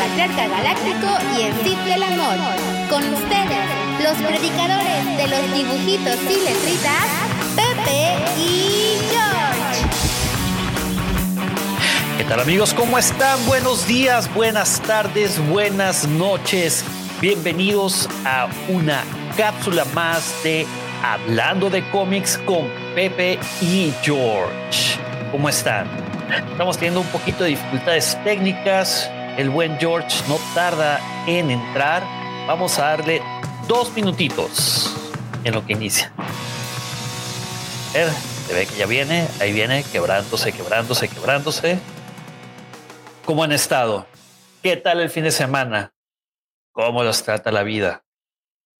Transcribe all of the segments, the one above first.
patriarca galáctico y el Cid del amor. Con ustedes, los predicadores de los dibujitos y letritas, Pepe y George. ¿Qué tal amigos? ¿Cómo están? Buenos días, buenas tardes, buenas noches. Bienvenidos a una cápsula más de Hablando de cómics con Pepe y George. ¿Cómo están? Estamos teniendo un poquito de dificultades técnicas. El buen George no tarda en entrar. Vamos a darle dos minutitos en lo que inicia. A se ve que ya viene, ahí viene, quebrándose, quebrándose, quebrándose. ¿Cómo han estado? ¿Qué tal el fin de semana? ¿Cómo los trata la vida?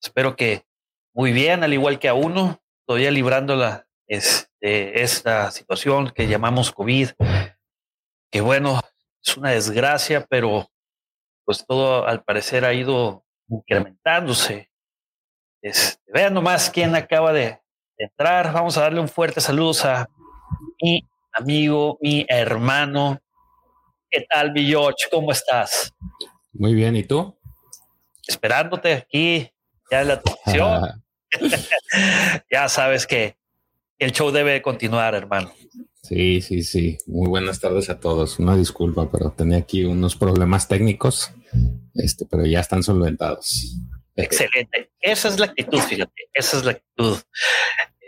Espero que muy bien, al igual que a uno, todavía librando la, este, esta situación que llamamos COVID, que bueno, es una desgracia, pero pues todo al parecer ha ido incrementándose. Este, vean nomás quién acaba de, entrar. Vamos a darle un fuerte saludo a mi amigo, mi hermano. ¿Qué tal, mi George? ¿Cómo estás? Muy bien, ¿y tú? Esperándote aquí, ya en la televisión. ya sabes que el show debe continuar, hermano. Sí, sí, sí. Muy buenas tardes a todos. Una disculpa, pero tenía aquí unos problemas técnicos, este, pero ya están solventados. Excelente. Esa es la actitud, fíjate. Esa es la actitud.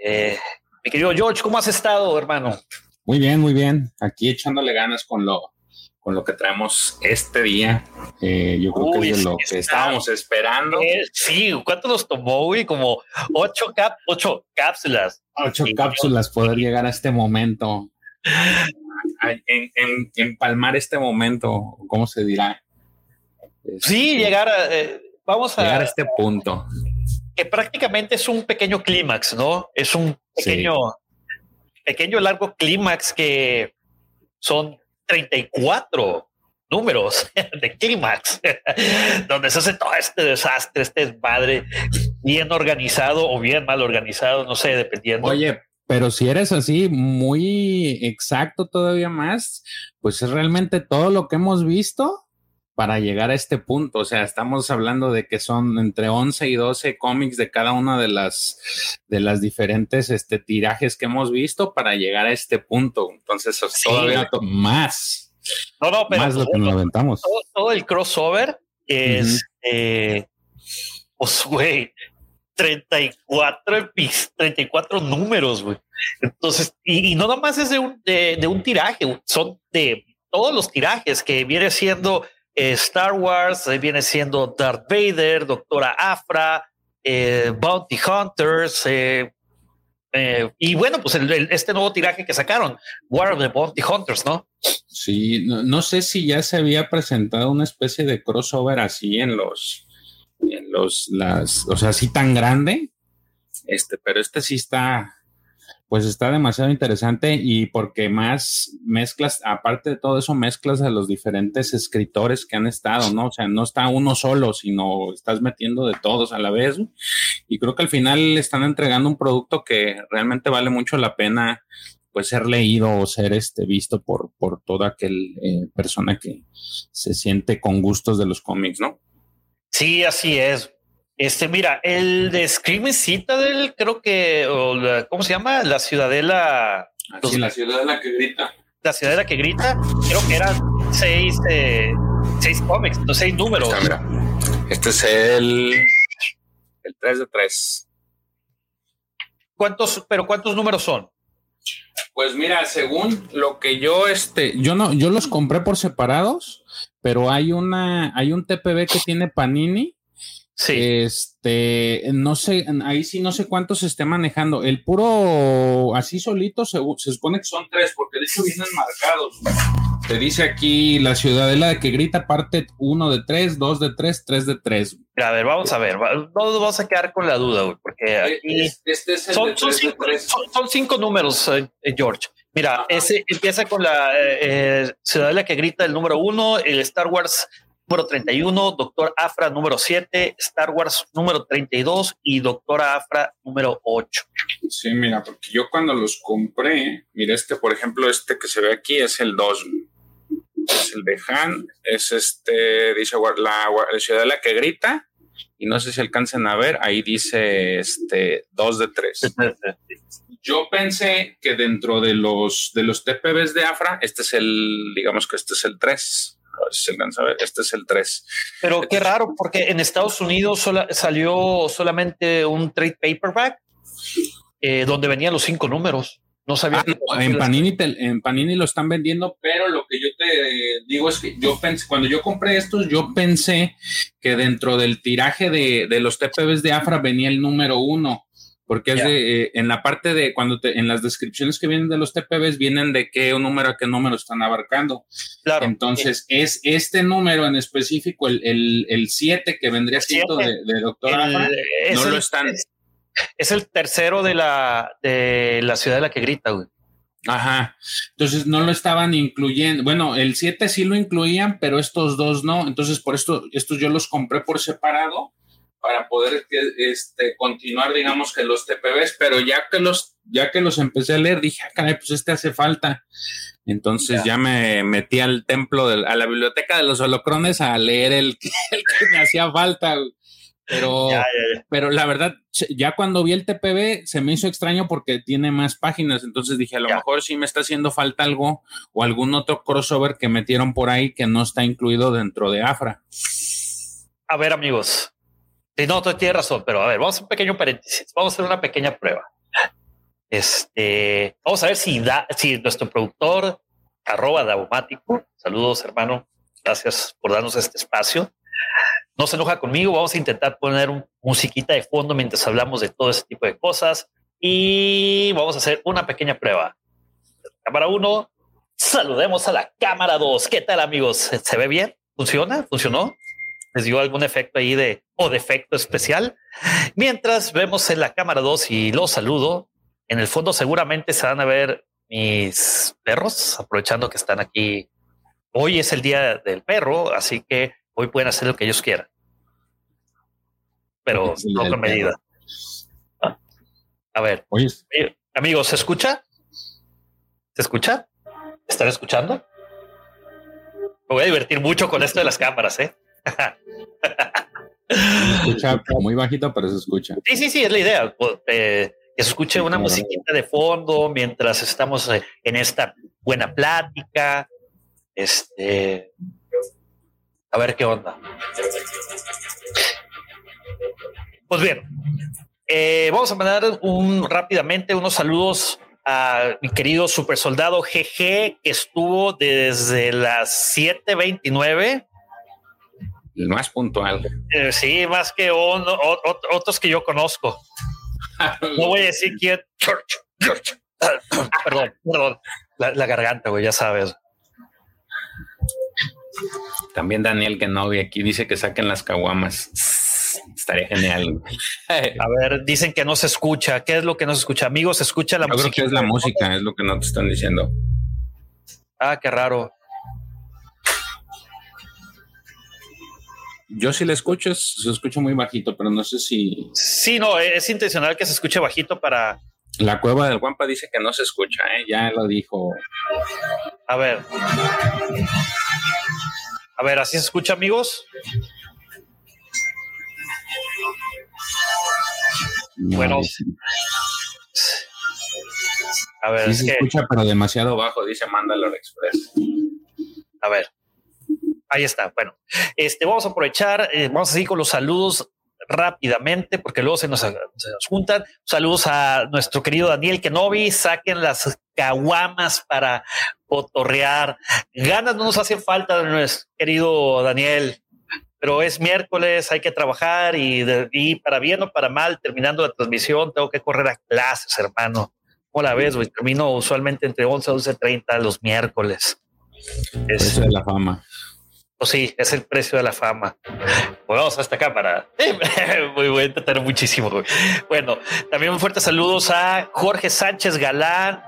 Eh, mi querido George, ¿cómo has estado, hermano? Muy bien, muy bien. Aquí echándole ganas con lo, con lo que traemos este día. Eh, yo creo que es lo que estábamos esperando. Eh, sí, ¿cuánto nos tomó, güey? Como ocho, cap ocho cápsulas. Ocho cápsulas poder llegar a este momento. En, en, empalmar este momento, ¿cómo se dirá? sí, este, llegar a, eh, vamos a llegar a este punto. Que prácticamente es un pequeño clímax, ¿no? Es un pequeño, pequeño largo clímax que son 34 números de clímax, donde se hace todo este desastre, este desmadre, bien organizado o bien mal organizado, no sé, dependiendo. Oye, pero si eres así muy exacto todavía más, pues es realmente todo lo que hemos visto para llegar a este punto. O sea, estamos hablando de que son entre 11 y 12 cómics de cada una de las, de las diferentes este, tirajes que hemos visto para llegar a este punto. Entonces, todavía más. No, no, pero más lo que nos aventamos. Todo, el crossover es, eh, pues, güey, 34, 34 números, güey. Entonces, y, no nomás es de un, de, un tiraje, son de todos los tirajes que viene siendo eh, Star Wars, viene siendo Darth Vader, Doctora Afra, eh, Bounty Hunters, eh, y bueno, pues este nuevo tiraje que sacaron, War of the Bounty Hunters, ¿no? Sí, no, sé si ya se había presentado una especie de crossover así en los, los, las, o sea, así tan grande, este, pero este sí está, pues está demasiado interesante y porque más mezclas, aparte de todo eso, mezclas a los diferentes escritores que han estado, ¿no? O sea, no está uno solo, sino estás metiendo de todos a la vez. Y creo que al final están entregando un producto que realmente vale mucho la pena pues ser leído o ser este visto por, por toda aquel eh, persona que se siente con gustos de los cómics, ¿no? Sí, así es. Este, mira, el de Screaming Citadel, creo que, ¿cómo se llama? La ciudadela. Sí, la ciudadela que grita. La ciudadela que grita, creo que eran seis, eh, seis cómics, seis números. mira, este es el, el 3 de 3. ¿Cuántos, pero cuántos números son? Pues mira, según lo que yo, este, yo no, yo los compré por separados, pero hay una, hay un TPB que tiene Panini Sí. Este, no sé, ahí sí no sé cuántos se esté manejando. El puro así solito se, supone que son tres, porque de hecho vienen marcados. Te dice aquí la ciudadela que grita parte 1 de 3, 2 de 3, 3 de 3. A ver, vamos a ver. No nos vamos a quedar con la duda, güey, porque aquí este es el son, son, cinco, son, cinco, números, eh, eh, George. Mira, ese empieza con la eh, ciudadela que grita el número 1, el Star Wars número 31, Doctor Afra número 7, Star Wars número 32 y Doctora Afra número 8. Sí, mira, porque yo cuando los compré, mira, este, por ejemplo, este que se ve aquí es el 2. Es el de Han, es este, dice la, la ciudad de la que grita, y no sé si alcancen a ver, ahí dice este 2 de 3. Yo pensé que dentro de los de los TPBs de Afra, este es el, digamos que este es el 3 se alcanza a ver. Este es el 3. Pero qué raro, porque en Estados Unidos salió solamente un trade paperback eh, donde venían los cinco números. No sabía. Ah, en, Panini en Panini lo están vendiendo, pero lo que yo te digo es que yo pensé, cuando yo compré estos, yo pensé que dentro del tiraje de, de los TPBs de Afra venía el número uno porque es de, eh, en la parte de cuando te, en las descripciones que vienen de los TPBs vienen de qué número a qué número están abarcando. Claro. Entonces, es este número en específico, el 7 el, siete que vendría siendo de, de doctora, no lo están. Es, el tercero de la, de la ciudad de la que grita, güey. Ajá. Entonces no lo estaban incluyendo. Bueno, el 7 sí lo incluían, pero estos dos no. Entonces, por esto, estos yo los compré por separado para poder este, continuar, digamos que los TPBs, pero ya que los, ya que los empecé a leer, dije, ah, pues este hace falta. Entonces ya, me metí al templo, de, a la biblioteca de los holocrones a leer el, que me hacía falta. Pero, pero la verdad, ya cuando vi el TPB se me hizo extraño porque tiene más páginas. Entonces dije, a lo mejor sí me está haciendo falta algo o algún otro crossover que metieron por ahí que no está incluido dentro de AFRA. A ver, amigos, Sí, no, tienes razón, pero a ver, vamos a un pequeño paréntesis. Vamos a hacer una pequeña prueba. Este, vamos a ver si da, si nuestro productor, arroba daumático, saludos hermano, gracias por darnos este espacio. No se enoja conmigo, vamos a intentar poner un musiquita de fondo mientras hablamos de todo ese tipo de cosas y vamos a hacer una pequeña prueba. Cámara uno, saludemos a la cámara dos. ¿Qué tal amigos? ¿Se ve bien? ¿Funciona? ¿Funcionó? Les dio algún efecto ahí de o defecto especial. Mientras vemos en la cámara 2 y los saludo, en el fondo seguramente se van a ver mis perros, aprovechando que están aquí. Hoy es el día del perro, así que hoy pueden hacer lo que ellos quieran. Pero no con medida. Ah. A ver, amigos, ¿se escucha? ¿Se escucha? ¿Están escuchando? Me voy a divertir mucho con esto de las cámaras, ¿eh? Se escucha muy bajito, pero se escucha. Sí, sí, sí, es la idea. Eh, que se escuche una musiquita de fondo mientras estamos eh, en esta buena plática. Este. A ver qué onda. Pues bien, eh, vamos a mandar un rápidamente unos saludos a mi querido super soldado GG que estuvo desde las 7:29 el más puntual. Eh, sí, más que otros que yo conozco. no voy a decir quién. perdón, perdón. La, garganta, güey, ya sabes. También Daniel que no aquí dice que saquen las caguamas. Estaría genial. A ver, dicen que no se escucha. ¿Qué es lo que no se escucha? Amigos, ¿se escucha la música? Creo que es la música, es lo que no te están diciendo. Ah, qué raro. Yo sí le escucho, se escucha muy bajito, pero no sé si. Sí, no, es intencional que se escuche bajito para. La cueva del Guampa dice que no se escucha, ¿eh? ya lo dijo. A ver. A ver, ¿así se escucha, amigos? bueno. A ver. Sí se escucha, pero demasiado bajo, dice Mandalore Express. A ver. Ahí está. Bueno, este vamos a aprovechar, eh, vamos a seguir con los saludos rápidamente porque luego se nos, juntan. Saludos a nuestro querido Daniel Kenobi. Saquen las caguamas para cotorrear. Ganas no nos hacen falta, nuestro querido Daniel, pero es miércoles, hay que trabajar y, y para bien o para mal, terminando la transmisión, tengo que correr a clases, hermano. ¿Cómo la ves? Termino usualmente entre 11 y 11.30 los miércoles. Es, de la fama. Pues sí, es el precio de la fama. Pues vamos a esta cámara. Muy bueno, tener muchísimo. Bueno, también un fuerte saludos a Jorge Sánchez Galán.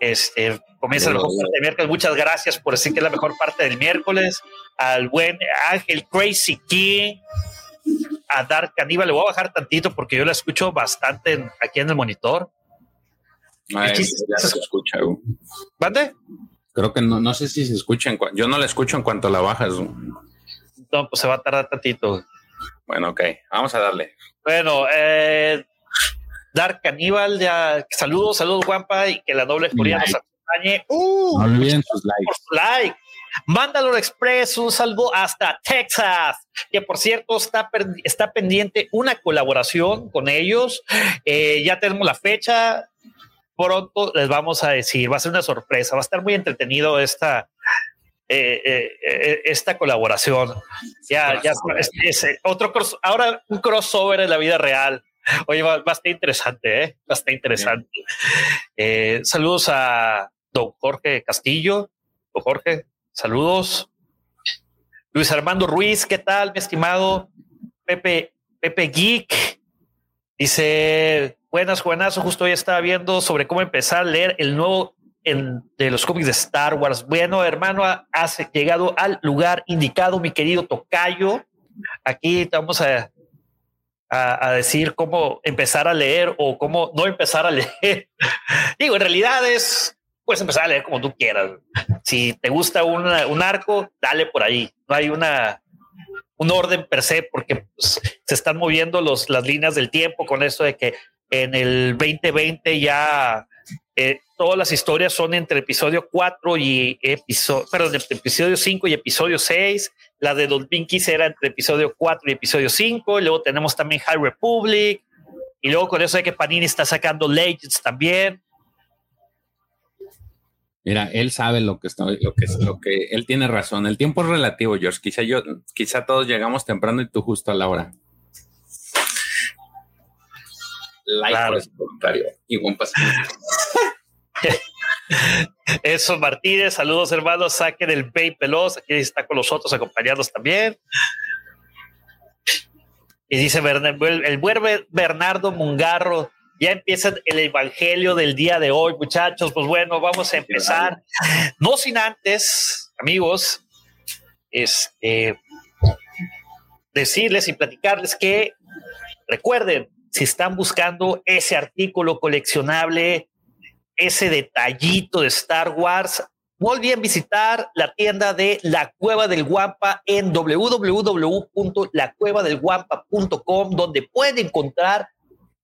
Este comienza el mejor de miércoles. Muchas gracias por decir que es la mejor parte del miércoles. Al buen Ángel Crazy King a Dark Caníbal. Le voy a bajar tantito porque yo la escucho bastante aquí en el monitor. Ay, ya se escucha. ¿Mande? Creo que no, no sé si se escucha. En yo no la escucho en cuanto la bajas. No, pues se va a tardar tantito. Bueno, ok, vamos a darle. Bueno, eh, Dark Caníbal, ya, saludos, saludos, Juanpa, y que la doble furia nos acompañe. Uh, no olviden sus likes. Por su like. Mandalore Express, un saludo hasta Texas, que por cierto está, está pendiente una colaboración con ellos. Eh, ya tenemos la fecha. Pronto les vamos a decir, va a ser una sorpresa, va a estar muy entretenido esta, eh, eh, esta colaboración. Ya, ya es, otro ahora un crossover en la vida real. Oye, va, a estar interesante, ¿eh? Va a estar interesante. saludos a don Jorge Castillo. Don Jorge, Saludos. Luis Armando Ruiz, ¿qué tal, mi estimado? Pepe, Pepe Geek. Dice, buenas, buenas, justo hoy estaba viendo sobre cómo empezar a leer el nuevo de los cómics de Star Wars. Bueno, hermano, has llegado al lugar indicado, mi querido Tocayo. Aquí vamos a, a, decir cómo empezar a leer o cómo no empezar a leer. Digo, en realidad es puedes empezar a leer como tú quieras. Si te gusta un arco, dale por ahí. No hay una un orden per se porque pues, se están moviendo los, las líneas del tiempo con esto de que en el 2020 ya eh, todas las historias son entre episodio 4 y episodio, perdón, episodio 5 y episodio 6. La de 2015 era entre episodio 4 y episodio 5. Y luego tenemos también High Republic. Y luego con eso de que Panini está sacando Legends también. Mira, él sabe lo que está, lo que lo que él tiene razón. El tiempo es relativo, George. Quizá yo, quizá todos llegamos temprano y tú justo a la hora. Like comentario y buen Eso, Martínez, saludos hermanos, saquen el Pay Pelos, aquí está con nosotros acompañados también. Y dice el buen Bernardo Mungarro, ya empieza el evangelio del día de hoy, muchachos. Pues bueno, vamos a empezar. No sin antes, amigos, este, decirles y platicarles que recuerden, si están buscando ese artículo coleccionable, ese detallito de Star Wars, no olviden visitar la tienda de La Cueva del Guampa en www.lacuevadelguampa.com, donde pueden encontrar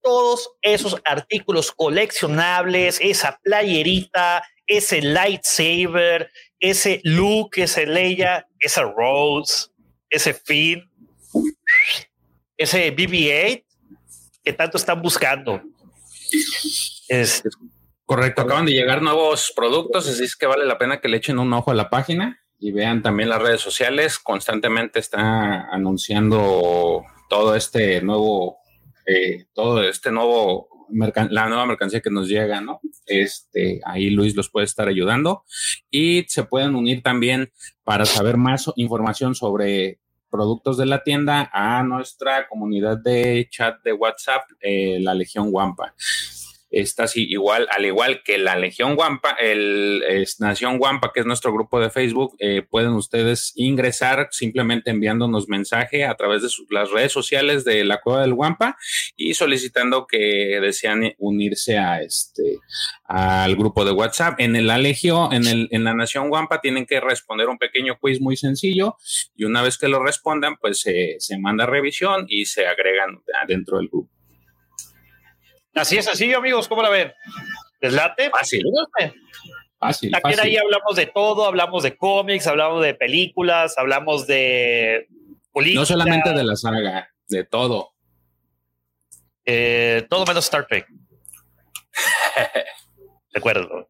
todos esos artículos coleccionables, esa playerita, ese lightsaber, ese Luke, ese Leia, esa Rose, ese Finn, ese BB-8 que tanto están buscando. Es, Correcto, acaban de llegar nuevos productos, así es que vale la pena que le echen un ojo a la página y vean también las redes sociales. Constantemente está anunciando todo este nuevo eh, todo este nuevo, la nueva mercancía que nos llega, ¿no? Este, ahí Luis los puede estar ayudando y se pueden unir también para saber más información sobre productos de la tienda a nuestra comunidad de chat de WhatsApp, eh, la Legión Wampa está así igual, al igual que la Legión Guampa, el Nación Guampa, que es nuestro grupo de Facebook, eh, pueden ustedes ingresar simplemente enviándonos mensaje a través de las redes sociales de la Cueva del Guampa y solicitando que desean unirse a este al grupo de WhatsApp. En la Legión, en, el, en la Nación Guampa tienen que responder un pequeño quiz muy sencillo y una vez que lo respondan, pues se manda revisión y se agregan dentro del grupo. Así es así, amigos, ¿cómo la ven? ¿Deslate? Fácil. Fácil. También ahí hablamos de todo, hablamos de cómics, hablamos de películas, hablamos de política. No solamente de la saga, de todo. Eh, todo menos Star Trek. de acuerdo.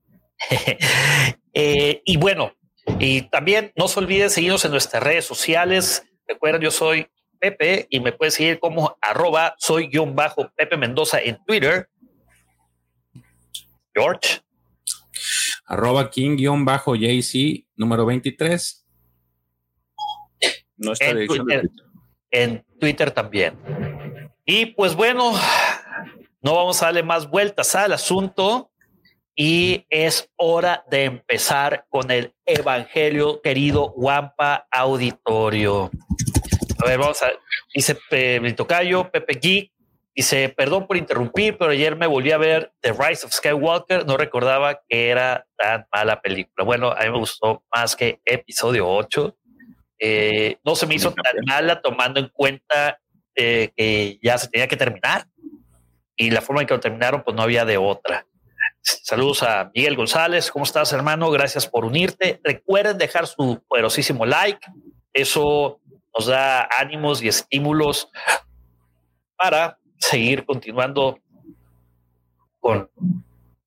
Eh, y bueno, y también no se olviden seguirnos en nuestras redes sociales. Recuerden, yo soy Pepe y me puedes seguir como arroba soy guion bajo Pepe Mendoza en Twitter. George. arroba king-jc número 23. Nuestra en Twitter, en Twitter también. Y pues bueno, no vamos a darle más vueltas al asunto y es hora de empezar con el Evangelio, querido Wampa Auditorio. A ver, vamos a. Dice mi tocayo, Pepe Geek. Dice, perdón por interrumpir, pero ayer me volví a ver The Rise of Skywalker. No recordaba que era tan mala película. Bueno, a mí me gustó más que episodio 8. Eh, no se me hizo tan mala tomando en cuenta eh, que ya se tenía que terminar. Y la forma en que lo terminaron, pues no había de otra. Saludos a Miguel González. ¿Cómo estás, hermano? Gracias por unirte. Recuerden dejar su poderosísimo like. Eso nos da ánimos y estímulos para seguir continuando con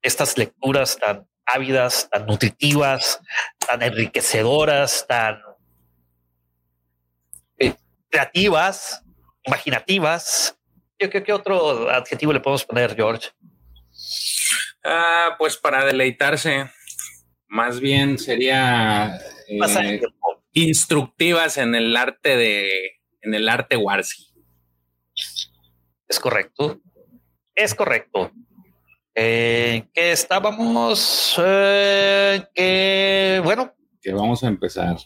estas lecturas tan ávidas, tan nutritivas, tan enriquecedoras, tan eh, creativas, imaginativas. ¿Qué, otro adjetivo le podemos poner, George? Ah, pues para deleitarse, más bien sería eh, instructivas en el arte de, en el arte Warsi. Es correcto. Es correcto. Eh, que estábamos, eh, que bueno. Que vamos a empezar.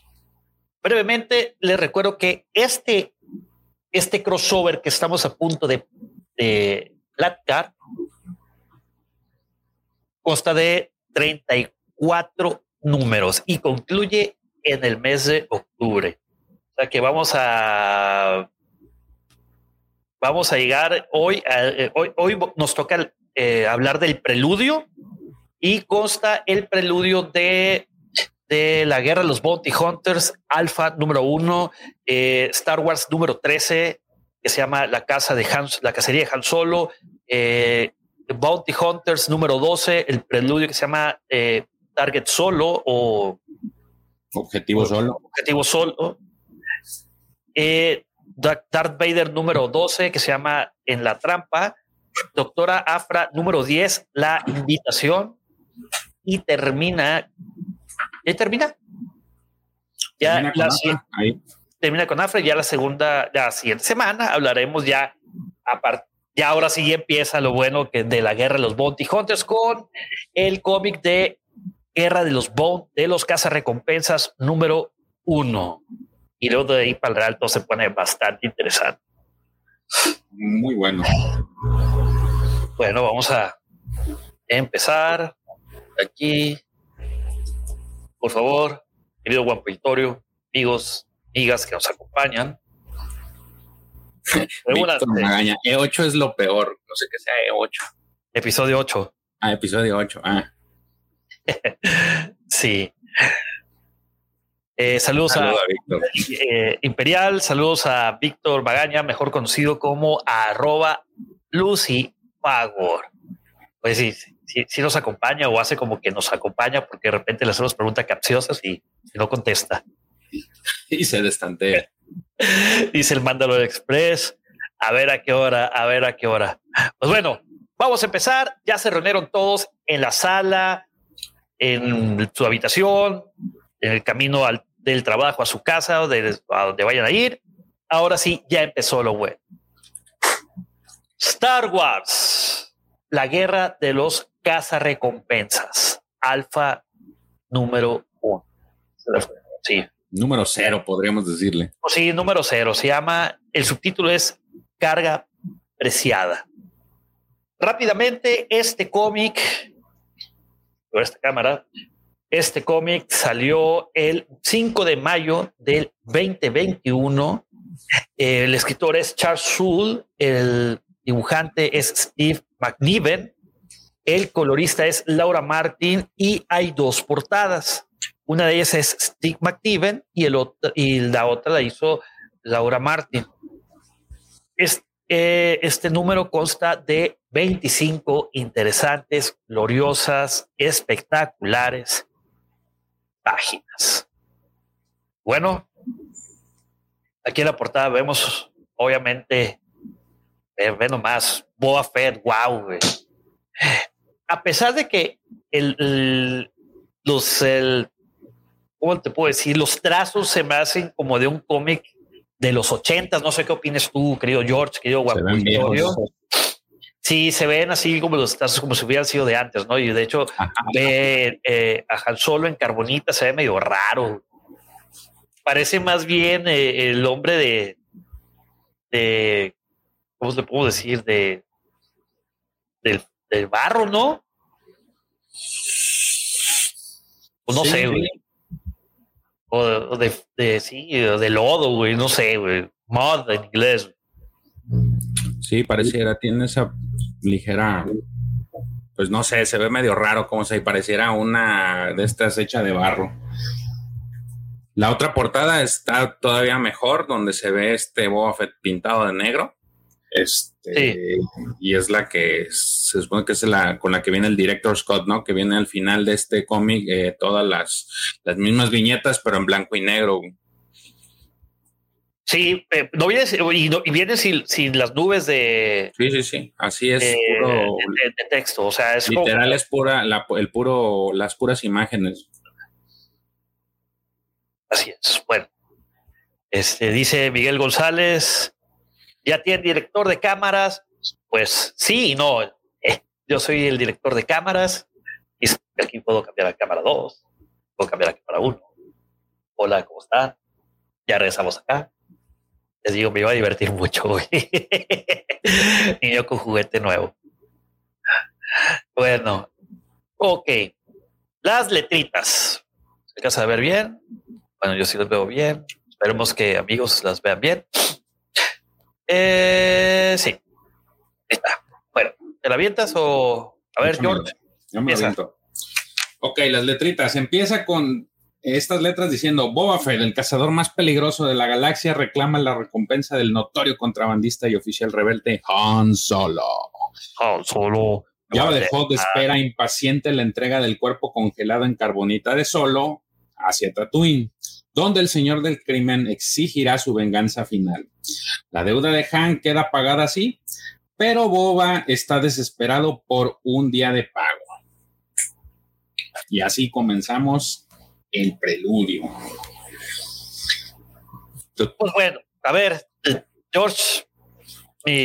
Brevemente, les recuerdo que este, este crossover que estamos a punto de, de platicar consta de 34 números y concluye en el mes de octubre. O sea que vamos a vamos a llegar hoy, eh, hoy, hoy nos toca eh, hablar del preludio y consta el preludio de, de la guerra de los Bounty Hunters, Alpha número uno, eh, Star Wars número 13, que se llama la casa de Hans, la cacería de Han Solo, Bounty Hunters número 12, el preludio que se llama Target Solo o Objetivo Solo. Objetivo Solo. Darth Vader número 12, que se llama En la trampa. Doctora Afra número 10, La invitación. Y termina. ¿Ya termina? Ya termina con, Afra, termina con Afra. Ya la segunda, la siguiente semana hablaremos ya. Aparte, ya ahora sí empieza lo bueno que de la guerra de los Bounty Hunters con el cómic de Guerra de los Bounty, de los cazarrecompensas número uno y luego de ahí para el alto se pone bastante interesante. Muy bueno. Bueno, vamos a empezar aquí. Por favor, querido Juan Victorio, amigos, amigas que nos acompañan. Magaña, E8 es lo peor, no sé qué sea E8. Episodio 8. Ah, episodio 8. Ah. sí. Eh, saludos, a, eh, Imperial, saludos a Víctor Magaña, mejor conocido como arroba Lucy Pagor. Pues sí, sí, nos acompaña o hace como que nos acompaña porque de repente le hacemos preguntas capciosas y, no contesta. Y se destantea. Dice el Mándalo Express. A ver a qué hora, a ver a qué hora. Pues bueno, vamos a empezar. Ya se reunieron todos en la sala, en su habitación, en el camino al, del trabajo a su casa o de, a donde vayan a ir. Ahora sí, ya empezó lo bueno. Star Wars, la guerra de los cazarrecompensas, alfa número uno. Sí. Número cero, podríamos decirle. Sí, número cero. Se llama, el subtítulo es Carga Preciada. Rápidamente, este cómic, esta cámara, este cómic salió el 5 de mayo del 2021. El escritor es Charles Soule, el dibujante es Steve McNiven, el colorista es Laura Martin y hay dos portadas. Una de ellas es Steve McNiven y, y la otra la hizo Laura Martin. Eh, este número consta de 25 interesantes, gloriosas, espectaculares páginas. Bueno, aquí en la portada vemos, obviamente, eh, ve nomás, Boa Fett, wow, A pesar de que el, los, el, ¿cómo te puedo decir? Los trazos se me hacen como de un cómic de los ochentas. No sé qué opinas tú, querido George, querido Guapo. Sí, se ven así como los trazos, como si hubieran sido de antes, ¿no? Y de hecho, ve eh, a Han Solo en carbonita, se ve medio raro. Parece más bien eh, el hombre de, de, ¿cómo le puedo decir? De, del, del barro, ¿no? Pues no sé, güey. O de, sí, de lodo, güey, no sé, güey. Mod en inglés. Sí, pareciera, tiene esa ligera, pues no sé, se ve medio raro, como si pareciera una de estas hecha de barro. La otra portada está todavía mejor, donde se ve este Boba Fett pintado de negro. Este, y es la que se supone que es la con la que viene el director Scott, ¿no? Que viene al final de este cómic, eh, todas las, las mismas viñetas, pero en blanco y negro. Sí, eh, no viene y, no, y viene sin, sin, las nubes de. Sí, sí, sí. Así es. puro, de, texto. O sea, es literal es pura, la, el puro, las puras imágenes. Así es. Bueno, este dice Miguel González ya tiene director de cámaras. Pues sí y no. Eh, yo soy el director de cámaras y aquí puedo cambiar a cámara 2, puedo cambiar a cámara 1. Hola, ¿cómo están? Ya regresamos acá. Les digo, me iba a divertir mucho hoy. y yo con juguete nuevo. Bueno, ok. Las letritas. ¿Se casa a ver bien? Bueno, yo sí las veo bien. Esperemos que amigos las vean bien. Eh, sí. Está. Bueno, ¿te la avientas o...? A ver, George. Ok, las letritas. Empieza con estas letras diciendo Boba Fett, el cazador más peligroso de la galaxia, reclama la recompensa del notorio contrabandista y oficial rebelde Han Solo. Han Solo. Ya dejó de espera impaciente la entrega del cuerpo congelado en carbonita de Solo hacia Tatooine donde el señor del crimen exigirá su venganza final. La deuda de Han queda pagada así, pero Boba está desesperado por un día de pago. Y así comenzamos el preludio. Pues bueno, a ver, George.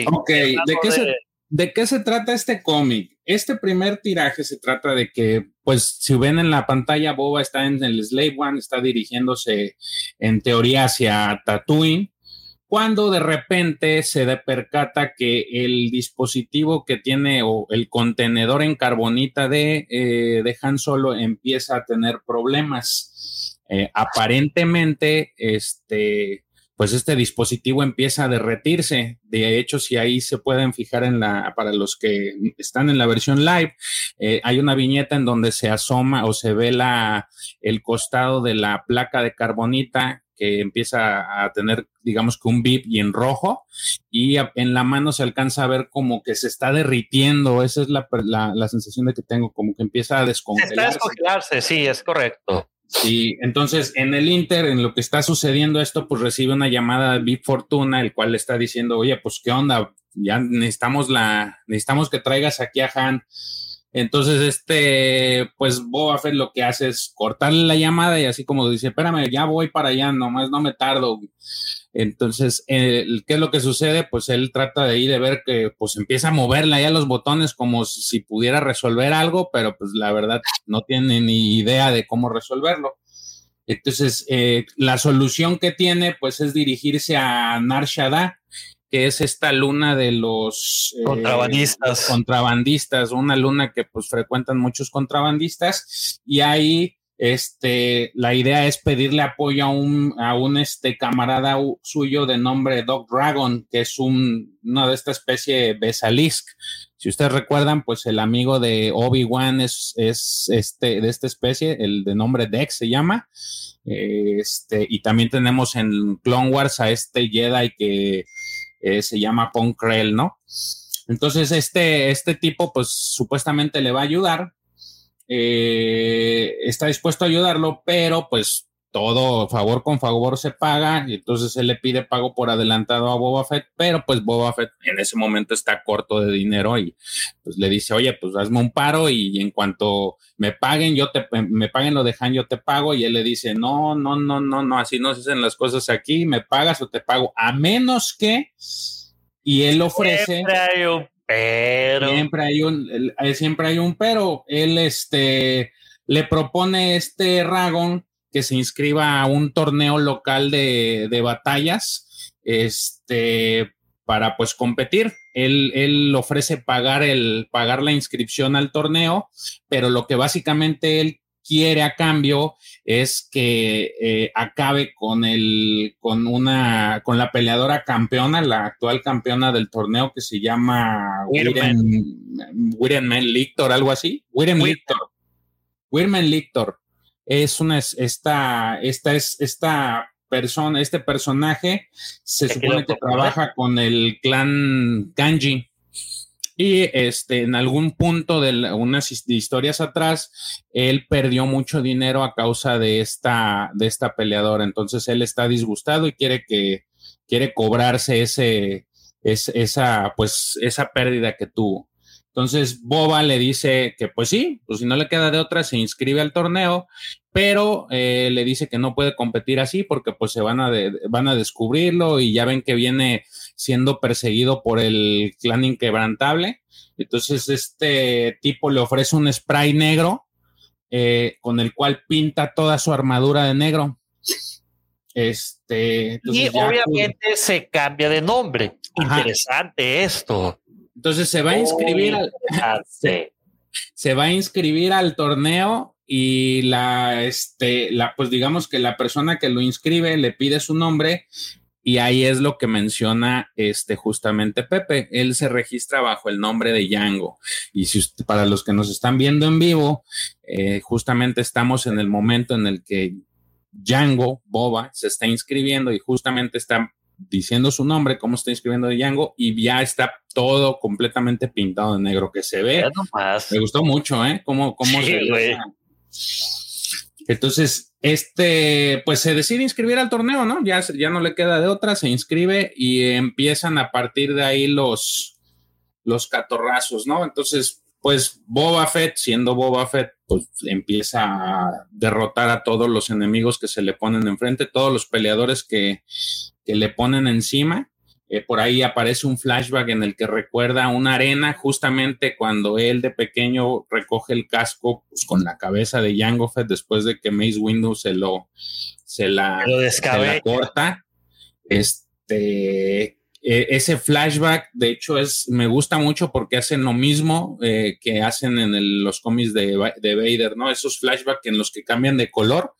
ok, ¿de qué, se, ¿de qué se trata este cómic? Este primer tiraje se trata de que, pues, si ven en la pantalla, Boba está en el Slave One, está dirigiéndose en teoría hacia Tatooine, cuando de repente se da percata que el dispositivo que tiene o el contenedor en carbonita de, eh, de Han Solo empieza a tener problemas. Eh, aparentemente, este, pues este dispositivo empieza a derretirse. De hecho, si ahí se pueden fijar en la, para los que están en la versión live, eh, hay una viñeta en donde se asoma o se ve la, el costado de la placa de carbonita que empieza a tener, digamos que un bip y en rojo, y en la mano se alcanza a ver como que se está derritiendo. Esa es la, la, la sensación de que tengo, como que empieza a descongelarse. Está descongelarse, sí, es correcto. Y entonces en el Inter, en lo que está sucediendo esto, pues recibe una llamada de Big Fortuna, el cual le está diciendo, oye, pues qué onda, ya necesitamos la, necesitamos que traigas aquí a Han. Entonces, este, pues Boba Fett lo que hace es cortarle la llamada y así como dice, espérame, ya voy para allá, nomás no me tardo. Entonces, ¿qué es lo que sucede? Pues él trata de ir de ver que pues empieza a moverle ahí a los botones como si pudiera resolver algo, pero pues la verdad no tiene ni idea de cómo resolverlo. Entonces, eh, la solución que tiene pues es dirigirse a Nar Shaddaa, que es esta luna de los eh, contrabandistas. contrabandistas, una luna que pues frecuentan muchos contrabandistas y ahí este, la idea es pedirle apoyo a un, a un este, camarada suyo de nombre Dog Dragon, que es un, una de esta especie Besalisk. Si ustedes recuerdan, pues el amigo de Obi-Wan es, es este, de esta especie, el de nombre Dex se llama. Este, y también tenemos en Clone Wars a este Jedi que eh, se llama Ponkrell, ¿no? Entonces, este, este tipo, pues supuestamente le va a ayudar, eh, está dispuesto a ayudarlo, pero pues todo favor con favor se paga, y entonces él le pide pago por adelantado a Boba Fett, pero pues Boba Fett en ese momento está corto de dinero y pues le dice, oye, pues hazme un paro y en cuanto me paguen, yo te, me paguen lo dejan, yo te pago, y él le dice, no, no, no, no, no, así no se hacen las cosas aquí, me pagas o te pago, a menos que, y él ofrece... Siempre hay un pero. Siempre hay un, siempre hay un pero, él este le propone este Ragon que se inscriba a un torneo local de, de batallas, este, para pues competir. Él, él, ofrece pagar el, pagar la inscripción al torneo, pero lo que básicamente él quiere a cambio es que eh, acabe con el, con una, con la peleadora campeona, la actual campeona del torneo que se llama Wirenman Lictor, algo así. Wiren Lictor. Wirman Lictor es una, esta, esta es, esta persona, este personaje se supone que trabaja con el clan Kanji. Y este, en algún punto de unas historias atrás, él perdió mucho dinero a causa de esta, de esta peleadora. Entonces él está disgustado y quiere que, quiere cobrarse ese, esa, pues, esa pérdida que tuvo. Entonces Boba le dice que pues sí, pues si no le queda de otra, se inscribe al torneo, pero eh, le dice que no puede competir así porque pues se van a, van a descubrirlo y ya ven que viene siendo perseguido por el clan inquebrantable. Entonces este tipo le ofrece un spray negro eh, con el cual pinta toda su armadura de negro. Este, y obviamente se cambia de nombre. Interesante esto. Entonces se va a inscribir al, se, va a inscribir al torneo y la, este, la, pues digamos que la persona que lo inscribe le pide su nombre y ahí es lo que menciona este justamente Pepe. Él se registra bajo el nombre de Django. Y si para los que nos están viendo en vivo, eh, justamente estamos en el momento en el que Django, Boba, se está inscribiendo y justamente está diciendo su nombre, cómo está inscribiendo Django, y ya está todo completamente pintado de negro que se ve. Me gustó mucho, ¿eh? Cómo, cómo se ve. Entonces, este, pues se decide inscribir al torneo, ¿no? Ya, ya no le queda de otra, se inscribe y empiezan a partir de ahí los, los catorrazos, ¿no? Entonces, pues Boba Fett, siendo Boba Fett, pues empieza a derrotar a todos los enemigos que se le ponen enfrente, todos los peleadores que, que le ponen encima. Eh, por ahí aparece un flashback en el que recuerda una arena justamente cuando él de pequeño recoge el casco pues, con la cabeza de Jango Fett después de que Mace Windu se lo se la, se la corta. Este, e, ese flashback, de hecho, es, me gusta mucho porque hacen lo mismo eh, que hacen en los cómics de, de, Vader, ¿no? Esos flashbacks en los que cambian de color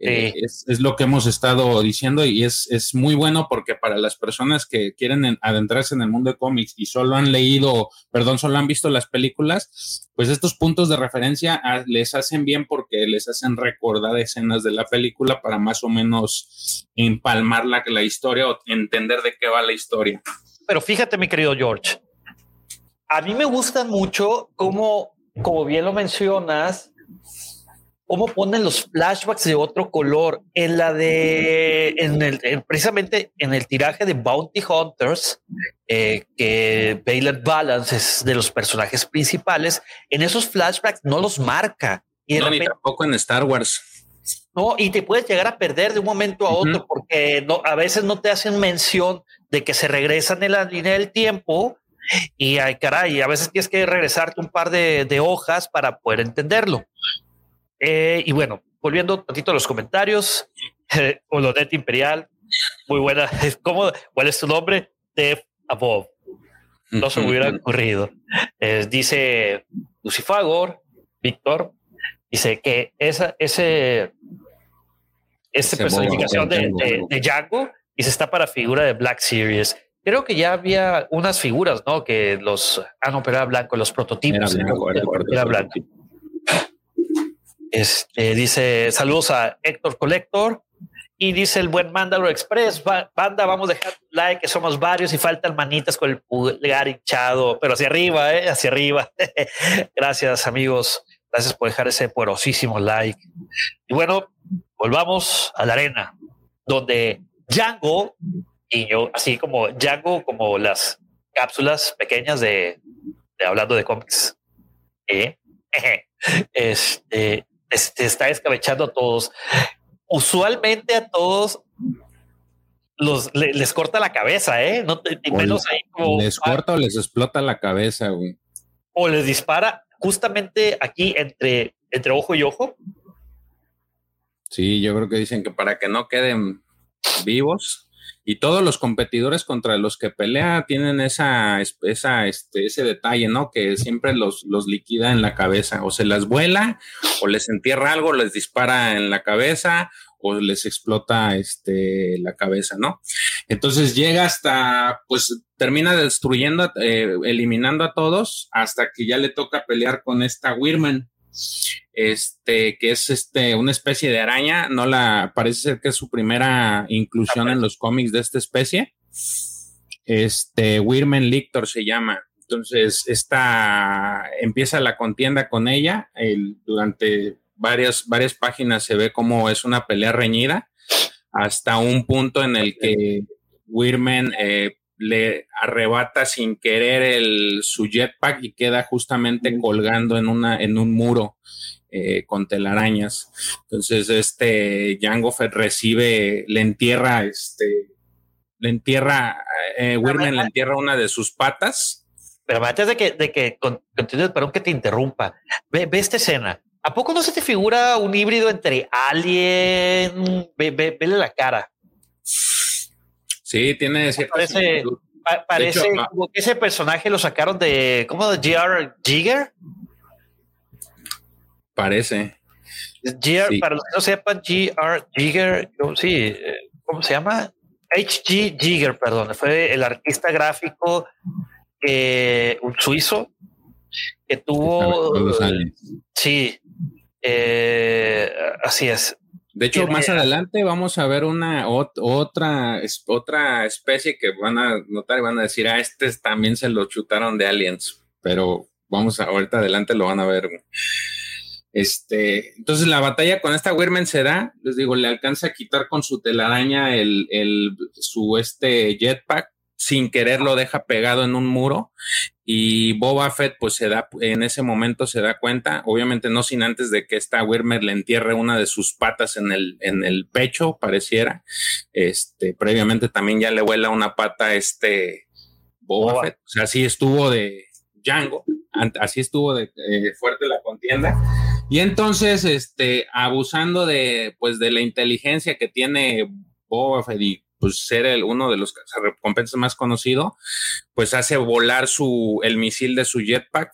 eh, es, lo que hemos estado diciendo y es, es, muy bueno porque para las personas que quieren adentrarse en el mundo de cómics y solo han leído, perdón, solo han visto las películas, pues estos puntos de referencia ah, les hacen bien porque les hacen recordar escenas de la película para más o menos empalmar la, la historia o entender de qué va la historia. Pero fíjate, mi querido George, a mí me gusta mucho cómo, como bien lo mencionas, cómo ponen los flashbacks de otro color en la de en el precisamente en el tiraje de Bounty Hunters eh, que Baylor Balance es de los personajes principales en esos flashbacks no los marca. Y no, ni tampoco en Star Wars. No y te puedes llegar a perder de un momento a otro porque no a veces no te hacen mención de que se regresan en la línea del tiempo y ay caray a veces tienes que regresarte un par de, de hojas para poder entenderlo eh, y bueno, volviendo un poquito a los comentarios, eh, Imperial, muy buena. ¿Cómo, ¿Cuál es tu nombre? Def Above. No se me hubiera ocurrido. Eh, dice Lucifagor, Víctor, dice que esa, ese, esa personificación de, de, Django y se está para figura de Black Series. Creo que ya había unas figuras, ¿no? Que los, ah, no, pero era blanco, los prototipos. Era blanco. Este, dice saludos a Héctor Collector y dice el buen Mandalor Express, banda, vamos a dejar like, que somos varios y faltan manitas con el pulgar hinchado, pero hacia arriba, ¿eh? hacia arriba. Gracias amigos, gracias por dejar ese poderosísimo like. Y bueno, volvamos a la arena, donde Django, yo así como Django, como las cápsulas pequeñas de, hablando de cómics, ¿eh? este, este, está escabechando a todos. Usualmente a todos los les corta la cabeza, ¿eh? No menos ahí como, les corta o les explota la cabeza, güey. O les dispara justamente aquí entre, entre ojo y ojo. Sí, yo creo que dicen que para que no queden vivos, y todos los competidores contra los que pelea tienen esa, este, ese detalle, ¿no? Que siempre los, los liquida en la cabeza, o se las vuela, o les entierra algo, les dispara en la cabeza, o les explota este, la cabeza, ¿no? Entonces llega hasta, pues termina destruyendo, eh, eliminando a todos, hasta que ya le toca pelear con esta Wirman este, que es este, una especie de araña, no la, parece ser que es su primera inclusión en los cómics de esta especie. Este, Wirmen Lictor se llama. Entonces, esta empieza la contienda con ella. durante varias, varias páginas se ve como es una pelea reñida, hasta un punto en el que Wirmen eh, le arrebata sin querer el, su jetpack y queda justamente colgando en, una, en un muro eh, con telarañas. Entonces, este Jango Fett recibe, le entierra, este, le entierra, eh, Wirmen le entierra una de sus patas. Pero antes de que, de que continúes, perdón que te interrumpa, ve, esta escena. ¿A poco no se te figura un híbrido entre Alien? Ve, ve, vele la cara. Sí, tiene cierto. Parece, parece como que ese personaje lo sacaron de, ¿cómo? De G.R. Jigger. Parece. GR, para los que no sepan, G.R. Jigger, sí, eh, ¿cómo se llama? H.G. Jigger, perdón, fue el artista gráfico que un suizo que tuvo. Sí, eh, así es. De hecho, más adelante vamos a ver una otra, otra especie que van a notar y van a decir, ah, este también se lo chutaron de aliens, pero vamos a, ahorita adelante lo van a ver. Este, entonces la batalla con esta Wirmen se da, les digo, le alcanza a quitar con su telaraña el, el, su este jetpack, sin querer lo deja pegado en un muro y Boba Fett pues se da en ese momento se da cuenta, obviamente no sin antes de que esta Wirmer le entierre una de sus patas en el en el pecho, pareciera. Este, previamente también ya le vuela una pata este Boba Fett, o sea, así estuvo de Django, así estuvo de eh, fuerte la contienda. Y entonces este abusando de pues de la inteligencia que tiene Boba Fett y pues ser el, uno de los recompensas más conocido, pues hace volar su, el misil de su jetpack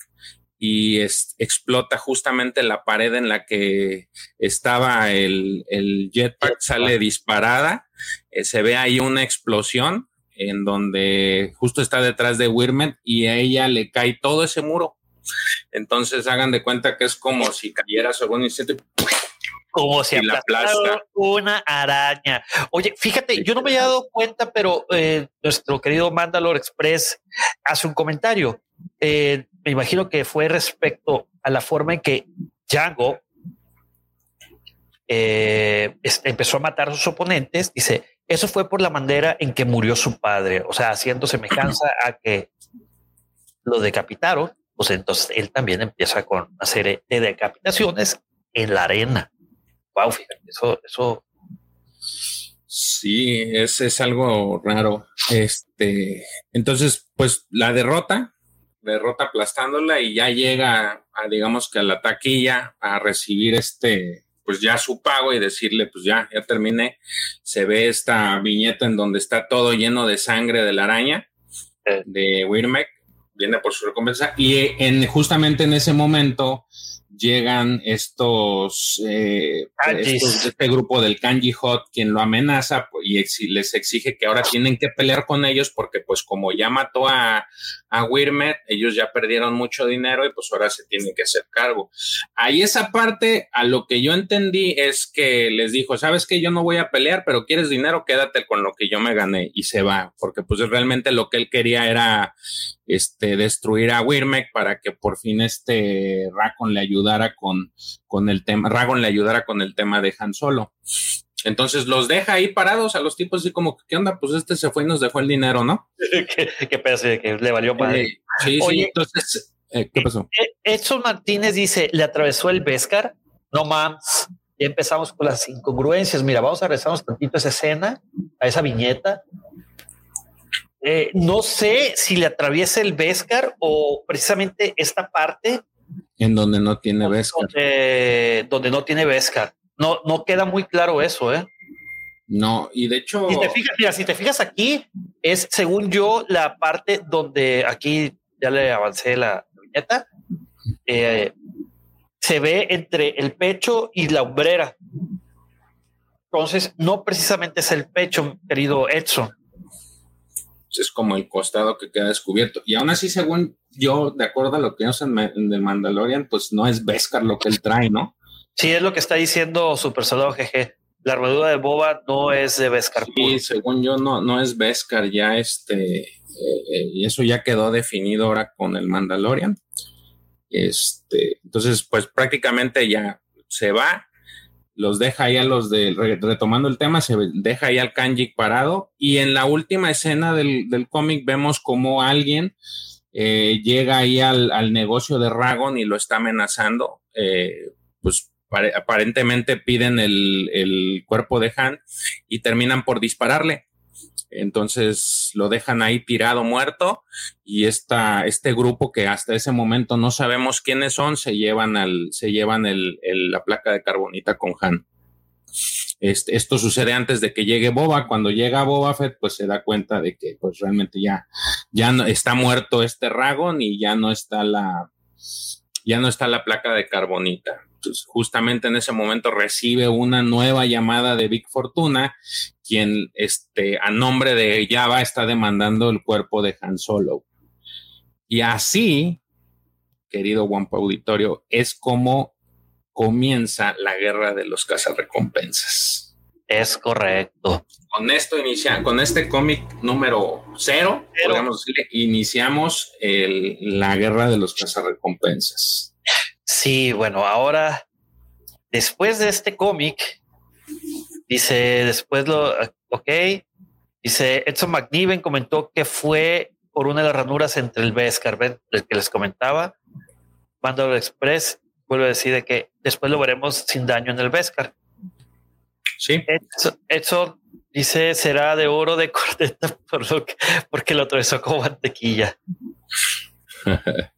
y explota justamente la pared en la que estaba el, jetpack, sale disparada, eh, se ve ahí una explosión en donde justo está detrás de Wirmet y a ella le cae todo ese muro. Entonces hagan de cuenta que es como si cayera sobre un insecto como si aplastara una araña. Oye, fíjate, yo no me había dado cuenta, pero eh, nuestro querido Mandalore Express hace un comentario. Eh, me imagino que fue respecto a la forma en que Django eh, empezó a matar a sus oponentes. Dice, eso fue por la manera en que murió su padre, o sea, haciendo semejanza a que lo decapitaron. Pues entonces él también empieza con una serie de decapitaciones en la arena wow, fíjate, eso, eso. Sí, es, es algo raro. Este, entonces, pues la derrota, derrota aplastándola y ya llega a, digamos que a la taquilla a recibir este, pues ya su pago y decirle, pues ya, ya terminé. Se ve esta viñeta en donde está todo lleno de sangre de la araña de Wirmek, viene por su recompensa. Y en, justamente en ese momento llegan estos, eh, este grupo del Kanji Hot, quien lo amenaza y les exige que ahora tienen que pelear con ellos porque pues como ya mató a, a Wirmet, ellos ya perdieron mucho dinero y pues ahora se tienen que hacer cargo. Ahí esa parte, a lo que yo entendí es que les dijo, sabes que yo no voy a pelear, pero quieres dinero, quédate con lo que yo me gané y se va, porque pues realmente lo que él quería era este, destruir a Wirmek para que por fin este Racon le ayudara con, con el tema, Ragon le ayudara con el tema de Han Solo. Entonces los deja ahí parados a los tipos así como, ¿qué onda? Pues este se fue y nos dejó el dinero, ¿no? ¿Qué, qué que le valió mal. Eh, sí, sí, entonces, eh, ¿qué pasó? Eh, Edson Martínez dice, ¿le atravesó el Vescar? No mames, ya empezamos con las incongruencias. Mira, vamos a regresarnos tantito a esa escena, a esa viñeta. Eh, no sé si le atraviesa el Vescar o precisamente esta parte. En donde no tiene Vescar. Donde, no tiene Vescar. No, no queda muy claro eso, ¿eh? No, y de hecho. Si te fijas, mira, si te fijas aquí, es según yo la parte donde aquí ya le avancé la viñeta. Eh, se ve entre el pecho y la hombrera. Entonces, no precisamente es el pecho, querido Edson es como el costado que queda descubierto. Y aún así, según yo, de acuerdo a lo que en, el Mandalorian, pues no es Beskar lo que él trae, ¿no? Sí, es lo que está diciendo Super Soldado GG. La armadura de Boba no es de Beskar. Sí, según yo, no, no es Beskar, ya este, eh, eh, y eso ya quedó definido ahora con el Mandalorian. Este, entonces, pues prácticamente ya se va los deja ahí a los de, retomando el tema, se deja ahí al Kanjik parado y en la última escena del, cómic vemos como alguien eh, llega ahí al, negocio de Ragon y lo está amenazando, eh, pues aparentemente piden el, el, cuerpo de Han y terminan por dispararle. Entonces lo dejan ahí tirado, muerto, y esta, este grupo que hasta ese momento no sabemos quiénes son, se llevan, al, se llevan el, la placa de carbonita con Han. Este, esto sucede antes de que llegue Boba. Cuando llega Boba Fett, pues se da cuenta de que pues realmente ya, ya no, está muerto este Ragon y ya no está la, ya no está la placa de carbonita. Justamente en ese momento recibe una nueva llamada de Big Fortuna, quien este, a nombre de Java está demandando el cuerpo de Han Solo. Y así, querido Wampa Auditorio, es como comienza la guerra de los cazarrecompensas. Es correcto. Con esto inicia, con este cómic número cero, podemos decirle, iniciamos la guerra de los cazarrecompensas. Sí, bueno, ahora, después de este cómic, dice, después lo, ok, dice, Edson McNiven comentó que fue por una de las ranuras entre el Beskar, el que les comentaba. Mandalor Express vuelve a decir que después lo veremos sin daño en el Beskar. Sí. Edson, dice, será de oro de corteta por lo que, porque lo atravesó como mantequilla.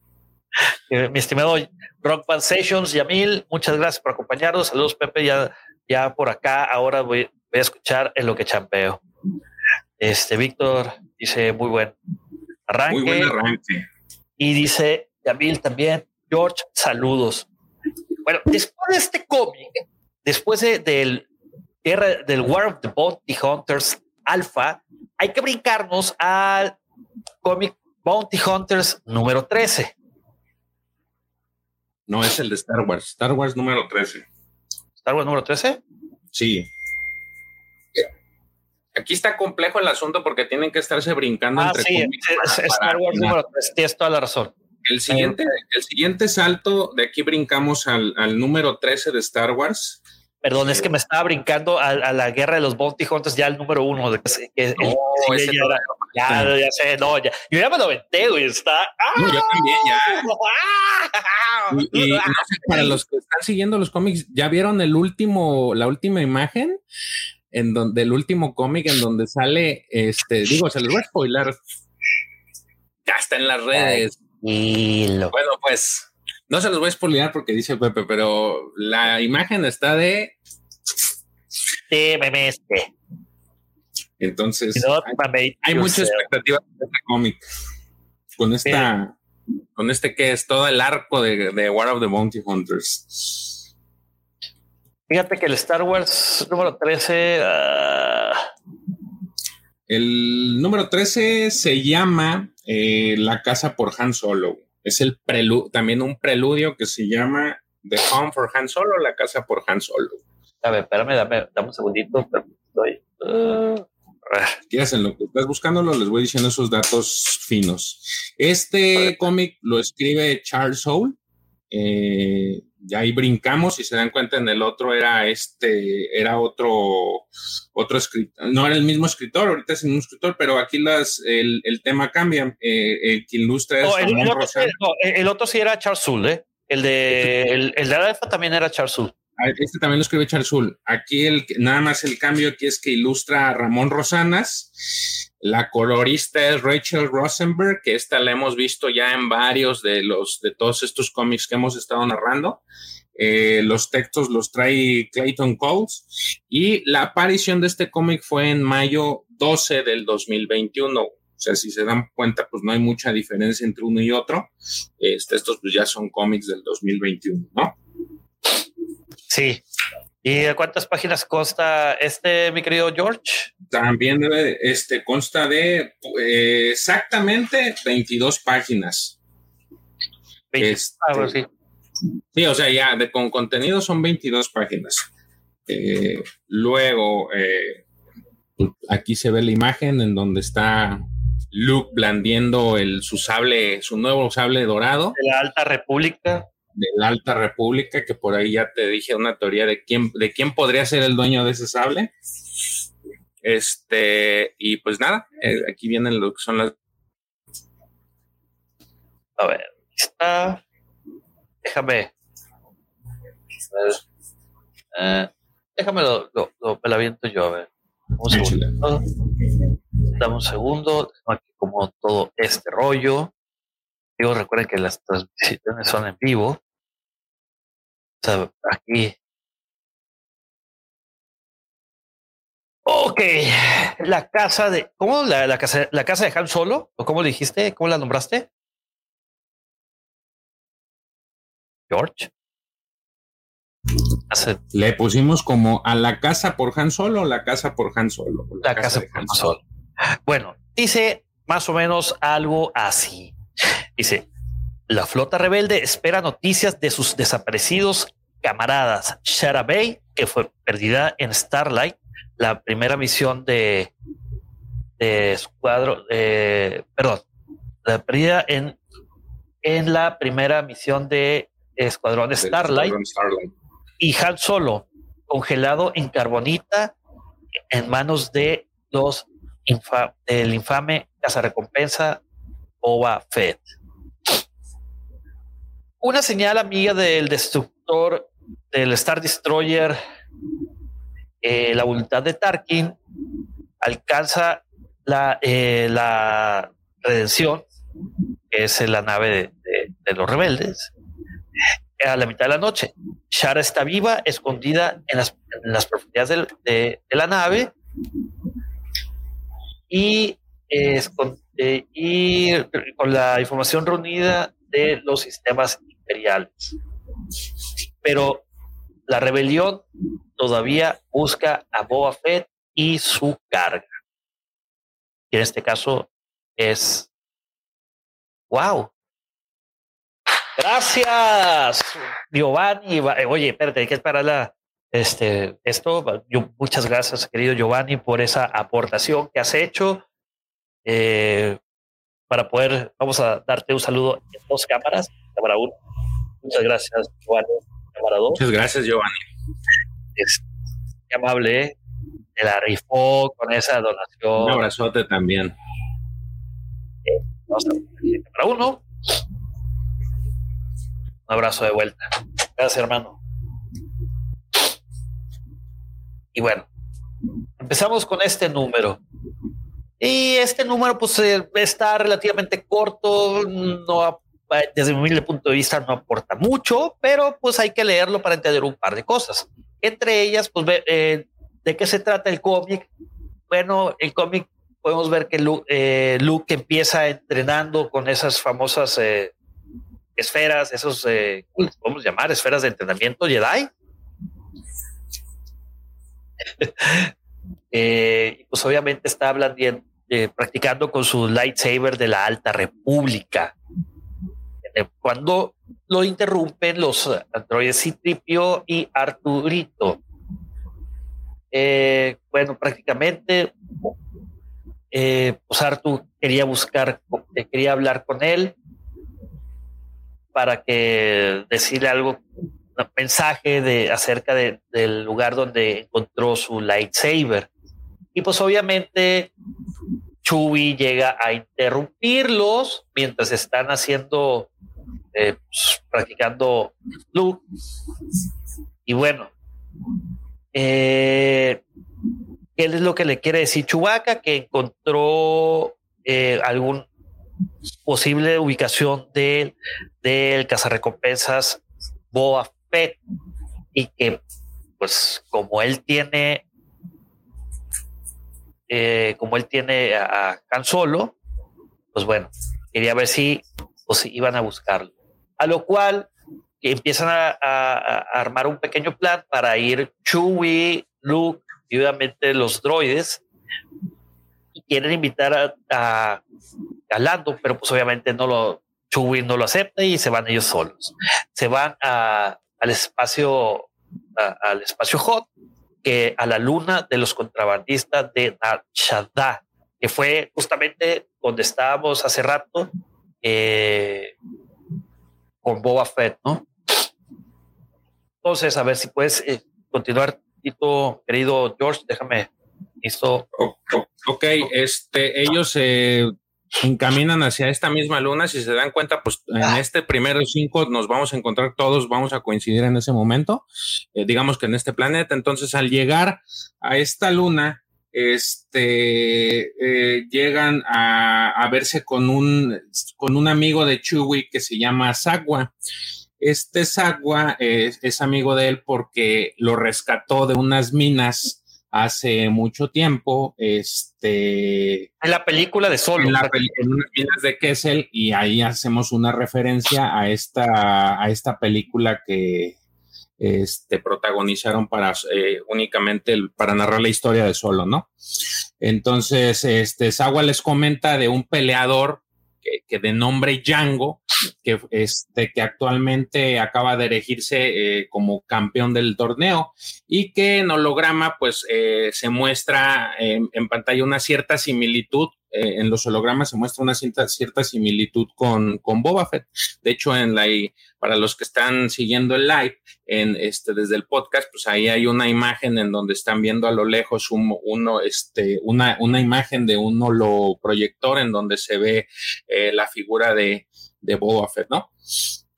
Eh, mi estimado Rock Band Sessions, Yamil, muchas gracias por acompañarnos. Saludos, Pepe. Ya, ya por acá, ahora voy, a escuchar en lo que champeo. Este Víctor dice muy buen arranque. Muy buen arranque. Y dice Yamil también, George, saludos. Bueno, después de este cómic, después de, del, del War of the Bounty Hunters Alpha, hay que brincarnos al cómic Bounty Hunters número 13. No, es el de Star Wars. Star Wars número 13. ¿Star Wars número 13? Sí. Aquí está complejo el asunto porque tienen que estarse brincando ah, entre sí, es, Star Wars número 13. Tienes toda la razón. El siguiente, el siguiente salto, de aquí brincamos al, al número 13 de Star Wars, Perdón, es que me estaba brincando a, la guerra de los Bounty Hunters ya el número uno. De que, ya, ya, sé, no, ya. Yo ya me lo venté, güey. Está. yo también, ya. y, para los que están siguiendo los cómics, ¿ya vieron el último, la última imagen? En donde el último cómic en donde sale, este, digo, se les voy a spoiler. Ya está en las redes. y lo... Bueno, pues no se los voy a spoilear porque dice Pepe, pero la imagen está de. Sí, me este. Entonces, hay, mucha expectativa de este cómic. Con esta, con este que es todo el arco de, War of the Bounty Hunters. Fíjate que el Star Wars número 13. Ah. El número 13 se llama eh, La casa por Han Solo es el preludio, también un preludio que se llama The Home for Han Solo, la casa por Han Solo. A ver, espérame, dame, dame un segundito. Estoy, uh, Si en lo que estás buscándolo, les voy diciendo esos datos finos. Este cómic lo escribe Charles Soule. Eh, ya ahí brincamos y se dan cuenta en el otro era este, era otro, otro escritor, no era el mismo escritor, ahorita es el mismo escritor, pero aquí las, el, tema cambia, eh, el que ilustra es el, el, otro, sí era Charles Soule, ¿eh? el de, el, el de Alfa también era Charles Soule. Ah, este también lo escribe Charles Soule. Aquí el, nada más el cambio aquí es que ilustra a Ramón Rosanas. La colorista es Rachel Rosenberg, que esta la hemos visto ya en varios de los de todos estos cómics que hemos estado narrando. Eh, los textos los trae Clayton Coles y la aparición de este cómic fue en mayo 12 del 2021. O sea, si se dan cuenta, pues no hay mucha diferencia entre uno y otro. Este, estos pues ya son cómics del 2021, ¿no? Sí. ¿Y cuántas páginas consta este, mi querido George? También debe, este, consta de eh, exactamente 22 páginas. Este, sí. sí. o sea, ya de, con contenido son 22 páginas. Eh, luego, eh, aquí se ve la imagen en donde está Luke blandiendo el, su sable, su nuevo sable dorado. De la Alta República de la Alta República, que por ahí ya te dije una teoría de quién, de quién podría ser el dueño de ese sable. Este, y pues nada, eh, aquí vienen lo que son las. A ver, está. Déjame. Eh, déjame lo, lo, lo, aviento yo, a ver. Un segundo. Dame un segundo. aquí como todo este rollo. Digo, recuerden que las transmisiones son en vivo aquí. Ok, la casa de. ¿Cómo? La, la, casa, la casa de Han Solo? ¿O cómo le dijiste? ¿Cómo la nombraste? George. Le pusimos como a la casa por Han Solo, la casa por Han Solo. La, casa, por Han Solo. Bueno, dice más o menos algo así. Dice, la flota rebelde espera noticias de sus desaparecidos camaradas. Shara Bay, que fue perdida en Starlight, la primera misión de, de cuadro, perdón, la perdida en, en la primera misión de Escuadrón Starlight, y Han Solo, congelado en carbonita en manos de los del infame cazarrecompensa Boba Fett. Una señal amiga del destructor del Star Destroyer, eh, la voluntad de Tarkin alcanza la, eh, redención, que es la nave de, los rebeldes, a la mitad de la noche. Shara está viva, escondida en las, profundidades de, la nave y, eh, y con la información reunida de los sistemas imperiales. Pero la rebelión todavía busca a Boba Fett y su carga. Y en este caso es wow. Gracias, Giovanni. Oye, espérate, hay que esperar la, este, esto. Muchas gracias, querido Giovanni, por esa aportación que has hecho. Eh, para poder, vamos a darte un saludo en dos cámaras, cámara uno. Muchas gracias, Giovanni. Muchas gracias, Giovanni. Es amable, ¿eh? Te la rifó con esa donación. Un abrazote también. Eh, para uno. Un abrazo de vuelta. Gracias, hermano. Y bueno, empezamos con este número. Y este número, pues, eh, está relativamente corto, no desde mi punto de vista no aporta mucho, pero pues hay que leerlo para entender un par de cosas. Entre ellas, pues eh, de qué se trata el cómic. Bueno, el cómic podemos ver que Luke, eh, empieza entrenando con esas famosas eh, esferas, esos, podemos llamar esferas de entrenamiento Jedi. pues obviamente está hablando, practicando con su lightsaber de la Alta República eh, cuando lo interrumpen los androides Citripio y Arturito. Eh, bueno, prácticamente eh, pues Artu quería buscar, eh, quería hablar con él para que decirle algo, un mensaje de acerca del lugar donde encontró su lightsaber. Y pues obviamente Chewie llega a interrumpirlos mientras están haciendo, eh, pues, practicando Luke. Y bueno, eh, ¿qué es lo que le quiere decir Chewbacca? Que encontró eh, algún posible ubicación del, del cazarrecompensas Boa Fett y que pues como él tiene eh, como él tiene a, Han Solo, pues bueno, quería ver si, pues, iban a buscarlo. A lo cual empiezan a, armar un pequeño plan para ir Chewie, Luke y obviamente los droides y quieren invitar a, a, Lando, pero pues obviamente no lo Chewie no lo acepta y se van ellos solos. Se van al espacio al espacio hot que a la luna de los contrabandistas de Nachada, que fue justamente donde estábamos hace rato eh, con Boba Fett, ¿no? Entonces, a ver si puedes eh, continuar, Tito, querido George, déjame. Listo. Ok, este, ellos eh, encaminan hacia esta misma luna. Si se dan cuenta, pues en ah. este primero cinco nos vamos a encontrar todos, vamos a coincidir en ese momento, eh, digamos que en este planeta. Entonces, al llegar a esta luna, este, eh, llegan a, verse con un, con un amigo de Chewie que se llama Sagua. Este Sagua es amigo de él porque lo rescató de unas minas hace mucho tiempo, este... En la película de Solo. En, la en unas minas de Kessel y ahí hacemos una referencia a esta, a esta película que este, protagonizaron para eh, únicamente para narrar la historia de Solo, ¿no? Entonces, este, Sawa les comenta de un peleador que, de nombre Django, que, este, que actualmente acaba de elegirse eh, como campeón del torneo y que en holograma pues eh, se muestra en pantalla una cierta similitud eh, en los hologramas se muestra una cierta, cierta similitud con, con, Boba Fett. De hecho, en la, para los que están siguiendo el live, en este, desde el podcast, pues ahí hay una imagen en donde están viendo a lo lejos uno, este, una, una imagen de un holoproyector en donde se ve eh, la figura de, de Boba Fett, ¿no?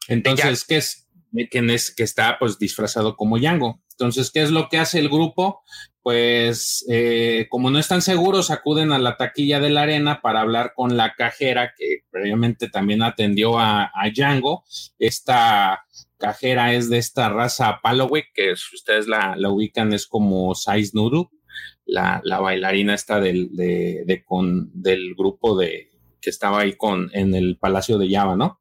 Entonces, ¿qué es? Que, es, que está pues disfrazado como Yango. Entonces, ¿qué es lo que hace el grupo? Pues eh, como no están seguros, acuden a la taquilla de la arena para hablar con la cajera que previamente también atendió a, Django. Esta cajera es de esta raza Palowick, que si ustedes la, ubican es como Size Noodle, la, bailarina esta del, con, del grupo de, que estaba ahí con, en el Palacio de Java, ¿no?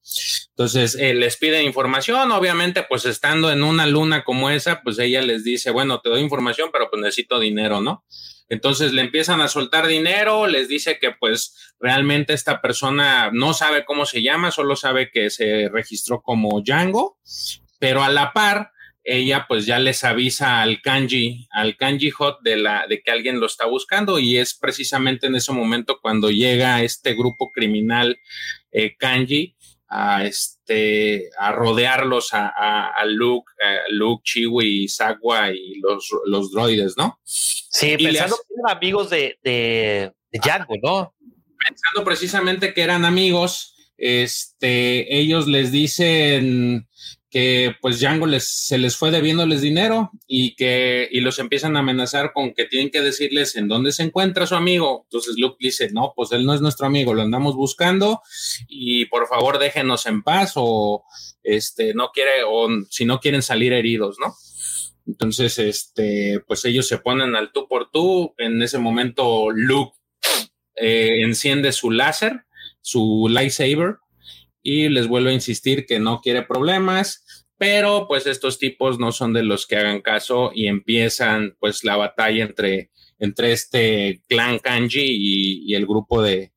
Entonces, eh, les piden información, obviamente, pues estando en una luna como esa, pues ella les dice, bueno, te doy información, pero pues necesito dinero, ¿no? Entonces le empiezan a soltar dinero, les dice que pues realmente esta persona no sabe cómo se llama, solo sabe que se registró como Django, pero a la par ella pues ya les avisa al kanji, al kanji hot de la de que alguien lo está buscando y es precisamente en ese momento cuando llega este grupo criminal eh, kanji a este a rodearlos a, a, Luke, a Luke, Chiwi, Sagua y los, los droides, ¿no? Sí, pensando que eran amigos de, de, de Django, ¿no? Pensando precisamente que eran amigos, este, ellos les dicen que pues Django les, se les fue debiéndoles dinero y que y los empiezan a amenazar con que tienen que decirles en dónde se encuentra su amigo. Entonces Luke dice, no, pues él no es nuestro amigo, lo andamos buscando y por favor déjenos en paz o este no quiere o si no quieren salir heridos, ¿no? Entonces, este, pues ellos se ponen al tú por tú. En ese momento Luke eh, enciende su láser, su lightsaber y les vuelvo a insistir que no quiere problemas, pero pues estos tipos no son de los que hagan caso y empiezan pues la batalla entre, entre este clan Kanji y, el grupo de,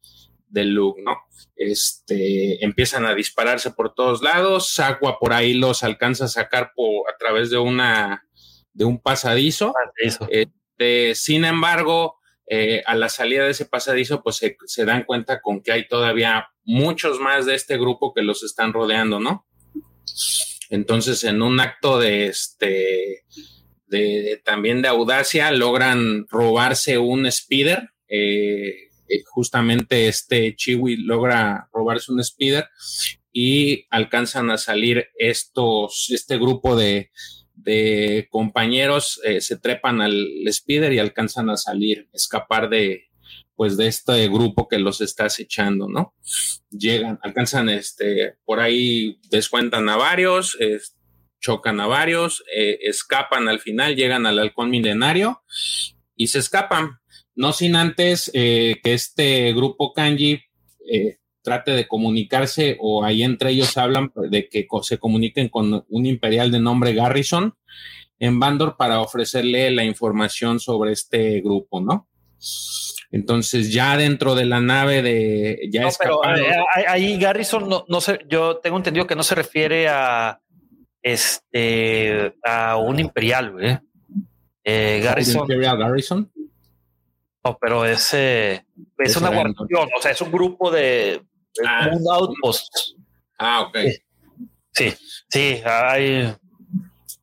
de Luke, ¿no? Este, empiezan a dispararse por todos lados, Aqua por ahí los alcanza a sacar a través de una de un pasadizo. Este, sin embargo, eh, a la salida de ese pasadizo, pues se, se, dan cuenta con que hay todavía muchos más de este grupo que los están rodeando, ¿no? Entonces, en un acto de este, de, también de audacia, logran robarse un speeder. Eh, eh, justamente este Chiwi logra robarse un speeder y alcanzan a salir estos, este grupo de, de compañeros, eh, se trepan al speeder y alcanzan a salir, escapar de, pues de este grupo que los está acechando, ¿no? Llegan, alcanzan, este, por ahí descuentan a varios, chocan a varios, eh, escapan al final, llegan al halcón milenario y se escapan. No sin antes eh, que este grupo kanji eh, trate de comunicarse o ahí entre ellos hablan de que se comuniquen con un imperial de nombre Garrison en Bandor para ofrecerle la información sobre este grupo, ¿no? Entonces ya dentro de la nave de ya no, pero eh, ahí Garrison no, no sé, yo tengo entendido que no se refiere a este a un imperial, güey. Eh, Garrison. Imperial Garrison. No, pero es, es, una guarnición, o sea, es un grupo de, ah, un outpost. Ah, ok. Sí, sí, hay.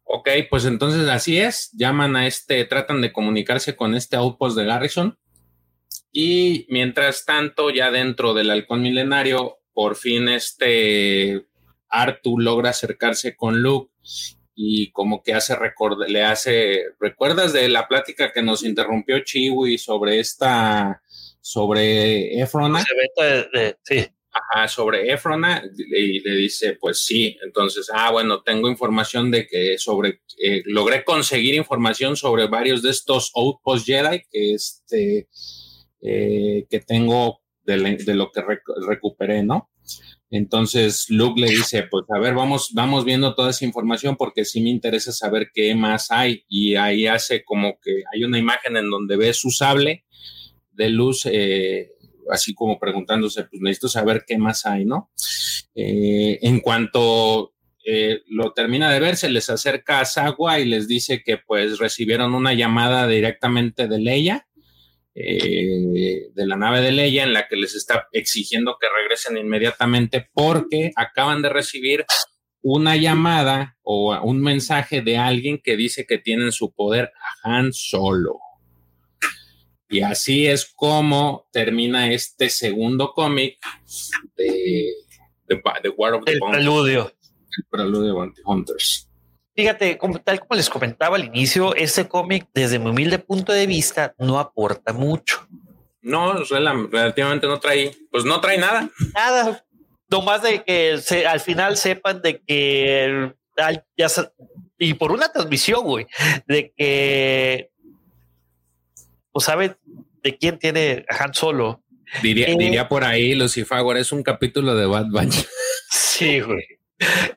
Ok, pues entonces así es. Llaman a este, tratan de comunicarse con este outpost de Garrison y mientras tanto, ya dentro del halcón milenario, por fin este Artu logra acercarse con Luke y como que hace le hace, ¿recuerdas de la plática que nos interrumpió Chiwi sobre esta, sobre Efrona? sí. Ajá, sobre Efrona y le dice, pues sí, entonces, ah, bueno, tengo información de que sobre, eh, logré conseguir información sobre varios de estos Outpost Jedi que este, eh, que tengo de, lo que recuperé, ¿no? Entonces Luke le dice, pues a ver, vamos, vamos viendo toda esa información porque sí me interesa saber qué más hay. Y ahí hace como que hay una imagen en donde ve su sable de luz, eh, así como preguntándose, pues necesito saber qué más hay, ¿no? Eh, en cuanto lo termina de ver, se les acerca a Sagua y les dice que pues recibieron una llamada directamente de Leia eh, de la nave de Leia en la que les está exigiendo que regresen inmediatamente porque acaban de recibir una llamada o un mensaje de alguien que dice que tienen su poder a Han Solo. Y así es como termina este segundo cómic de, de, War of the El preludio. El preludio de Bounty Hunters. Fíjate, como, tal como les comentaba al inicio, este cómic, desde mi humilde punto de vista, no aporta mucho. No, relativamente no trae, pues no trae nada. Nada. más de que se, al final sepan de que ya y por una transmisión, güey, de que pues sabe de quién tiene a Han Solo. Diría, eh, diría por ahí, Lucifer, es un capítulo de Bad Bunch. Sí, güey.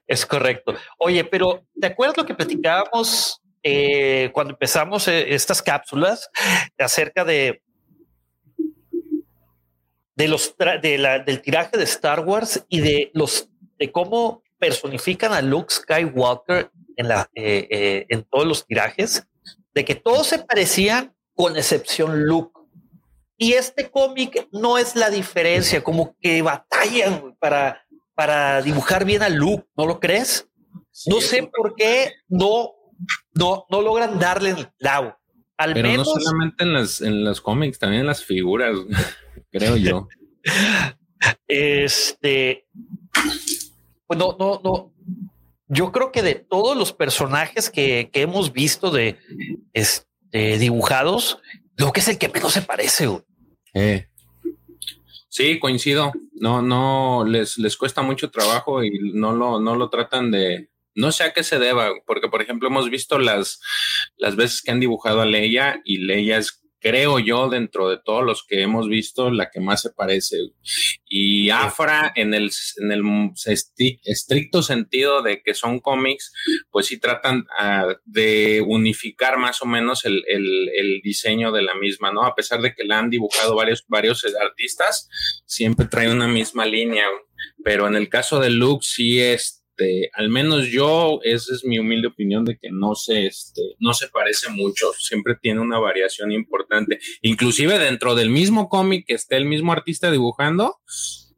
Es correcto. Oye, pero ¿te acuerdas lo que platicábamos eh, cuando empezamos eh, estas cápsulas acerca de de los de la, del tiraje de Star Wars y de los de cómo personifican a Luke Skywalker en la eh, en todos los tirajes, de que todos se parecían con excepción Luke. Y este cómic no es la diferencia, como que batallan para para dibujar bien a Luke, ¿no lo crees? no sé por qué no, no, no logran darle el clavo. Al Pero no solamente en las, en los cómics, también en las figuras, creo yo. este, pues no, no, no. Yo creo que de todos los personajes que, que hemos visto de este, dibujados, lo que es el que menos se parece. Eh. Sí, coincido. No, no, les, les cuesta mucho trabajo y no lo, no lo tratan de, no sé a qué se deba, porque por ejemplo hemos visto las, las veces que han dibujado a Leia y Leia es creo yo, dentro de todos los que hemos visto, la que más se parece. Y Afra, en el, en el estricto sentido de que son cómics, pues sí tratan uh, de unificar más o menos el, el, el, diseño de la misma, ¿no? A pesar de que la han dibujado varios, varios artistas, siempre trae una misma línea. Pero en el caso de Luke, sí es este, al menos yo, esa es mi humilde opinión de que no se, este, no se parece mucho, siempre tiene una variación importante. Inclusive dentro del mismo cómic que esté el mismo artista dibujando,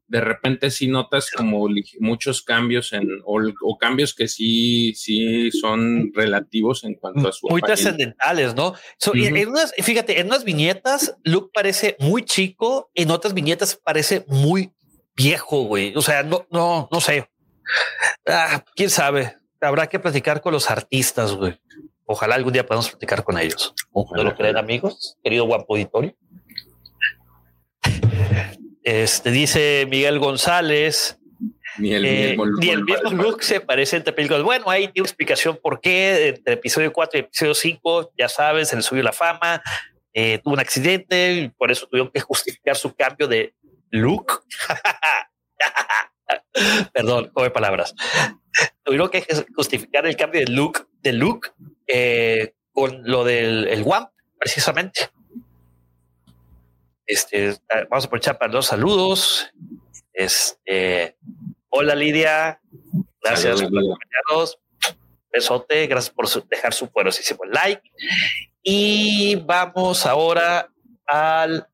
de repente sí notas como muchos cambios en, o, cambios que sí, sí son relativos en cuanto a su. Muy trascendentales, ¿no? fíjate, en unas viñetas, Luke parece muy chico, en otras viñetas parece muy viejo, güey. O sea, no, no, no sé. Ah, quién sabe. Habrá que platicar con los artistas, güey. Ojalá algún día podamos platicar con ellos. ¿No lo creen, amigos? Querido guapo auditorio. Este dice Miguel González. Ni el, eh, mismo look se parece entre películas. Bueno, ahí tiene explicación por qué. Entre episodio 4 y episodio 5, ya sabes, se le subió la fama. Eh, tuvo un accidente y por eso tuvieron que justificar su cambio de look. Perdón, come palabras. Tuvieron que justificar el cambio de look, de look eh, con lo del el WAMP, precisamente. Este, vamos a aprovechar para los saludos. Este, hola Lidia, gracias por acompañarnos. Besote, gracias por dejar su poderosísimo like. Y vamos ahora al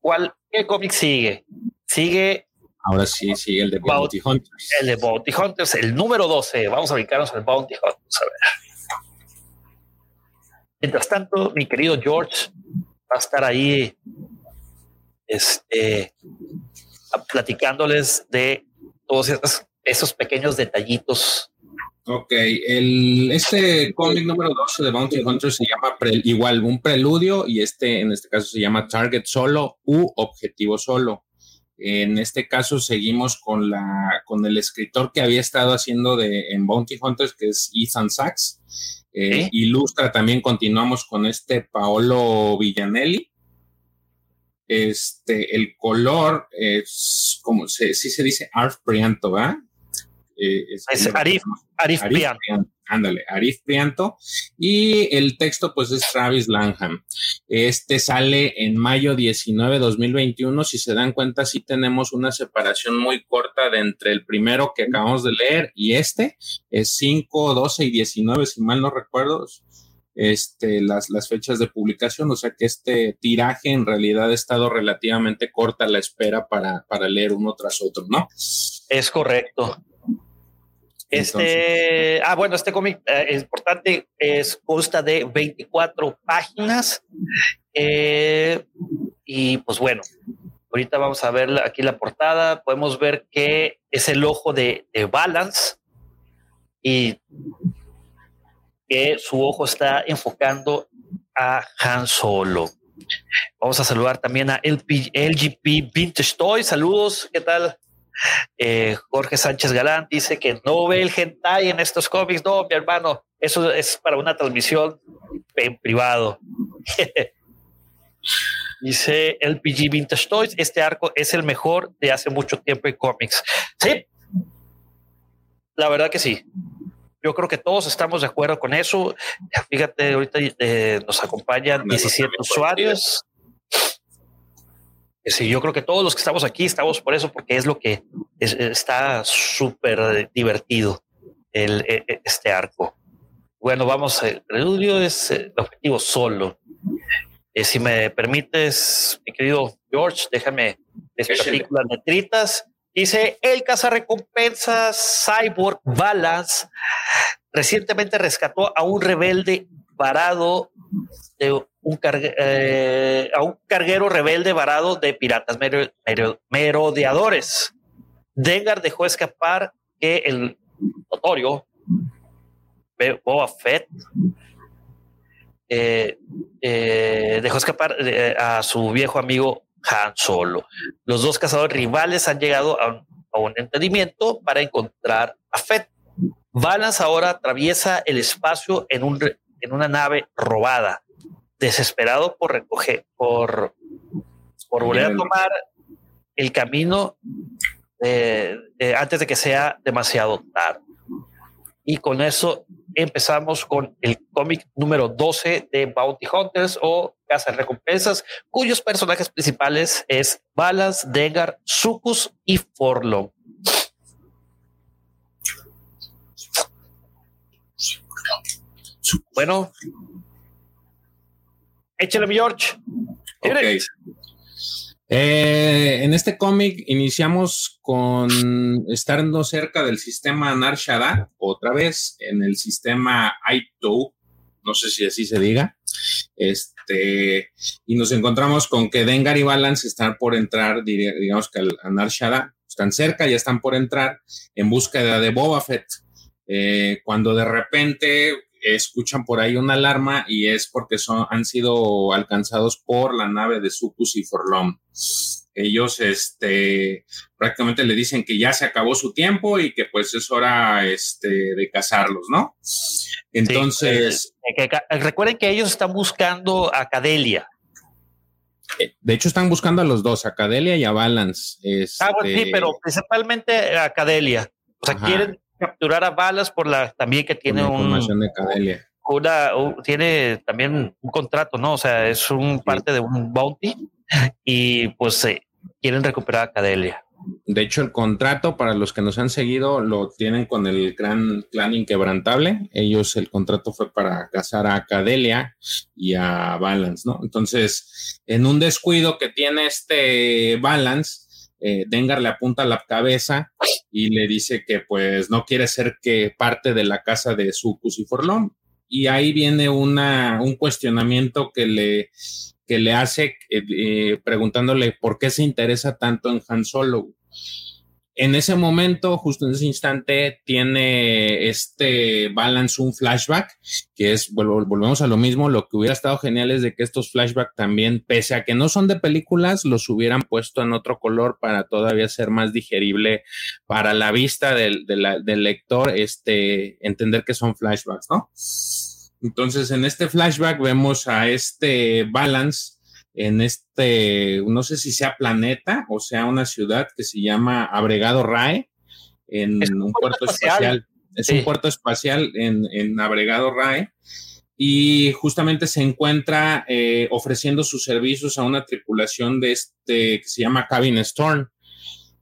cuál, ¿qué cómic sigue? Sigue. Ahora sí, sigue el de Bounty Hunters. El de Bounty Hunters, el número 12. Vamos a ubicarnos al Bounty Hunters. A ver. Mientras tanto, mi querido George va a estar ahí este, platicándoles de todos esos, pequeños detallitos. Ok, el, este cómic número 12 de Bounty Hunter se llama igual un preludio y este en este caso se llama Target Solo u Objetivo Solo. En este caso seguimos con la con el escritor que había estado haciendo de en Bounty Hunters que es Ethan Sachs. Eh, ilustra también continuamos con este Paolo Villanelli este, el color es como se, sí se dice Arf Prianto, ¿va? Eh, es, Arif, Arif, Prianto. Ándale, Arif Prianto. Y el texto, pues, es Travis Lanham. Este sale en mayo 19, 2021. Si se dan cuenta, sí tenemos una separación muy corta de entre el primero que acabamos de leer y este. Es 5, 12 y 19, si mal no recuerdo este, las, las fechas de publicación, o sea que este tiraje en realidad ha estado relativamente corta la espera para, para leer uno tras otro, ¿no? Es correcto. Este, ah, bueno, este cómic eh, es importante, es, consta de 24 páginas. Eh, y pues bueno, ahorita vamos a ver aquí la portada. Podemos ver que es el ojo de, de Balance. Y que su ojo está enfocando a Han Solo. Vamos a saludar también a LGP Vintage Toy. Saludos, ¿qué tal? Eh, Jorge Sánchez Galán dice que no ve el hentai en estos cómics. No, mi hermano, eso es para una transmisión en privado. dice LPG Vintage Toys, este arco es el mejor de hace mucho tiempo en cómics. Sí, la verdad que sí. Yo creo que todos estamos de acuerdo con eso. Fíjate, ahorita eh, nos acompañan 17 usuarios. Sí, yo creo que todos los que estamos aquí estamos por eso, porque es lo que está súper divertido el, e, e, este arco. Bueno, vamos, el preludio es el objetivo solo. Eh, si me permites, mi querido George, déjame esta película netritas Dice, el cazarrecompensas Cyborg Balance recientemente rescató a un rebelde varado de eh, a un carguero rebelde varado de piratas merodeadores. Dengar dejó escapar que el notorio Boba Fett eh, eh, dejó escapar a su viejo amigo han Solo. Los dos cazadores rivales han llegado a un, entendimiento para encontrar a Fett. Balance ahora atraviesa el espacio en, un, en una nave robada, desesperado por recoger, por, por volver a tomar el camino antes de que sea demasiado tarde. Y con eso empezamos con el cómic número 12 de Bounty Hunters o Casas Recompensas, cuyos personajes principales es Balas, Dengar, Sucus y Forlong. Bueno, échale, George. Okay. Eh, en este cómic iniciamos con estando cerca del sistema Nar otra vez en el sistema Aito, no sé si así se diga. Este, y nos encontramos con que Dengar y Balance están por entrar, digamos que al Nar están cerca, ya están por entrar en búsqueda de Boba Fett. Eh, cuando de repente escuchan por ahí una alarma y es porque son, han sido alcanzados por la nave de Sucus y Forlom. Ellos este, prácticamente le dicen que ya se acabó su tiempo y que pues es hora este, de cazarlos, ¿no? Entonces... Eh, recuerden que ellos están buscando a Cadelia. Eh, de hecho, están buscando a los dos, a Cadelia y a Balance. Ah, sí, este pero principalmente a Cadelia. O sea, quieren capturar a balas por la también que tiene una información de. Una, tiene también un contrato, ¿no? O sea, es un parte de un bounty y pues quieren recuperar a Cadelia. De hecho, el contrato para los que nos han seguido lo tienen con el gran clan inquebrantable. Ellos, el contrato fue para cazar a Cadelia y a Balance, ¿no? Entonces, en un descuido que tiene este Balance, eh, Dengar le apunta la cabeza y le dice que pues no quiere ser que parte de la casa de Sucus y Forlón. Y ahí viene una, un cuestionamiento que le, que le hace eh, eh, preguntándole por qué se interesa tanto en Han Solo en ese momento, justo en ese instante, tiene este balance un flashback, que es, volvemos a lo mismo, lo que hubiera estado genial es de que estos flashbacks también, pese a que no son de películas, los hubieran puesto en otro color para todavía ser más digerible para la vista del, lector, este, entender que son flashbacks, ¿no? Entonces, en este flashback vemos a este balance en este, no sé si sea planeta o sea una ciudad que se llama Abregado Rae, en un, puerto, espacial. Es un puerto espacial en, en, Abregado Rae. Y justamente se encuentra eh, ofreciendo sus servicios a una tripulación de este que se llama Cabin Storm.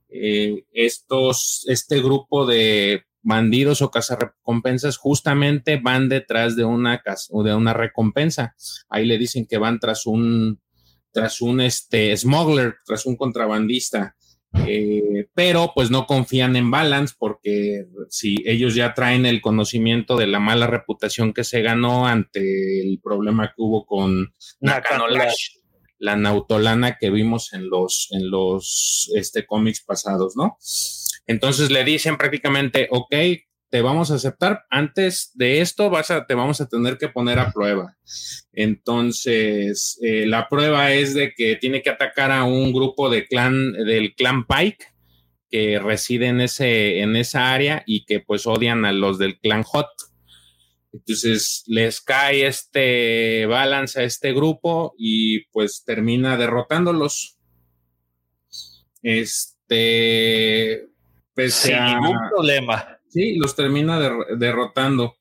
Eh, estos, este grupo de bandidos o cazarrecompensas justamente van detrás de una, de una recompensa. Ahí le dicen que van tras un, tras un este, smuggler, tras un contrabandista. Eh, pero pues no confían en Balance porque si ellos ya traen el conocimiento de la mala reputación que se ganó ante el problema que hubo con Nakanolash, la nautolana que vimos en los, en los este, cómics pasados, ¿no? Entonces le dicen prácticamente, ok, te vamos a aceptar. Antes de esto vas a, te vamos a tener que poner a prueba. Entonces, eh, la prueba es de que tiene que atacar a un grupo de clan, del clan Pike que reside en, ese, en esa área y que pues odian a los del clan Hot. Entonces les cae este balance a este grupo y pues termina derrotándolos. Este, Sin ningún problema. Sí, los termina derrotando.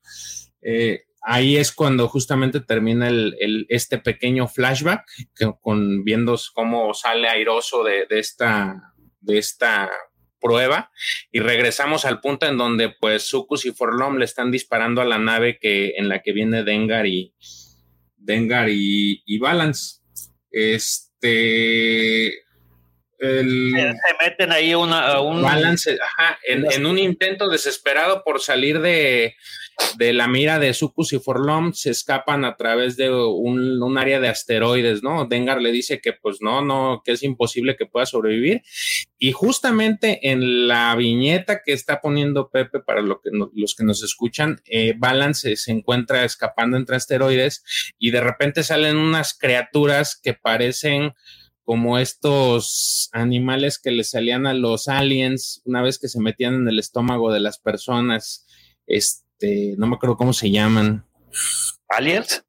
Eh, ahí es cuando justamente termina el, este pequeño flashback, con viendo cómo sale airoso de, esta, de esta prueba y regresamos al punto en donde pues Sucus y Forlom le están disparando a la nave que, en la que viene Dengar y Dengar y, y Balance. Este se meten ahí una, un balance, en, un intento desesperado por salir de, la mira de Sucus y Forlom, se escapan a través de un, área de asteroides, ¿no? Dengar le dice que pues no, no, que es imposible que pueda sobrevivir. Y justamente en la viñeta que está poniendo Pepe para lo que los que nos escuchan, eh, Balance se encuentra escapando entre asteroides y de repente salen unas criaturas que parecen como estos animales que le salían a los aliens una vez que se metían en el estómago de las personas. Este, no me acuerdo cómo se llaman. ¿Aliens?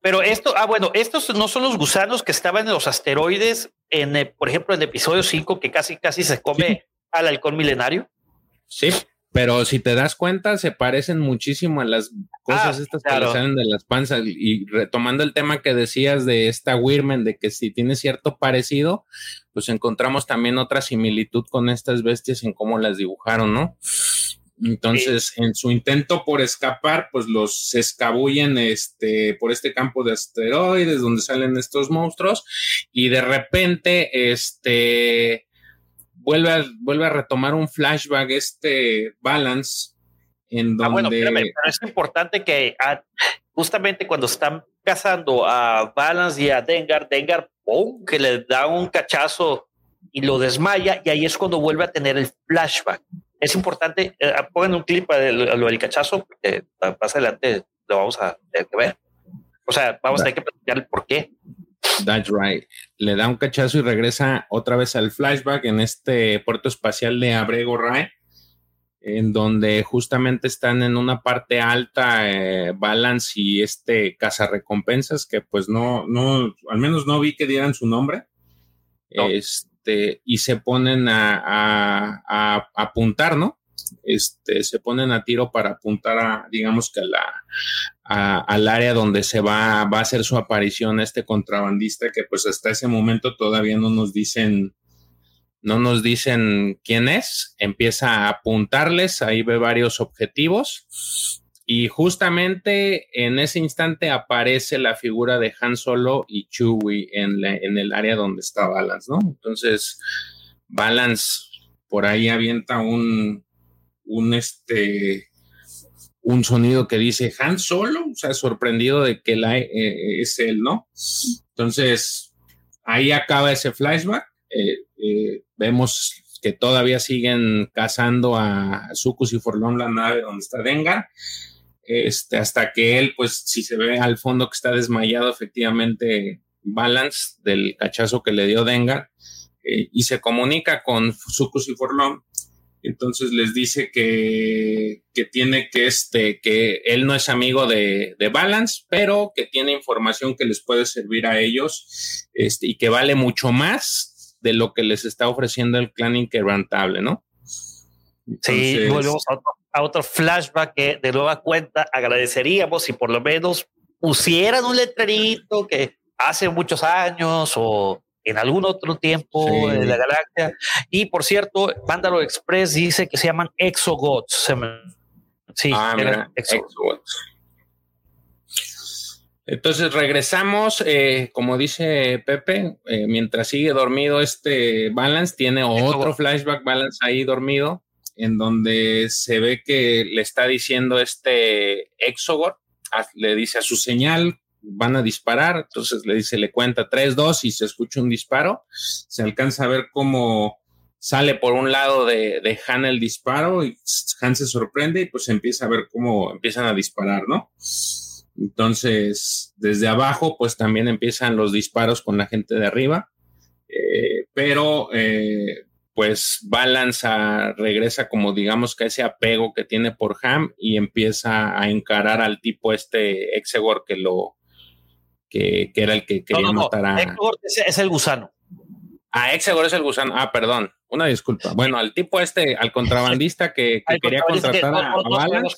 Pero esto, ah, bueno, estos no son los gusanos que estaban en los asteroides, en, eh, por ejemplo, en episodio 5, que casi, casi se come al halcón milenario. Sí, pero si te das cuenta, se parecen muchísimo a las cosas ah, estas que le salen de las panzas. Y retomando el tema que decías de esta Wirmen, de que si tiene cierto parecido, pues encontramos también otra similitud con estas bestias en cómo las dibujaron, ¿no? Entonces, en su intento por escapar, pues los escabullen este, por este campo de asteroides donde salen estos monstruos y de repente este, vuelve, a, vuelve a retomar un flashback este balance en donde... Ah, bueno, pero es importante que ah, justamente cuando están cazando a Balance y a Dengar, Dengar, ¡pum! que le da un cachazo y lo desmaya y ahí es cuando vuelve a tener el flashback es importante, eh, pongan un clip a lo del cachazo, porque más adelante lo vamos a ver. O sea, vamos a tener que platicar el por qué. That's right. Le da un cachazo y regresa otra vez al flashback en este puerto espacial de Abrego Ray, en donde justamente están en una parte alta, eh, Balance y este cazarrecompensas, que pues no, no, al menos no vi que dieran su nombre. Este, este, y se ponen a, apuntar, ¿no? Este, se ponen a tiro para apuntar a, digamos que al área donde se va, va a hacer su aparición este contrabandista que pues hasta ese momento todavía no nos dicen, no nos dicen quién es, empieza a apuntarles, ahí ve varios objetivos y justamente en ese instante aparece la figura de Han Solo y Chewie en, en el área donde está Balance, ¿no? Entonces, Balance por ahí avienta un, un este, un sonido que dice Han Solo, o sea, sorprendido de que la, eh, es él, ¿no? Entonces, ahí acaba ese flashback. Eh, eh, vemos que todavía siguen cazando a Sucus y Forlón la nave donde está Dengar este, hasta que él, pues, si se ve al fondo que está desmayado, efectivamente, balance del cachazo que le dio Dengar, eh, y se comunica con Sucus y Forlón. Entonces les dice que, que, tiene que, este, que él no es amigo de, de, Balance, pero que tiene información que les puede servir a ellos este, y que vale mucho más de lo que les está ofreciendo el clan inquebrantable, ¿no? sí, volvemos a otro otro flashback que de nueva cuenta agradeceríamos si por lo menos pusieran un letrerito que hace muchos años o en algún otro tiempo de la galaxia. Y por cierto, Mándalo Express dice que se llaman Exogots. Sí, ah, Exogots. Entonces regresamos, eh, como dice Pepe, eh, mientras sigue dormido este Balance, tiene otro flashback Balance ahí dormido en donde se ve que le está diciendo este Exogor, le dice a su señal, van a disparar, entonces le dice, le cuenta 3, 2 y se escucha un disparo, se alcanza a ver cómo sale por un lado de, de Han el disparo y Han se sorprende y pues empieza a ver cómo empiezan a disparar, ¿no? Entonces, desde abajo, pues también empiezan los disparos con la gente de arriba, eh, pero eh, pues Balance regresa como digamos que ese apego que tiene por Ham y empieza a encarar al tipo este Exegor que lo que, era el que quería matar a Exegor es, el gusano. Ah, Exegor es el gusano. Ah, perdón. Una disculpa. Bueno, al tipo este, al contrabandista que, quería contratar a, Balance.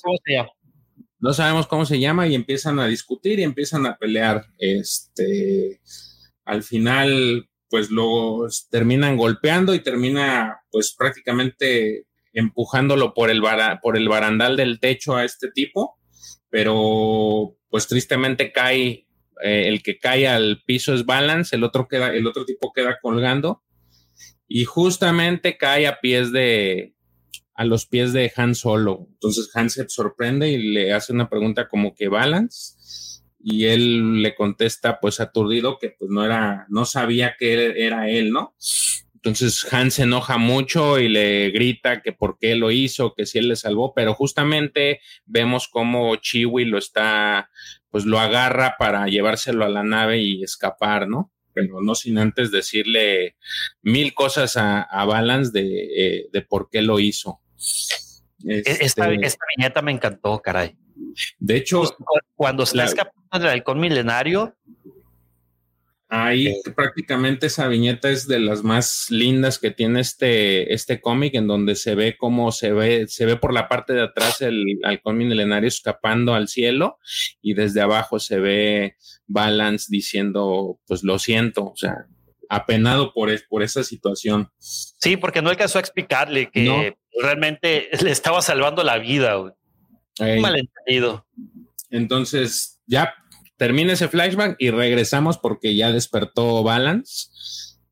No sabemos cómo se llama y empiezan a discutir y empiezan a pelear. Este, al final, pues lo terminan golpeando y termina pues prácticamente empujándolo por el, por el barandal del techo a este tipo, pero pues tristemente cae, eh, el que cae al piso es Balance, el otro, queda, el otro tipo queda colgando y justamente cae a pies de, a los pies de Han Solo. Entonces Han se sorprende y le hace una pregunta como que Balance y él le contesta pues aturdido que pues no era, no sabía que era él, ¿no? Entonces Han se enoja mucho y le grita que por qué lo hizo, que si él le salvó, pero justamente vemos cómo Chiwi lo está, pues lo agarra para llevárselo a la nave y escapar, ¿no? Pero no sin antes decirle mil cosas a, Balance de, de, por qué lo hizo. E-, esta, este esta viñeta me encantó, caray. De hecho, cuando está escapando del halcón milenario. Ahí prácticamente esa viñeta es de las más lindas que tiene este, este cómic, en donde se ve cómo se ve, se ve por la parte de atrás el halcón milenario escapando al cielo, y desde abajo se ve Balance diciendo, pues lo siento, o sea, apenado por, por esa situación. Sí, porque no alcanzó a explicarle que realmente le estaba salvando la vida, güey. Malentendido. Entonces, ya termina ese flashback y regresamos porque ya despertó Balance.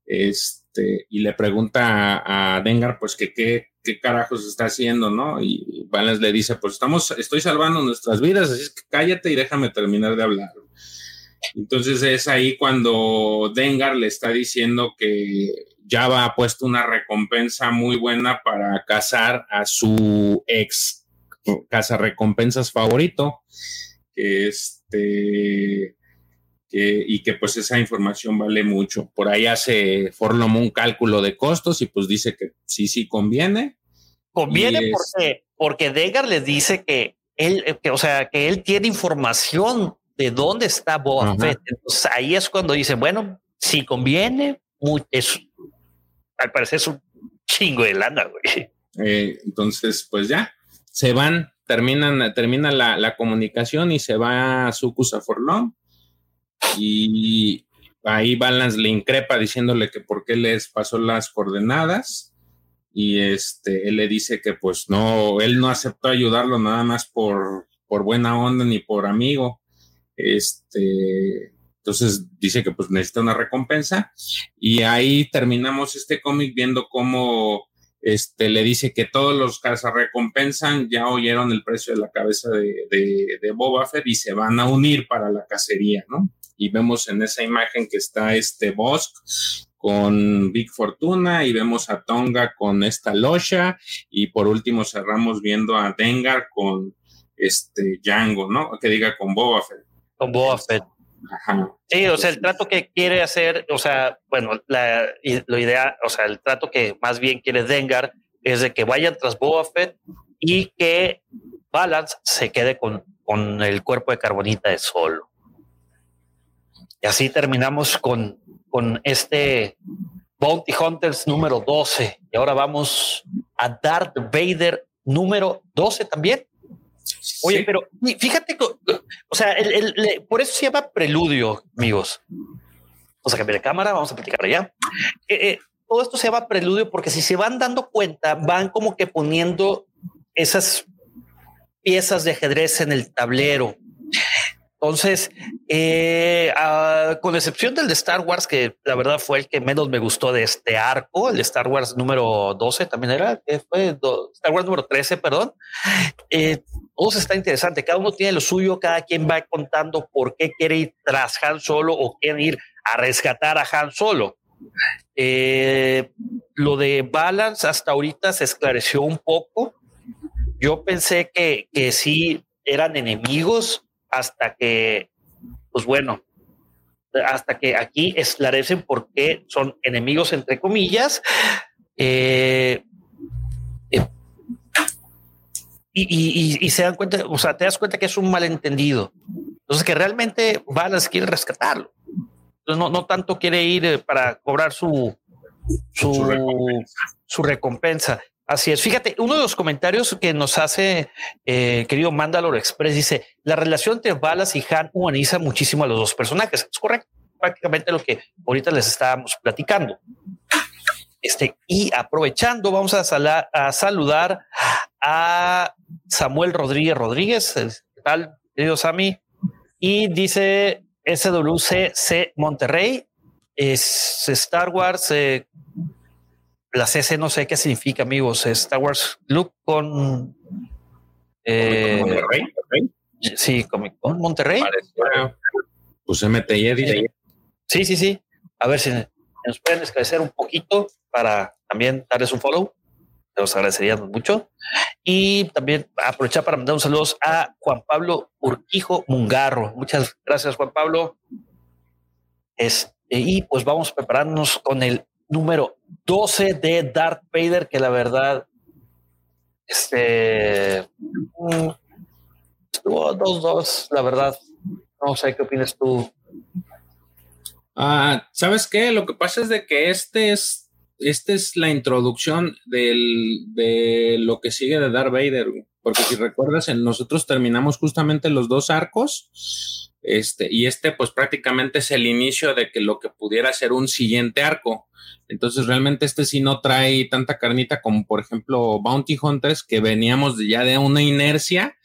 Este, y le pregunta a, Dengar, pues, que qué, qué carajos está haciendo, ¿no? Y Balance le dice, pues estamos, estoy salvando nuestras vidas, así es que cállate y déjame terminar de hablar. Entonces es ahí cuando Dengar le está diciendo que Java ha puesto una recompensa muy buena para cazar a su ex casa recompensas favorito, que este y que pues esa información vale mucho. Por ahí hace Forlom un cálculo de costos y pues dice que sí, sí conviene. Conviene porque, porque Dengar le dice que él, que, o sea, que él tiene información de dónde está Boba Fett. Entonces ahí es cuando dice, bueno, si conviene, es, al parecer es un chingo de lana, güey. Eh, entonces, pues ya, se van, terminan, termina la, comunicación y se va a Sucus a Forlón. Y ahí Balance le increpa diciéndole que por qué les pasó las coordenadas. Y este, él le dice que pues no, él no aceptó ayudarlo nada más por, por buena onda ni por amigo, este, entonces dice que pues necesita una recompensa y ahí terminamos este cómic viendo cómo este, le dice que todos los recompensan ya oyeron el precio de la cabeza de, de, Boba Fett y se van a unir para la cacería, ¿no? Y vemos en esa imagen que está este Bosk con Big Fortuna y vemos a Tonga con esta Losha y por último cerramos viendo a Dengar con este Django, ¿no? Que diga con Boba Fett. Con Boba Fett. Sí, o sea, el trato que quiere hacer, o sea, bueno, la, lo ideal, o sea, el trato que más bien quiere Dengar es de que vayan tras Boba Fett y que Balance se quede con, con el cuerpo de carbonita de solo. Y así terminamos con, con este Bounty Hunters número 12. Y ahora vamos a Darth Vader número 12 también. Oye, pero fíjate, o sea, por eso se llama preludio, amigos. Vamos a cambiar de cámara, vamos a platicar allá. Eh, eh, todo esto se llama preludio porque si se van dando cuenta, van como que poniendo esas piezas de ajedrez en el tablero. Entonces, eh, ah, con excepción del de Star Wars, que la verdad fue el que menos me gustó de este arco, el de Star Wars número 12 también era, que fue Star Wars número 13, perdón. Eh, todo está interesante, cada uno tiene lo suyo, cada quien va contando por qué quiere ir tras Han Solo o quiere ir a rescatar a Han Solo. Eh, lo de Balance hasta ahorita se esclareció un poco. Yo pensé que, que sí eran enemigos hasta que, pues bueno, hasta que aquí esclarecen por qué son enemigos, entre comillas. Eh, y, se dan cuenta, o sea, te das cuenta que es un malentendido. Entonces, que realmente Balance quiere rescatarlo. Entonces, no, tanto quiere ir eh, para cobrar su, su recompensa. Así es. Fíjate, uno de los comentarios que nos hace eh, querido Mandalore Express dice la relación entre Balas y Han humaniza muchísimo a los dos personajes. Es correcto. Prácticamente lo que ahorita les estábamos platicando. Este, y aprovechando, vamos a, a saludar a Samuel Rodríguez Rodríguez, ¿qué tal, querido Sammy? Y dice SWCC Monterrey, es Star Wars, eh, la CC no sé qué significa, amigos. Star Wars Club con. Eh, Monterrey, Sí, Comic Con Monterrey. Pues MTI. Sí, sí, sí. A ver si nos pueden esclarecer un poquito para también darles un follow. Los agradeceríamos mucho. Y también aprovechar para mandar un saludo a Juan Pablo Urquijo Mungarro. Muchas gracias, Juan Pablo. Este, y pues vamos preparándonos con el número 12 de Darth Vader, que la verdad, este, mm, estuvo 2-2, la verdad. No sé qué opinas tú. Ah, ¿Sabes qué? Lo que pasa es de que este es, este es la introducción de lo que sigue de Darth Vader, porque si recuerdas, nosotros terminamos justamente los dos arcos Este, y este, pues prácticamente es el inicio de que lo que pudiera ser un siguiente arco. Entonces, realmente este sí no trae tanta carnita como, por ejemplo, Bounty Hunters, que veníamos ya de una inercia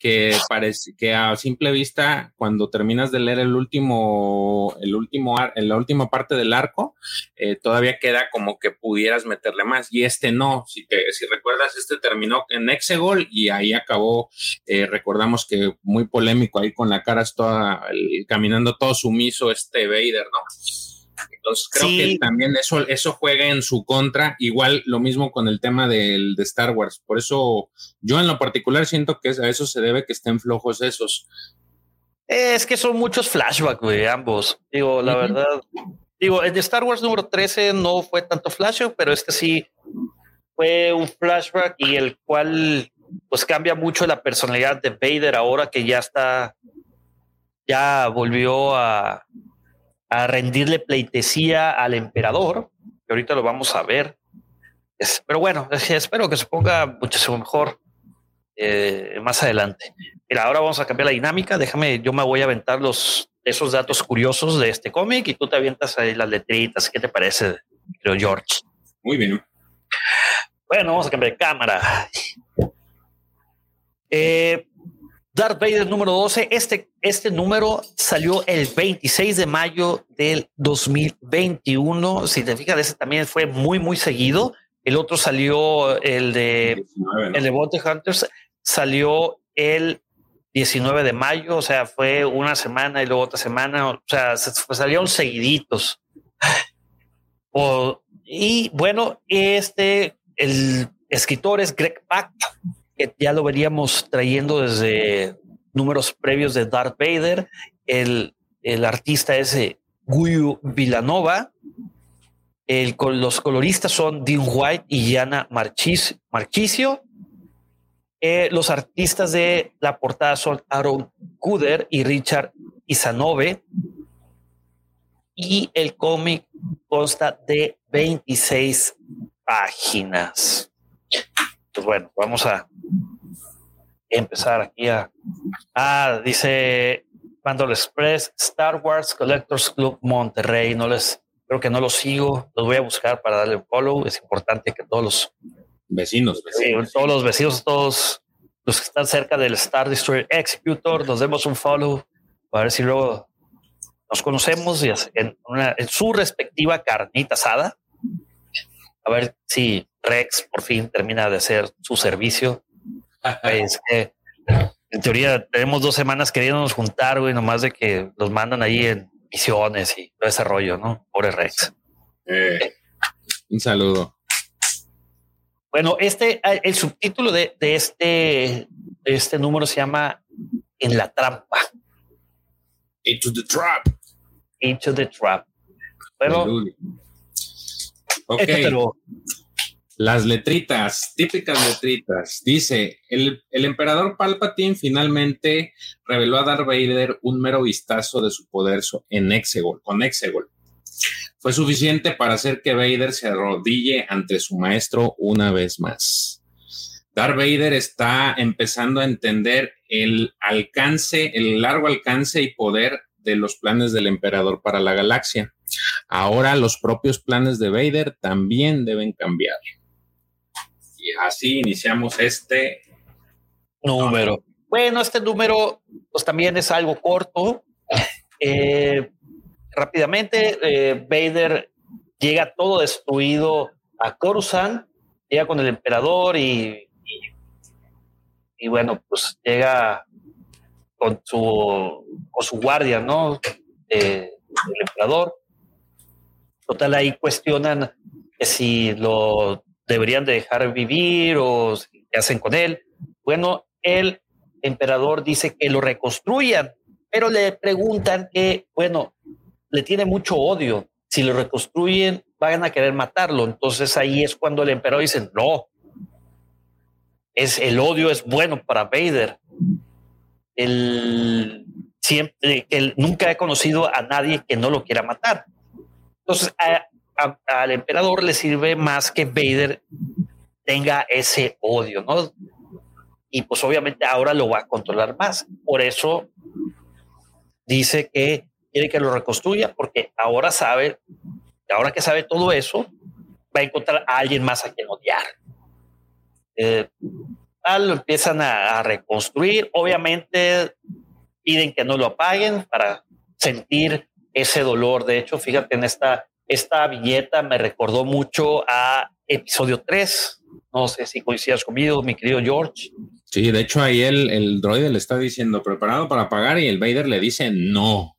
que parece que a simple vista, cuando terminas de leer el último, el último, en la última parte del arco, eh, todavía queda como que pudieras meterle más. Y este no. Si te, si recuerdas, este terminó en Exegol y ahí acabó. Eh, recordamos que muy polémico ahí con la cara toda, caminando todo sumiso este Vader, ¿no? Entonces creo que también eso, eso juega en su contra. Igual lo mismo con el tema del, de Star Wars. Por eso yo en lo particular siento que a eso se debe que estén flojos esos. Es que son muchos flashbacks, de ambos. Digo, la verdad. Digo, el de Star Wars número 13 no fue tanto flashback, pero este sí fue un flashback y el cual pues cambia mucho la personalidad de Vader ahora que ya está, ya volvió a, a rendirle pleitesía al emperador, que ahorita lo vamos a ver. pero bueno, espero que se ponga muchísimo mejor eh, más adelante. Mira, ahora vamos a cambiar la dinámica. Déjame, yo me voy a aventar los esos datos curiosos de este cómic y tú te avientas ahí las letritas. ¿Qué te parece, creo, George? Muy bien. Bueno, vamos a cambiar de cámara. Eh, Darth Vader número 12. Este, este número salió el 26 de mayo del 2021. Si te fijas, ese también fue muy, muy seguido. El otro salió, el de, el de Hunters, salió el 19 de mayo. O sea, fue una semana y luego otra semana. O sea, salieron seguiditos. y bueno, este, el escritor es Greg Pak que ya lo veríamos trayendo desde números previos de Darth Vader. El, el artista es Guyu Villanova. El, los coloristas son Dean White y Yana Marchicio. Eh, los artistas de la portada son Aaron Kuder y Richard Isanove. Y el cómic consta de 26 páginas. Pues bueno, vamos a empezar aquí a. Ah, dice Pandora Express, Star Wars Collectors Club Monterrey. No les, creo que no los sigo. Los voy a buscar para darle un follow. Es importante que todos los vecinos, todos los vecinos, todos los que están cerca del Star Destroyer Executor, nos demos un follow para ver si luego nos conocemos y en, una, en su respectiva carnita asada. A ver si Rex por fin termina de hacer su servicio. Es que en teoría tenemos dos semanas queriéndonos juntar, güey, nomás de que los mandan ahí en misiones y todo ese rollo, ¿no? Pobre Rex. Eh, un saludo. Bueno, este, ah, el subtítulo de, este, este número se llama En la trampa. Into the trap. Into the trap. Bueno, ok. Este las letritas, típicas letritas. Dice, el, emperador Palpatine finalmente reveló a Darth Vader un mero vistazo de su poder en Exegol, con Exegol. Fue suficiente para hacer que Vader se arrodille ante su maestro una vez más. Darth Vader está empezando a entender el alcance, el largo alcance y poder de los planes del emperador para la galaxia. Ahora los propios planes de Vader también deben cambiar. Y así iniciamos este número. Bueno, este número pues también es algo corto. Eh, rápidamente, eh, Vader llega todo destruido a Coruscant, llega con el emperador y, y, bueno, pues llega con su, con su guardia, ¿no? el emperador. Total, ahí cuestionan que si lo deberían de dejar vivir o qué hacen con él. Bueno, el emperador dice que lo reconstruyan, pero le preguntan que, bueno, le tiene mucho odio. Si lo reconstruyen, van a querer matarlo. Entonces ahí es cuando el emperador dice, no, es el odio es bueno para Vader. El siempre, él nunca he conocido a nadie que no lo quiera matar. Entonces, al emperador le sirve más que Vader tenga ese odio, ¿no? Y pues obviamente ahora lo va a controlar más. Por eso dice que quiere que lo reconstruya porque ahora sabe, ahora que sabe todo eso, va a encontrar a alguien más a quien odiar. Eh, lo empiezan a, reconstruir. Obviamente piden que no lo apaguen para sentir ese dolor. De hecho, fíjate en esta, esta viñeta me recordó mucho a episodio 3. No sé si coincidas conmigo, mi querido George. Sí, de hecho ahí el, el droide le está diciendo preparado para apagar y el Vader le dice no.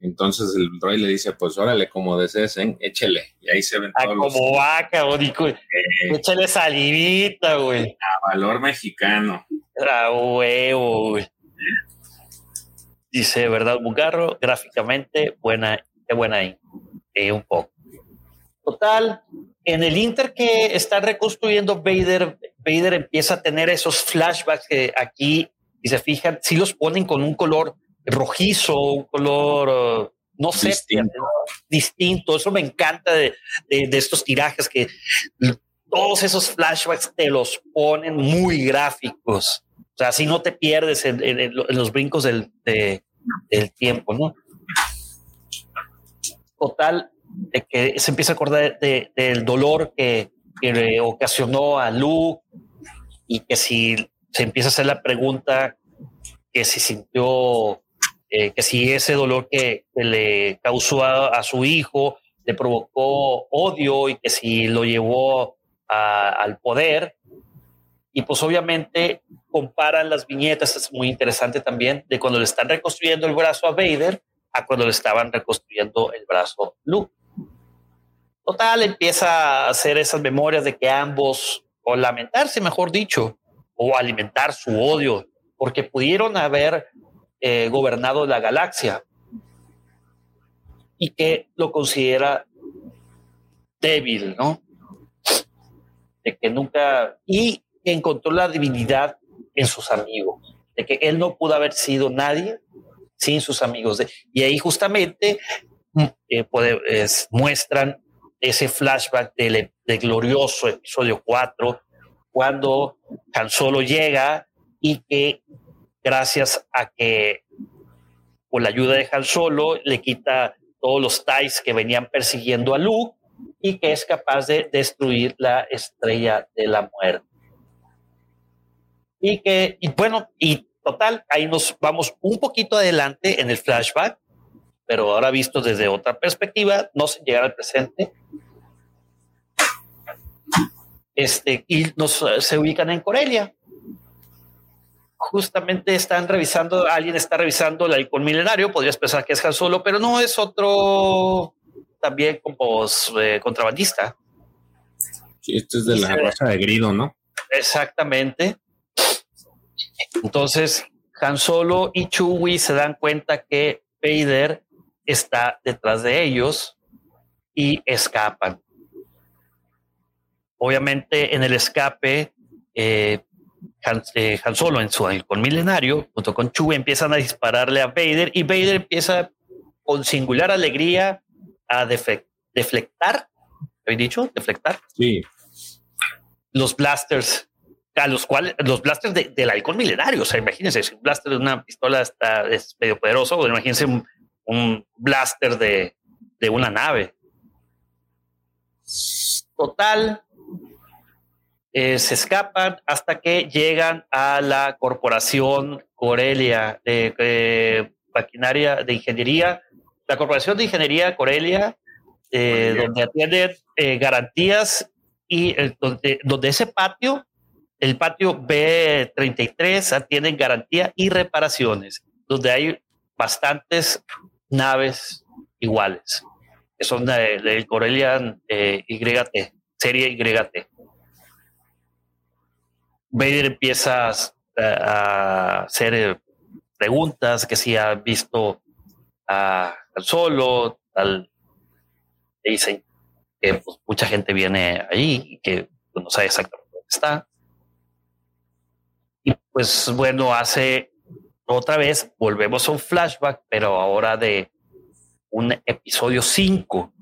Entonces el droid le dice, pues órale, como desees, ¿eh? échele. Y ahí se ven ah, todos como vaca, dijo, eh, échale salivita, güey. A valor mexicano. A huevo, güey. Dice, ¿verdad, Bugarro? Gráficamente, buena, qué buena ahí. Eh, un poco. Total, en el Inter que está reconstruyendo Vader, Vader empieza a tener esos flashbacks que aquí, y se fijan, si los ponen con un color rojizo, un color, uh, no sé, distinto. Eso me encanta de, estos tirajes que todos esos flashbacks te los ponen muy gráficos. O sea, así no te pierdes en, los brincos del, del tiempo, ¿no? Total, de que se empieza a acordar del dolor que, que, le ocasionó a Luke y que si se empieza a hacer la pregunta que si sintió eh, que si ese dolor que, le causó a, su hijo le provocó odio y que si lo llevó al poder. Y pues obviamente comparan las viñetas, es muy interesante también, de cuando le están reconstruyendo el brazo a Vader a cuando le estaban reconstruyendo el brazo Luke. Total, empieza a hacer esas memorias de que ambos, o lamentarse, mejor dicho, o alimentar su odio, porque pudieron haber eh, gobernado la galaxia y que lo considera débil, ¿no? De que nunca, y encontró la divinidad en sus amigos, de que él no pudo haber sido nadie sin sus amigos. y ahí justamente mm, eh, muestran ese flashback del, glorioso episodio 4, cuando Han Solo llega y que gracias a que con la ayuda de Han Solo le quita todos los TIEs que venían persiguiendo a Luke y que es capaz de destruir la estrella de la muerte. Y que, y bueno, y total, ahí nos vamos un poquito adelante en el flashback, pero ahora visto desde otra perspectiva, no se llega al presente. Este, y nos se ubican en Corelia justamente están revisando, alguien está revisando el halcón milenario, podrías pensar que es Han Solo, pero no es otro también como eh, contrabandista. Sí, este es de la raza de Grido, ¿no? Exactamente. Entonces, Han Solo y Chewie se dan cuenta que Vader está detrás de ellos y escapan. Obviamente, en el escape, eh, eh, Han, Solo en su halcón milenario, junto con Chewie, empiezan a dispararle a Vader y Vader empieza con singular alegría a deflectar, ¿he dicho? Deflectar. Sí. Los blasters, a los cuales, los blasters del halcón milenario, o sea, imagínense, si un blaster de una pistola está, es medio poderoso, imagínense un, blaster de, de una nave. Total, eh, se escapan hasta que llegan a la corporación Corelia de maquinaria de ingeniería, la corporación de ingeniería Corelia, eh, donde atienden eh, garantías y donde, donde ese patio, el patio B33, atienden garantía y reparaciones, donde hay bastantes naves iguales, que son del de Corelia YT, serie YT. Vader empieza a, hacer eh, preguntas, que si ha visto a, al solo, al, dicen que pues, mucha gente viene allí y que pues, no sabe exactamente dónde está. Pues bueno, hace otra vez, volvemos a un flashback, pero ahora de un episodio 5,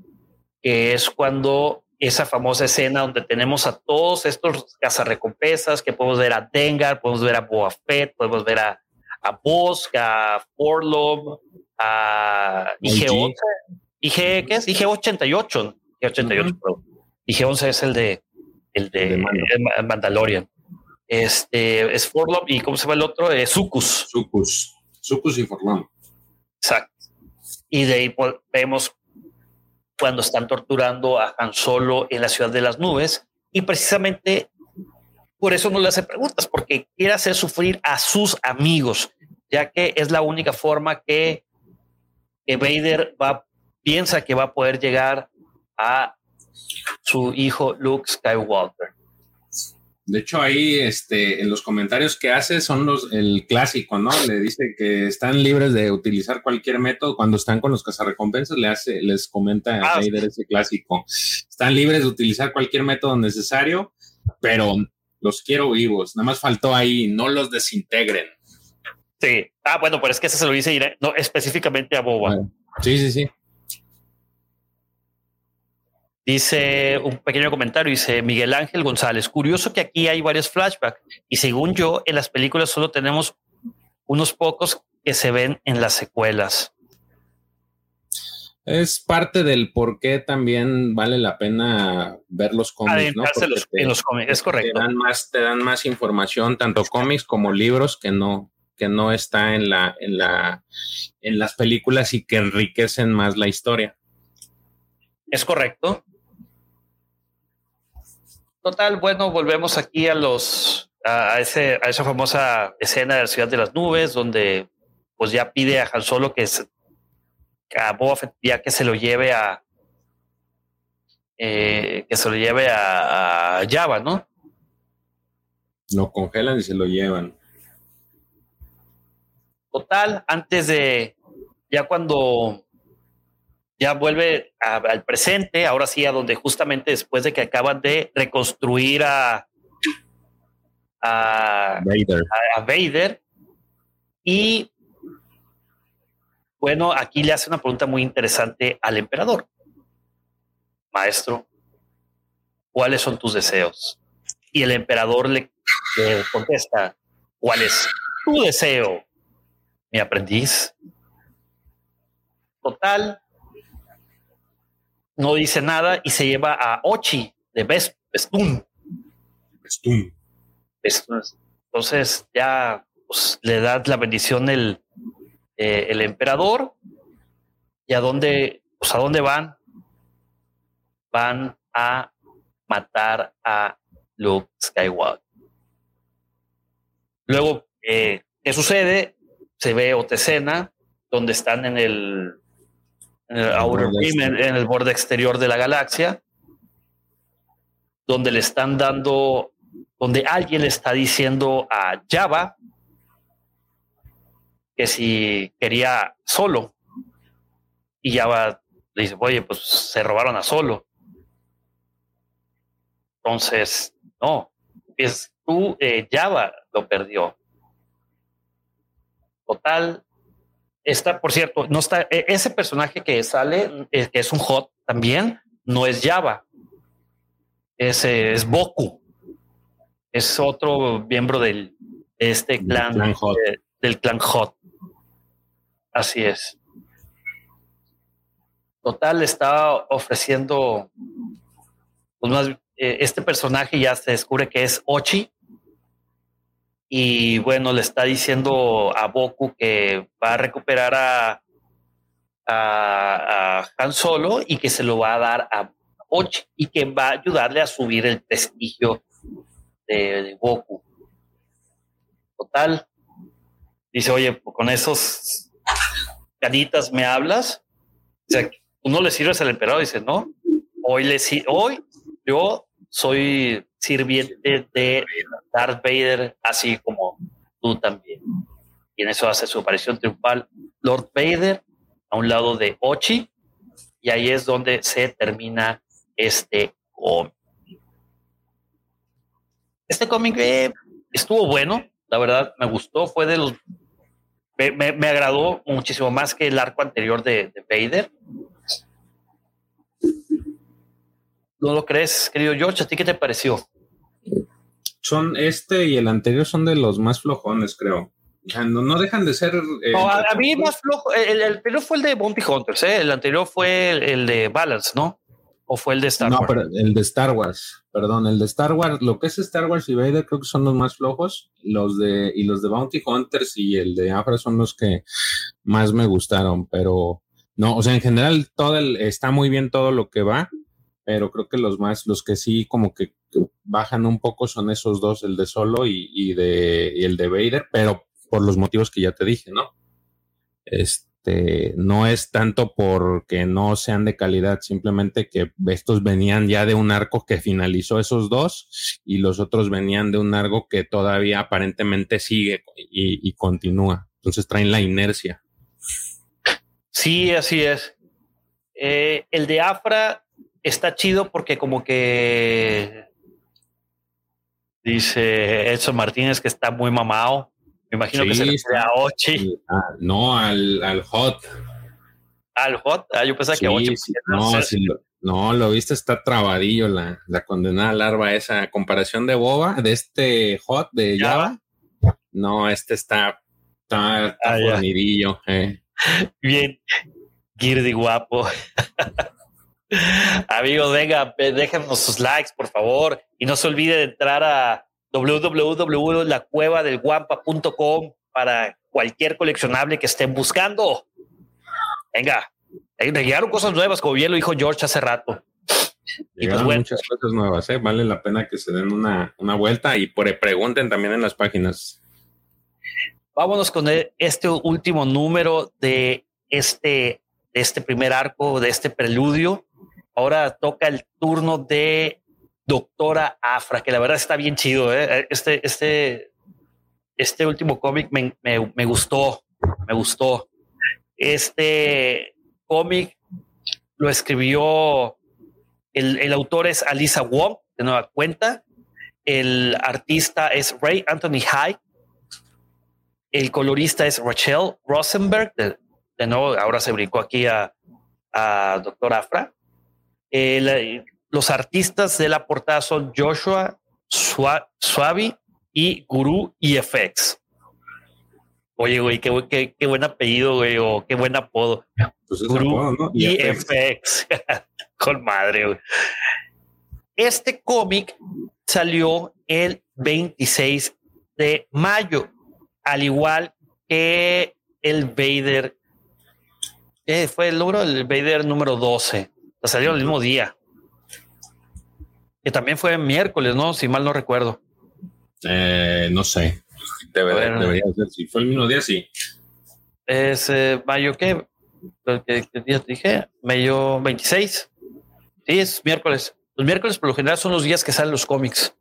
que es cuando esa famosa escena donde tenemos a todos estos cazarrecompensas que podemos ver a Dengar, podemos ver a Boa Fett, podemos ver a, a Bosk, a Forlom, a IG-11. IG, ¿qué es? IG-88. IG-88, IG-11 es el de, el de, Mandalorian. Este es Forlom y ¿cómo se llama el otro? Eh, Sucus. Sucus. Sucus y Forlom. Exacto. Y de ahí vemos cuando están torturando a Han Solo en la ciudad de las nubes y precisamente por eso no le hace preguntas, porque quiere hacer sufrir a sus amigos, ya que es la única forma que, Vader va, piensa que va a poder llegar a su hijo Luke Skywalker. De hecho, ahí este, en los comentarios que hace son los el clásico, ¿no? Le dice que están libres de utilizar cualquier método. Cuando están con los cazarrecompensas, le hace, les comenta a ah, Vader ese clásico. Están libres de utilizar cualquier método necesario, pero los quiero vivos. Nada más faltó ahí, no los desintegren. Sí. Ah, bueno, pero es que ese se lo dice no, específicamente a Boba. Sí, sí, sí. Dice un pequeño comentario, dice Miguel Ángel González, curioso que aquí hay varios flashbacks y según yo en las películas solo tenemos unos pocos que se ven en las secuelas es parte del por qué también vale la pena ver los cómics, ¿no? en los cómics, es correcto. Te dan más, te dan más información, tanto cómics como libros, que no, que no está en la, en la, en las películas y que enriquecen más la historia. Es correcto. Total, bueno, volvemos aquí a los a, ese, a esa famosa escena de la ciudad de las nubes, donde pues ya pide a Han Solo que se, a Boba ya que se lo lleve a eh, que se lo lleve a, Java, ¿no? Lo congelan y se lo llevan. Total, antes de ya cuando ya vuelve al presente, ahora sí a donde justamente después de que acaban de reconstruir a a Vader, a Vader y bueno, aquí le hace una pregunta muy interesante al emperador. Maestro, ¿cuáles son tus deseos? Y el emperador le, contesta, ¿cuál es tu deseo, mi aprendiz? Total, no dice nada y se lleva a Ochi de Bestun. Bestun. Entonces ya pues, le da la bendición el, eh, el emperador. ¿Y a dónde, pues a dónde van? Van a matar a Luke Skywalker. Luego, eh, ¿qué sucede? Se ve otra escena donde están en el, en el Outer Rim, en, el borde exterior de la galaxia, donde le están dando, donde alguien le está diciendo a Java que si quería solo. Y ya va, le dice, oye, pues se robaron a solo. Entonces, no, es tú, eh, Java lo perdió. Total, está, por cierto, no está, e, ese personaje que sale, eh, que es un hot también, no es Java. Ese es Boku. Es otro miembro del, este clan, del clan Hot. Así es. Total, estaba ofreciendo, pues más, eh, este personaje ya se descubre que es Ochi. Y bueno, le está diciendo a Boku que va a recuperar a, a, Han Solo y que se lo va a dar a Ochi y que va a ayudarle a subir el prestigio de, de Boku. Total, dice, oye, con esos canitas me hablas. O sea, tú no le sirves al emperador. Dice, no, hoy le hoy yo soy sirviente de Darth Vader, así como tú también. Y en eso hace su aparición triunfal Lord Vader a un lado de Ochi. Y ahí es donde se termina este cómic. Este cómic eh, estuvo bueno, la verdad me gustó, fue de los me, agradó muchísimo más que el arco anterior de, Vader. ¿No lo crees, querido George? ¿A ti qué te pareció? Son este y el anterior son de los más flojones, creo. no, dejan de ser. Eh, a, mí más flojo. El, anterior fue el de Bounty Hunters, ¿eh? El anterior fue el, de Balance, ¿no? ¿O fue el de Star Wars? No, pero el de Star Wars. Perdón, el de Star Wars. Lo que es Star Wars y Vader creo que son los más flojos. Los de. Y los de Bounty Hunters y el de Afra son los que más me gustaron. Pero. No, o sea, en general todo el, está muy bien todo lo que va pero creo que los más, los que sí como que bajan un poco son esos dos, el de Solo y, de, y el de Vader, pero por los motivos que ya te dije, ¿no? Este, no es tanto porque no sean de calidad, simplemente que estos venían ya de un arco que finalizó esos dos y los otros venían de un arco que todavía aparentemente sigue y, continúa. Entonces traen la inercia. Sí, así es. Eh, el de Afra está chido porque como que dice Edson Martínez que está muy mamado. Me imagino que se le a Ochi. Ah, no, al, al Hot. ¿Al Hot? Ah, yo pensaba que Ochi. no, no, lo viste, está trabadillo la, la condenada larva esa. Comparación de Boba, de este Hot de Java. No, este está, está, está ah, eh. Bien, Girdi guapo. Amigos, venga, déjenos sus likes, por favor. Y no se olvide de entrar a www.lacuevadelguampa.com para cualquier coleccionable que estén buscando. Venga, llegaron cosas nuevas, como bien lo dijo George hace rato. Y pues muchas cosas nuevas, ¿eh? vale la pena que se den una, una vuelta y por, pregunten también en las páginas. Vámonos con e, este último número de este, de este primer arco, de este preludio. Ahora toca el turno de Doctora Afra, que la verdad está bien chido. ¿eh? Este, este, este último cómic me, me, gustó, me gustó. Este cómic lo escribió, el, el, autor es Alisa Wong, de nueva cuenta. El artista es Ray Anthony High. El colorista es Rachel Rosenberg. De, nuevo, ahora se brincó aquí a, a Doctor Afra. Eh, los artistas de la portada son Joshua Suavi y Guru EFX. Oye, güey, qué, qué, buen apellido, güey, o qué buen apodo. Pues Guru ¿no? EFX. Con madre, güey. Este cómic salió el 26 de mayo, al igual que el Vader. Eh, fue el número, el Vader número 12 salió el mismo día. Que también fue miércoles, ¿no? Si mal no recuerdo. Eh, no sé. debería ser. Si fue el mismo día, sí. Es eh, mayo, ¿qué? ¿Qué, día te dije? Mayo 26. Sí, es miércoles. Los miércoles por lo general son los días que salen los cómics.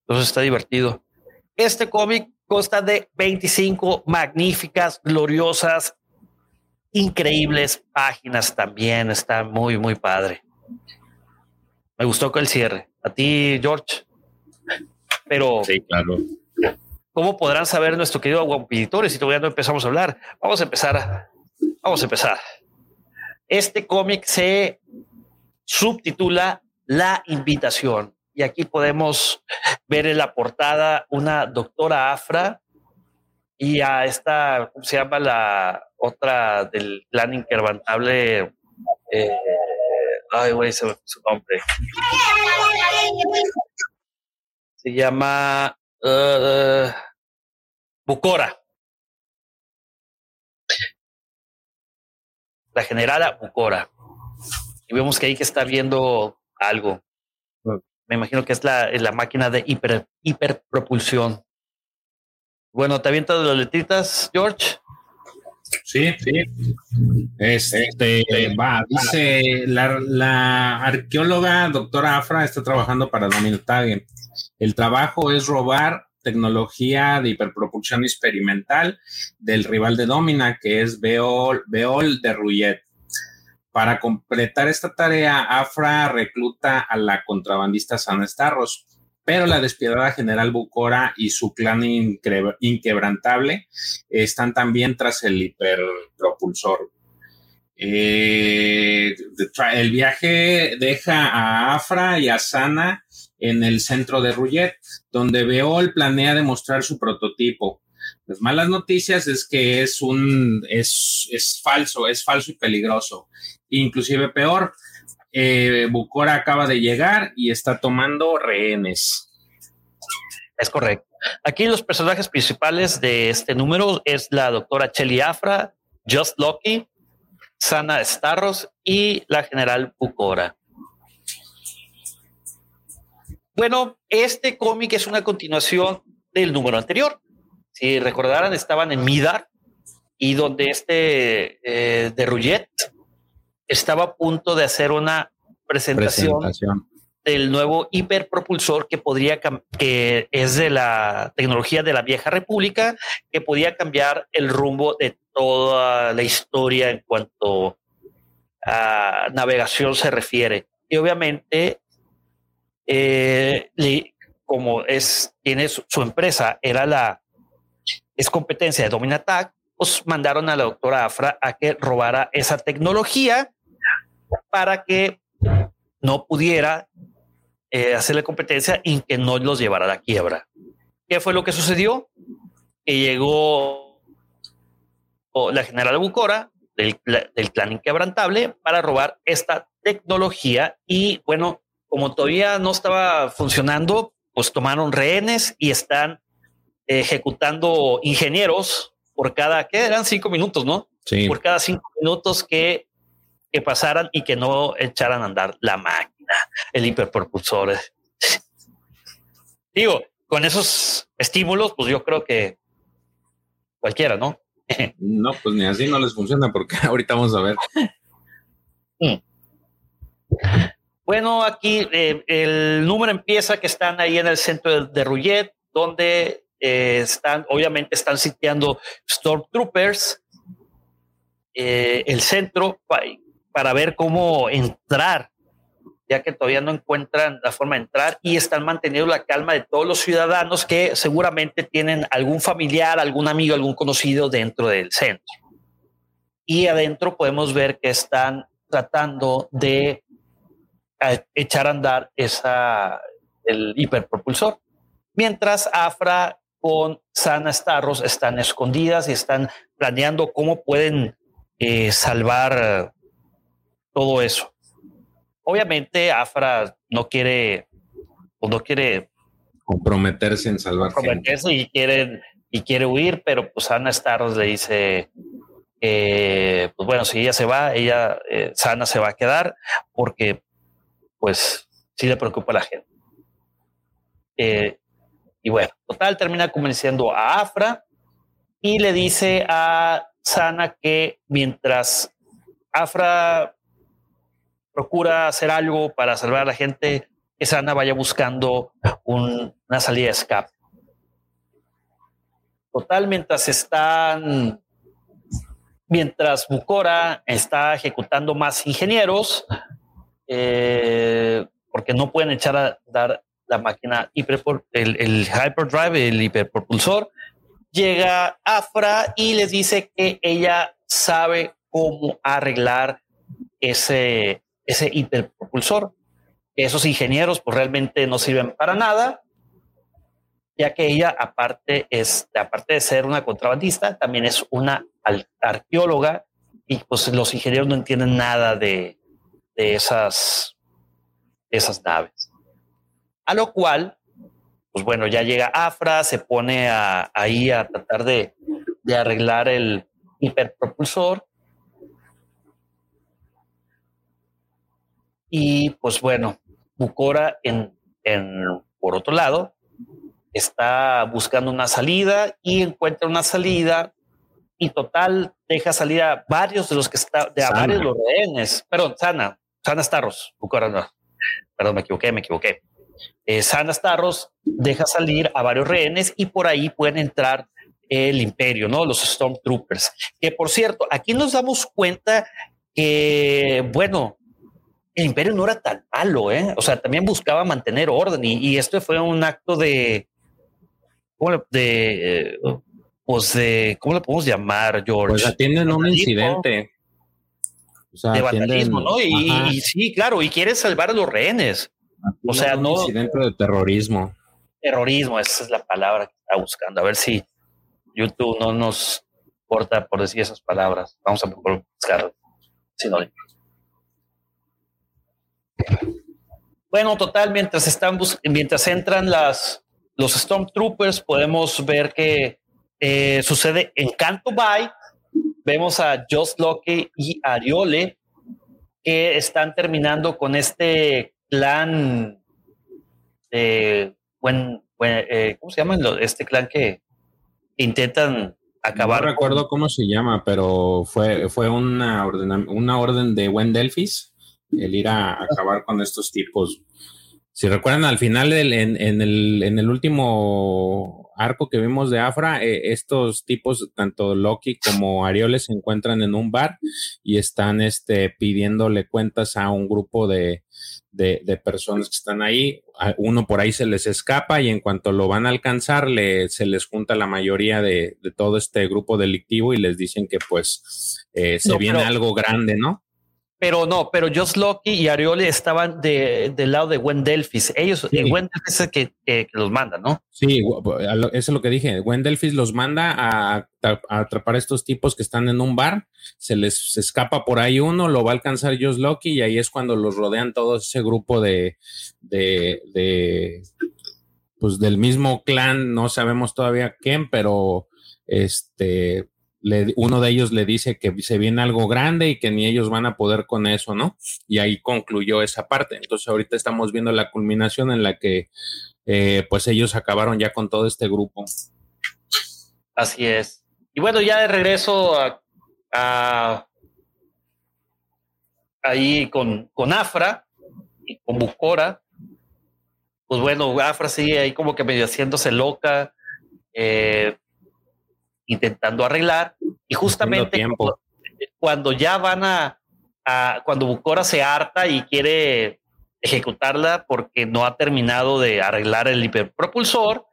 Entonces está divertido. Este cómic consta de 25 magníficas, gloriosas increíbles páginas también. Está muy, muy padre. Me gustó con el cierre. A ti, George. Pero. Sí, claro. ¿Cómo podrán saber nuestro querido aguampiditores si todavía no empezamos a hablar? Vamos a empezar. Vamos a empezar. Este cómic se subtitula La invitación. Y aquí podemos ver en la portada una doctora Afra y a esta, ¿cómo se llama la otra del plan inquebrantable? Eh, ay, güey, se me su nombre. Se llama uh, Bucora. La generala Bucora. Y vemos que ahí que está viendo algo. Me imagino que es la, la máquina de hiper, hiperpropulsión. Bueno, ¿te avientas las letritas, George? Sí, sí. Este, va, dice la, arqueóloga doctora Afra está trabajando para Dominatagen. El trabajo es robar tecnología de hiperpropulsión experimental del rival de Domina, que es Beol, Beol de Ruyet. Para completar esta tarea, Afra recluta a la contrabandista San Starros, pero la despiadada general Bucora y su clan inquebrantable están también tras el hiperpropulsor. Eh, el viaje deja a Afra y a Sana en el centro de Ruyet, donde Beol planea demostrar su prototipo. Las malas noticias es que es un, es, es falso, es falso y peligroso. Inclusive peor, eh, Bucora acaba de llegar y está tomando rehenes. Es correcto. Aquí los personajes principales de este número es la doctora Chelly Afra, Just Lucky, Sana Starros y la general Bucora. Bueno, este cómic es una continuación del número anterior. Si recordarán, estaban en Midar y donde este eh, de estaba a punto de hacer una presentación, del nuevo hiperpropulsor que podría que es de la tecnología de la vieja república que podía cambiar el rumbo de toda la historia en cuanto a navegación se refiere. Y obviamente eh, como es tiene su, empresa era la es competencia de Dominatac pues mandaron a la doctora Afra a que robara esa tecnología para que no pudiera eh, hacerle competencia y que no los llevara a la quiebra. ¿Qué fue lo que sucedió? Que llegó la general Bucora del, del clan inquebrantable para robar esta tecnología y bueno, como todavía no estaba funcionando, pues tomaron rehenes y están ejecutando ingenieros por cada, que eran cinco minutos, ¿no? Sí. Por cada cinco minutos que que pasaran y que no echaran a andar la máquina, el hiperpropulsor. Digo, con esos estímulos, pues yo creo que cualquiera, ¿no? no, pues ni así no les funciona porque ahorita vamos a ver. Mm. Bueno, aquí eh, el número empieza que están ahí en el centro de, de donde eh, están, obviamente están sitiando Stormtroopers. Eh, el centro, para ver cómo entrar, ya que todavía no encuentran la forma de entrar y están manteniendo la calma de todos los ciudadanos que seguramente tienen algún familiar, algún amigo, algún conocido dentro del centro. Y adentro podemos ver que están tratando de echar a andar esa, el hiperpropulsor. Mientras Afra con Sana Starros están escondidas y están planeando cómo pueden eh, salvar todo eso. Obviamente, Afra no quiere, o no quiere comprometerse en salvar comprometerse y quiere, y quiere huir, pero pues Ana Starros le dice, pues bueno, si ella se va, ella, eh, Sana se va a quedar porque pues sí le preocupa a la gente. Eh, y bueno, total, termina convenciendo a Afra y le dice a Sana que mientras Afra procura hacer algo para salvar a la gente, que Sana vaya buscando una salida de escape. Total, mientras están, mientras Bucora está ejecutando más ingenieros, eh, porque no pueden echar a dar la máquina hiper, el, el hyperdrive, el hiperpropulsor, llega Afra y les dice que ella sabe cómo arreglar ese, ese hiperpropulsor. Esos ingenieros pues realmente no sirven para nada, ya que ella aparte es aparte de ser una contrabandista, también es una arqueóloga y pues los ingenieros no entienden nada de, de esas esas naves. A lo cual, pues bueno, ya llega Afra, se pone ahí a tratar de, de arreglar el hiperpropulsor Y pues bueno, Bucora en, por otro lado está buscando una salida y encuentra una salida y total deja salir a varios de los que están, de a varios los rehenes. Perdón, Sana, Sana Starros, Bucora no. Perdón, me equivoqué, me equivoqué. Eh, Sana Starros deja salir a varios rehenes y por ahí pueden entrar el imperio, ¿no? Los Stormtroopers. Que por cierto, aquí nos damos cuenta que, bueno, el imperio no era tan malo, ¿eh? O sea, también buscaba mantener orden y, esto fue un acto de, ¿cómo de, pues de, ¿cómo le podemos llamar, George? Pues atienden un incidente. O sea, de vandalismo, ¿no? Y, sí, claro, y quiere salvar a los rehenes. o sea, no. incidente de terrorismo. Terrorismo, esa es la palabra que está buscando. A ver si YouTube no nos importa por decir esas palabras. Vamos a buscar sinónimos. Bueno, total, mientras están mientras entran las los Stormtroopers, podemos ver que eh, sucede en Canto Bay. Vemos a Joss Locke y Ariole que están terminando con este clan de buen, eh, ¿cómo se llama? Este clan que intentan acabar. No recuerdo cómo se llama, pero fue, fue una, orden, una orden de Wendelfis el ir a acabar con estos tipos. Si recuerdan, al final en, el, en el último arco que vimos de Afra, eh, estos tipos, tanto Loki como Arioles, se encuentran en un bar y están este, pidiéndole cuentas a un grupo de, de, personas que están ahí. Uno por ahí se les escapa y en cuanto lo van a alcanzar, le, se les junta la mayoría de, de todo este grupo delictivo y les dicen que pues eh, se viene algo grande, ¿no? Pero no, pero Just Loki y Ariole estaban de, del lado de Wendelfis. Ellos, sí. es el que, los manda, ¿no? Sí, eso es lo que dije. Wendelfis los manda a, atrapar a estos tipos que están en un bar. Se les escapa por ahí uno, lo va a alcanzar Just Loki y ahí es cuando los rodean todo ese grupo de, de, de pues del mismo clan. No sabemos todavía quién, pero este uno de ellos le dice que se viene algo grande y que ni ellos van a poder con eso, ¿no? Y ahí concluyó esa parte. Entonces ahorita estamos viendo la culminación en la que eh, pues ellos acabaron ya con todo este grupo. Así es. Y bueno, ya de regreso a, ahí con, con Afra y con Bucora, pues bueno, Afra sigue ahí como que medio haciéndose loca. Eh, intentando arreglar y justamente cuando, ya van a, cuando Bucora se harta y quiere ejecutarla porque no ha terminado de arreglar el hiperpropulsor,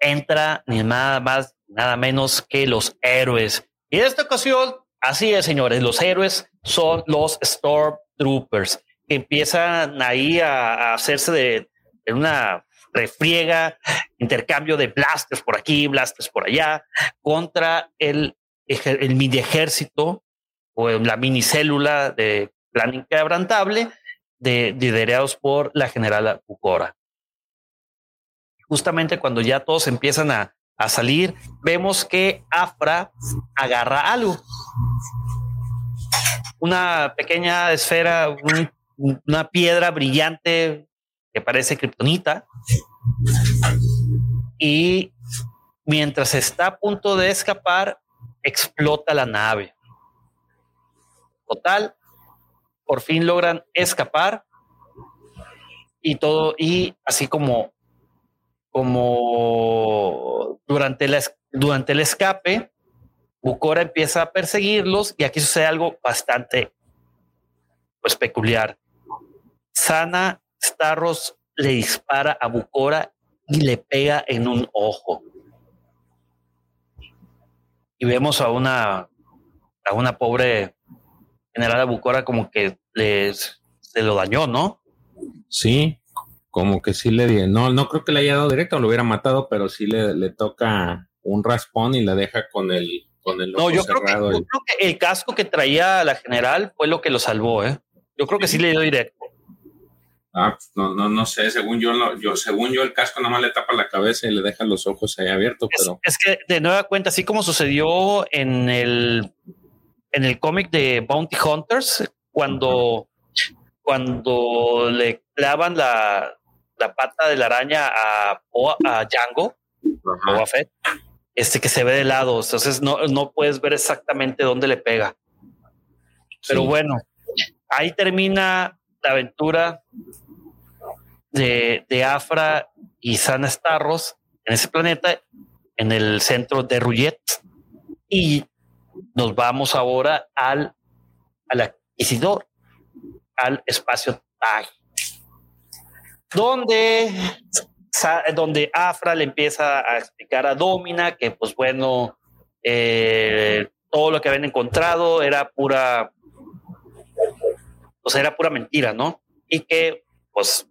entra ni nada más, nada menos que los héroes. Y en esta ocasión, así es, señores, los héroes son los Stormtroopers, que empiezan ahí a, hacerse de, de una refriega, intercambio de blasters por aquí, blasters por allá, contra el, mini ejército o la minicélula de plan inquebrantable de, liderados por la general Bucora. Justamente cuando ya todos empiezan a, a salir, vemos que Afra agarra algo. Una pequeña esfera, una piedra brillante que parece kriptonita. Y mientras está a punto de escapar, explota la nave. Total, por fin logran escapar y todo, y así como, como durante, la, durante el escape, Bucora empieza a perseguirlos y aquí sucede algo bastante pues, peculiar. Sana Starros le dispara a Bucora y le pega en un ojo. Y vemos a una, a una pobre general Bucora como que les, se lo dañó, ¿no? Sí, como que sí le di. No, no creo que le haya dado directo, lo hubiera matado, pero sí le, le toca un raspón y la deja con el, con el ojo no, yo Creo que, yo creo que el casco que traía la general fue lo que lo salvó, ¿eh? Yo creo que sí le dio directo. Ah, pues, no, no, no sé, según yo, yo, según yo el casco nada más le tapa la cabeza y le deja los ojos ahí abiertos, pero... Es que de nueva cuenta, así como sucedió en el, en el cómic de Bounty Hunters, cuando, cuando le clavan la, la pata de la araña a, a Django, o a Fett, este que se ve de lado, entonces no, no puedes ver exactamente dónde le pega. Pero bueno, ahí termina la aventura de, Afra y Sana Starros en ese planeta, en el centro de Ruyet. Y nos vamos ahora al, al Isidor, al espacio Tag, donde, donde Afra le empieza a explicar a Domina que, pues bueno, eh, todo lo que habían encontrado era pura, pues era pura mentira, ¿no? Y que, pues,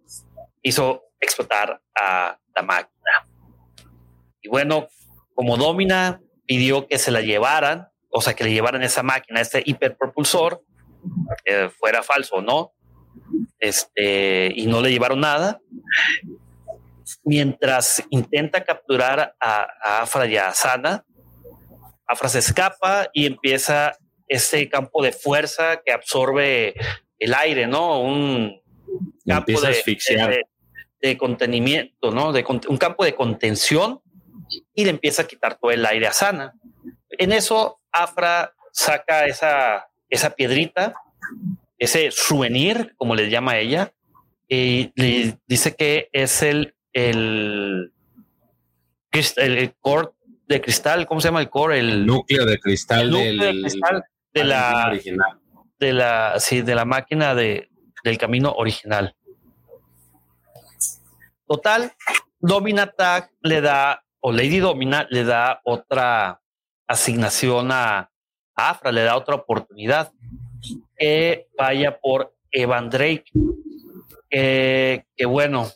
hizo explotar a la máquina. Y bueno, como Domina pidió que se la llevaran, o sea, que le llevaran esa máquina, este hiperpropulsor, fuera falso o no, este, y no le llevaron nada. Mientras intenta capturar a, a Afra y a Sana, Afra se escapa y empieza ese campo de fuerza que absorbe el aire, ¿no? Un campo de, de, contenimiento, ¿no? De, un campo de contención y le empieza a quitar todo el aire a Sana. En eso, Afra saca esa, esa piedrita, ese souvenir, como le llama ella, y le dice que es el, el, el, core de cristal, ¿cómo se llama el core? El núcleo de cristal, de la original. de la sí, de la máquina de, del camino original. Total, Domina Tag le da, o Lady Domina le da otra asignación a, Afra, le da otra oportunidad que vaya por Evan Drake, que bueno,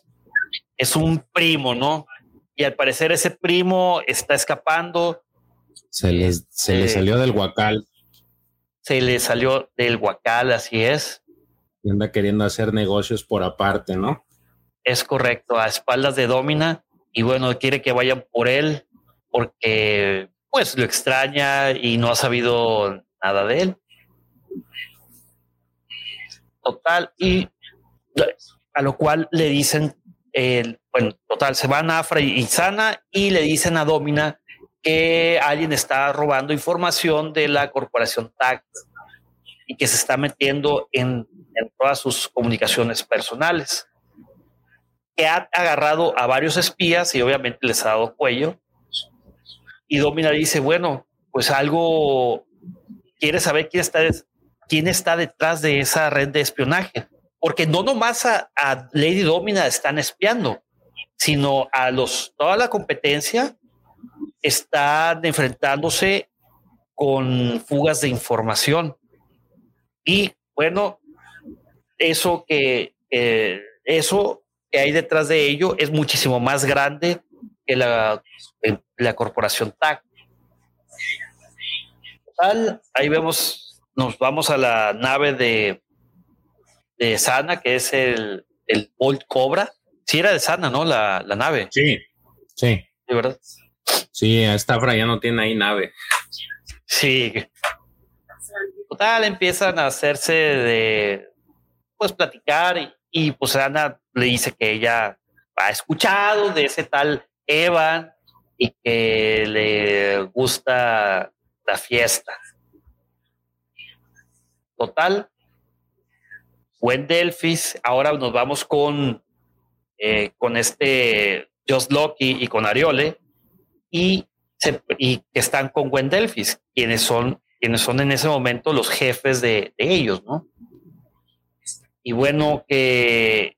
es un primo, ¿no? Y al parecer ese primo está escapando. Se, les, se le eh, salió del guacal se le salió del guacal, así es. Y anda queriendo hacer negocios por aparte, ¿no? Es correcto, a espaldas de Domina. Y bueno, quiere que vayan por él porque pues lo extraña y no ha sabido nada de él. Total, y a lo cual le dicen, el, bueno, total, se van a Afra y Sana y le dicen a Domina que alguien está robando información de la corporación TAC y que se está metiendo en, todas sus comunicaciones personales. Que ha agarrado a varios espías y obviamente les ha dado cuello. Y Domina dice, bueno, pues algo quiere saber quién está, quién está detrás de esa red de espionaje. Porque no nomás a, a Lady Domina están espiando, sino a los, toda la competencia están enfrentándose con fugas de información. Y bueno, eso que eso que hay detrás de ello es muchísimo más grande que la, la corporación TAC. ahí vemos, nos vamos a la nave de, de Sana, que es el, el Bolt Cobra. Sí, era de Sana, ¿no? La, la nave. Sí, sí. De verdad. Sí, esta Afra ya no tiene ahí nave. Sí. Total, empiezan a hacerse de, pues, platicar y, pues Ana le dice que ella ha escuchado de ese tal Evan y que le gusta la fiesta. Total, buen Delphis. Ahora nos vamos con, eh, con este Just Loki y con Ariole y, y que están con Wendelfis, quienes son, quienes son en ese momento los jefes de, ellos, ¿no? Y bueno, que,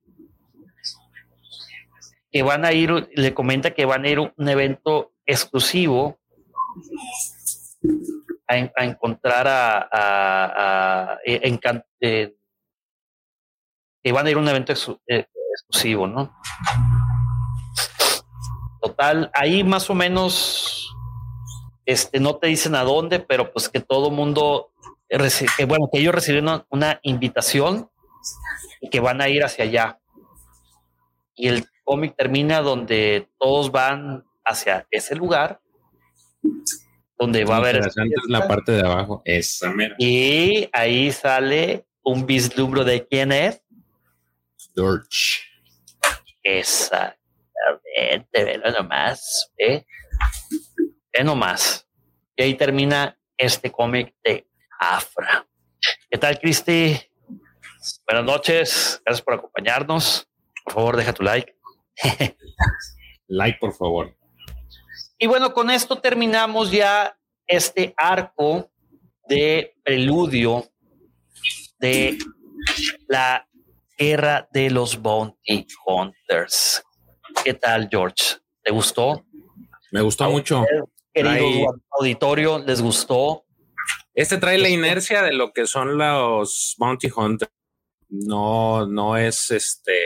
que van a ir, le comenta que van a ir a un evento exclusivo a, encontrar a, a, eh, que van a ir a un evento eh, exclusivo, ¿no? Total, ahí más o menos, este, no te dicen a dónde, pero pues que todo mundo, bueno, que ellos recibieron una, invitación y que van a ir hacia allá. Y el cómic termina donde todos van hacia ese lugar, donde va a haber... la parte de abajo, esa Y ahí sale un vislumbro de quién es. Esa Exactamente, velo nomás, ¿eh? Ve nomás. Y ahí termina este cómic de Afra. ¿Qué tal, Cristi? Buenas noches, gracias por acompañarnos. Por favor, deja tu like. like, por favor. Y bueno, con esto terminamos ya este arco de preludio de la guerra de los Bounty Hunters. ¿Qué tal, George? ¿Te gustó? Me gustó mucho. Querido auditorio, ¿les gustó? Este trae la inercia de lo que son los Bounty Hunters. No, no es este.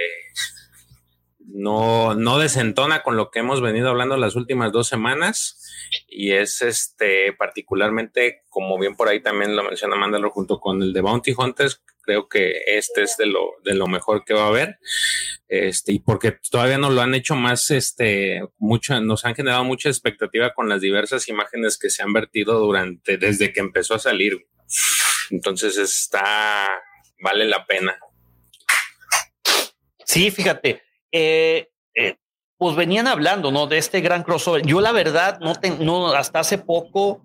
no, no desentona con lo que hemos venido hablando las últimas dos semanas y es este particularmente, como bien por ahí también lo menciona Mandalor junto con el de Bounty Hunters, creo que este es de lo, de lo mejor que va a haber. Este, y porque todavía no lo han hecho más, este, mucha, nos han generado mucha expectativa con las diversas imágenes que se han vertido durante, desde que empezó a salir. Entonces está, vale la pena. Sí, fíjate, eh, eh, pues venían hablando, ¿no? De este gran crossover. Yo la verdad, no, no hasta hace poco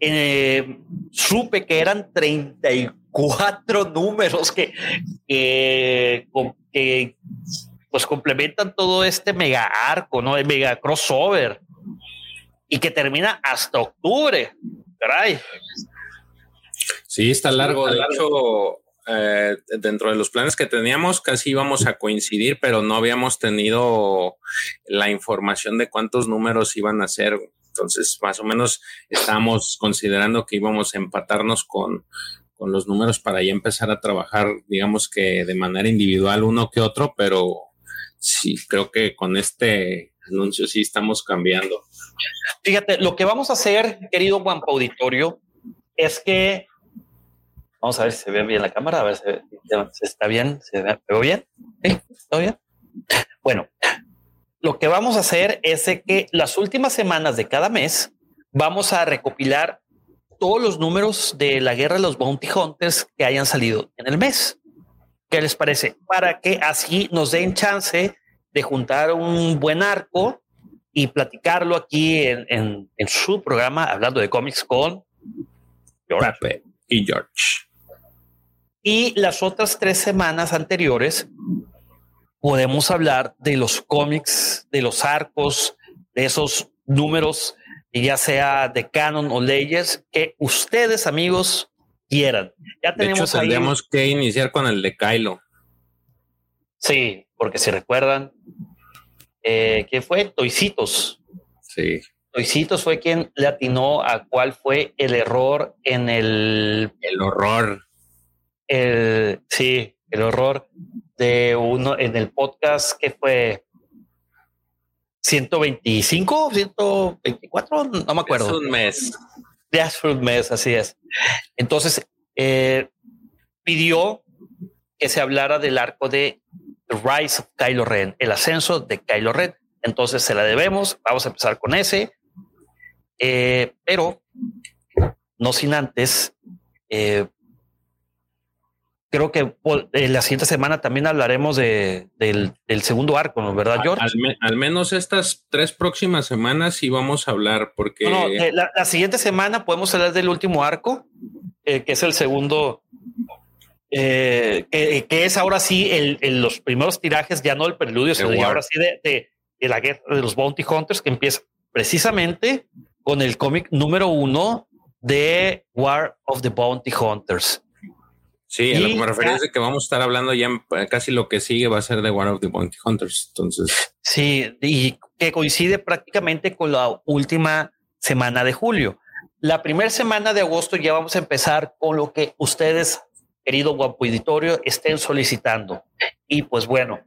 eh, supe que eran 34 números que, que, que, pues complementan todo este mega arco, ¿no? El mega crossover y que termina hasta octubre. Caray. Sí, está largo. De hecho, eh, dentro de los planes que teníamos casi íbamos a coincidir, pero no habíamos tenido la información de cuántos números iban a ser. Entonces, más o menos estamos considerando que íbamos a empatarnos con, con los números para ya empezar a trabajar, digamos que de manera individual uno que otro, pero sí, creo que con este anuncio sí estamos cambiando. Fíjate, lo que vamos a hacer, querido Juan Auditorio, es que Vamos a ver si se ve bien la cámara, a ver si, está bien, se ve, bien. ¿Sí? ¿Todo bien? Bueno, lo que vamos a hacer es que las últimas semanas de cada mes vamos a recopilar todos los números de la guerra de los bounty hunters que hayan salido en el mes. ¿Qué les parece? Para que así nos den chance de juntar un buen arco y platicarlo aquí en, su programa hablando de cómics con George y George. Y las otras tres semanas anteriores podemos hablar de los cómics, de los arcos, de esos números, ya sea de canon o leyes que ustedes, amigos, quieran. Ya tenemos de hecho, tendríamos que iniciar con el de Kylo. Sí, porque si recuerdan, eh, que fue Toicitos. Sí. Toicitos fue quien le atinó a cuál fue el error en el... El horror el, sí, el horror de uno en el podcast que fue 125, 124, no me acuerdo. Hace un mes. De hace un mes, así es. Entonces, eh, pidió que se hablara del arco de Rise of Kylo Ren, el ascenso de Kylo Ren. Entonces se la debemos. Vamos a empezar con ese. Eh, pero no sin antes eh, creo que en la siguiente semana también hablaremos de, del, segundo arco, ¿no? ¿verdad, George? Al, menos estas tres próximas semanas sí vamos a hablar, porque... No, eh, la, siguiente semana podemos hablar del último arco, eh, que es el segundo, eh, que, es ahora sí el, los primeros tirajes, ya no el preludio, sino ahora sí de, de, la guerra de los Bounty Hunters, que empieza precisamente con el cómic número uno de War of the Bounty Hunters. Sí, a lo que me refería es que vamos a estar hablando ya eh, casi lo que sigue va a ser de One of the Bounty Hunters. Entonces, sí, y que coincide prácticamente con la última semana de julio. La primera semana de agosto ya vamos a empezar con lo que ustedes, querido guapo editorio, estén solicitando. Y pues bueno,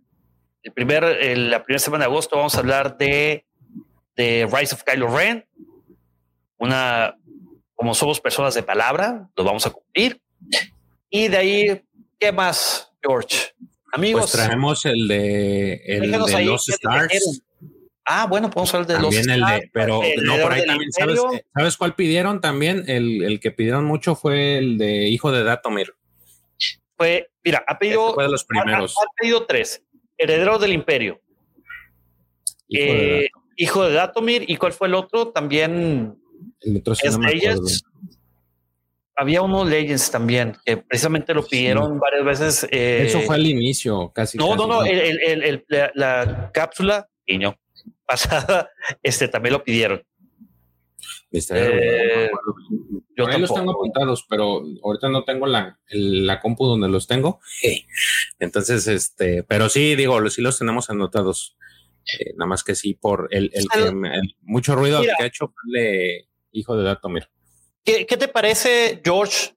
el primer, la primera semana de agosto vamos a hablar de, de Rise of Kylo Ren. Una, como somos personas de palabra, lo vamos a cumplir. Y de ahí, ¿qué más, George? Amigos. Pues traemos el de, el de los Stars. Ah, bueno, podemos hablar de los Stars. pero no, por ahí también, ¿sabes, ¿sabes, cuál pidieron también? El, el, que pidieron mucho fue el de Hijo de Datomir. Fue, mira, ha pedido. Este fue de los primeros. Ha, pedido tres: Heredero del Imperio. Hijo, de, eh, Hijo de Datomir. ¿Y cuál fue el otro? También. El otro no me había unos Legends también, que precisamente lo pidieron varias veces. Eh, Eso fue al inicio, casi. No, no, no, la, cápsula, niño, pasada, este también lo pidieron. Eh, yo ahí los tengo apuntados, pero ahorita no tengo la, la compu donde los tengo. Entonces, este, pero sí, digo, sí los tenemos anotados. Eh, nada más que sí, por el, el, mucho ruido que ha hecho el hijo de Datomir. ¿Qué, te parece, George?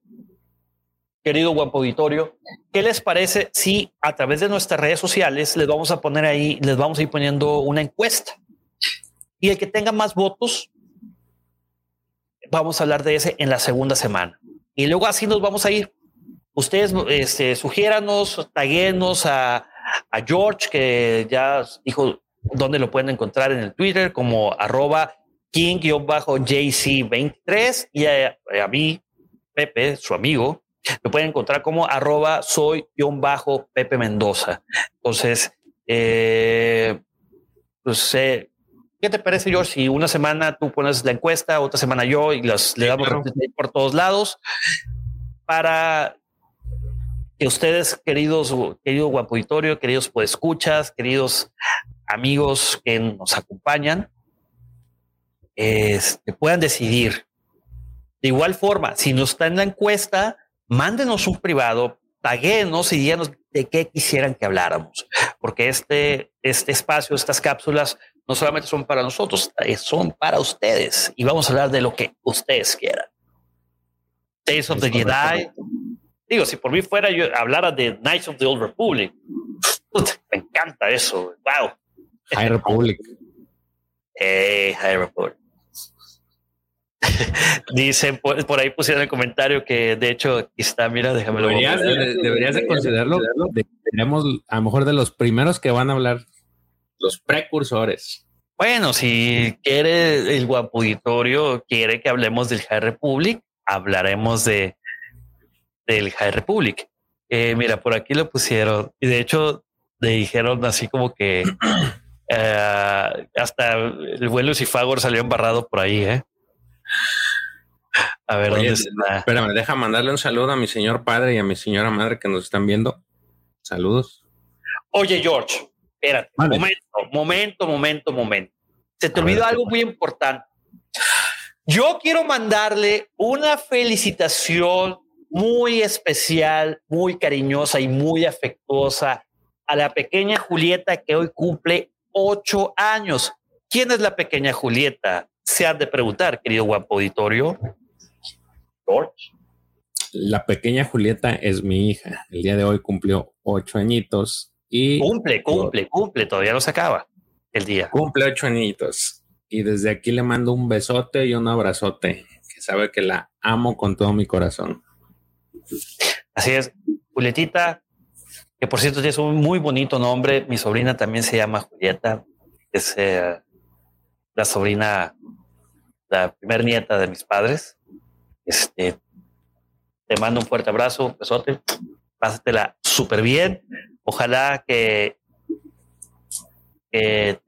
querido guapo auditorio, ¿qué les parece si a través de nuestras redes sociales les vamos a poner ahí, les vamos a ir poniendo una encuesta? Y el que tenga más votos, vamos a hablar de ese en la segunda semana. Y luego así nos vamos a ir. Ustedes este, sugiéranos, taguenos a George, que ya dijo dónde lo pueden encontrar en el Twitter como arroba king-jc23 y a, mí, Pepe, su amigo, me pueden encontrar como arroba soy-pepe Mendoza. Entonces, eh, pues, eh, ¿qué te parece, George? Si una semana tú pones la encuesta, otra semana yo y las le damos por todos lados para que ustedes, queridos, querido guapo queridos escuchas, queridos amigos que nos acompañan, este, puedan decidir. De igual forma, si no está en la encuesta, mándenos un privado, taguenos y díganos de qué quisieran que habláramos, porque este, este espacio, estas cápsulas, no solamente son para nosotros, eh, son para ustedes y vamos a hablar de lo que ustedes quieran. Days of the Jedi. Digo, si por mí fuera yo hablara de Knights of the Old Republic, me encanta eso. Wow. High Republic. Hey, High Republic. Dicen por, ahí pusieron el comentario que de hecho aquí está, mira, déjame deberías, deberías de considerarlo. Tenemos a lo mejor de los primeros que van a hablar, los precursores. Bueno, si quiere el guapuditorio, quiere que hablemos del High Republic, hablaremos de del High Republic. Eh, mira, por aquí lo pusieron y de hecho le dijeron así como que eh, hasta el vuelo Cifagor salió embarrado por ahí, ¿eh? A ver, ¿dónde está? Espérame, deja mandarle un saludo a mi señor padre y a mi señora madre que nos están viendo. Saludos. Oye, George, espérate, momento, momento, momento, momento. Se te olvidó algo muy importante. Yo quiero mandarle una felicitación muy especial, muy cariñosa y muy afectuosa a la pequeña Julieta que hoy cumple ocho años. ¿Quién es la pequeña Julieta? Se han de preguntar, querido guapo auditorio. George. La pequeña Julieta es mi hija. El día de hoy cumplió ocho añitos y cumple, cumple, cumple. Todavía no se acaba el día. Cumple ocho añitos y desde aquí le mando un besote y un abrazote. Que sabe que la amo con todo mi corazón. Así es, Julietita, que por cierto es un muy bonito nombre. Mi sobrina también se llama Julieta. Es eh, la sobrina la primera nieta de mis padres. Este, te mando un fuerte abrazo, un besote, pásatela súper bien. Ojalá que, que,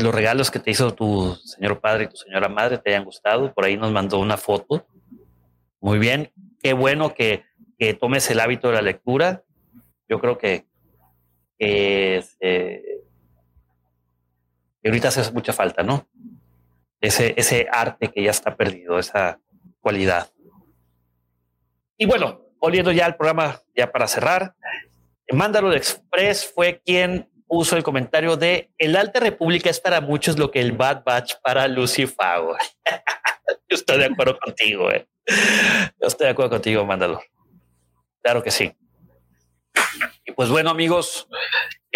los regalos que te hizo tu señor padre y tu señora madre te hayan gustado. Por ahí nos mandó una foto. Muy bien, qué bueno que, que tomes el hábito de la lectura. Yo creo que, que, que ahorita hace mucha falta, ¿no? Ese, ese arte que ya está perdido, esa cualidad. Y bueno, volviendo ya al programa, ya para cerrar, Mándalo de Express fue quien puso el comentario de el Alta República es para muchos lo que el Bad Batch para Lucy Fago. Yo estoy de acuerdo contigo, eh. Yo estoy de acuerdo contigo, Mándalo. Claro que sí. Y pues bueno, amigos,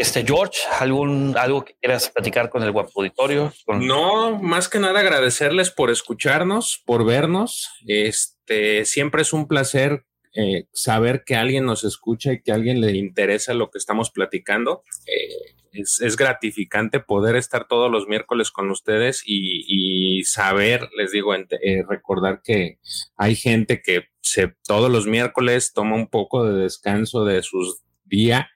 este George, algún algo que quieras platicar con el guapo auditorio. No, más que nada agradecerles por escucharnos, por vernos. Este siempre es un placer eh, saber que alguien nos escucha y que a alguien le interesa lo que estamos platicando. Eh, es, gratificante poder estar todos los miércoles con ustedes y, saber, les digo, eh, recordar que hay gente que se, todos los miércoles toma un poco de descanso de sus días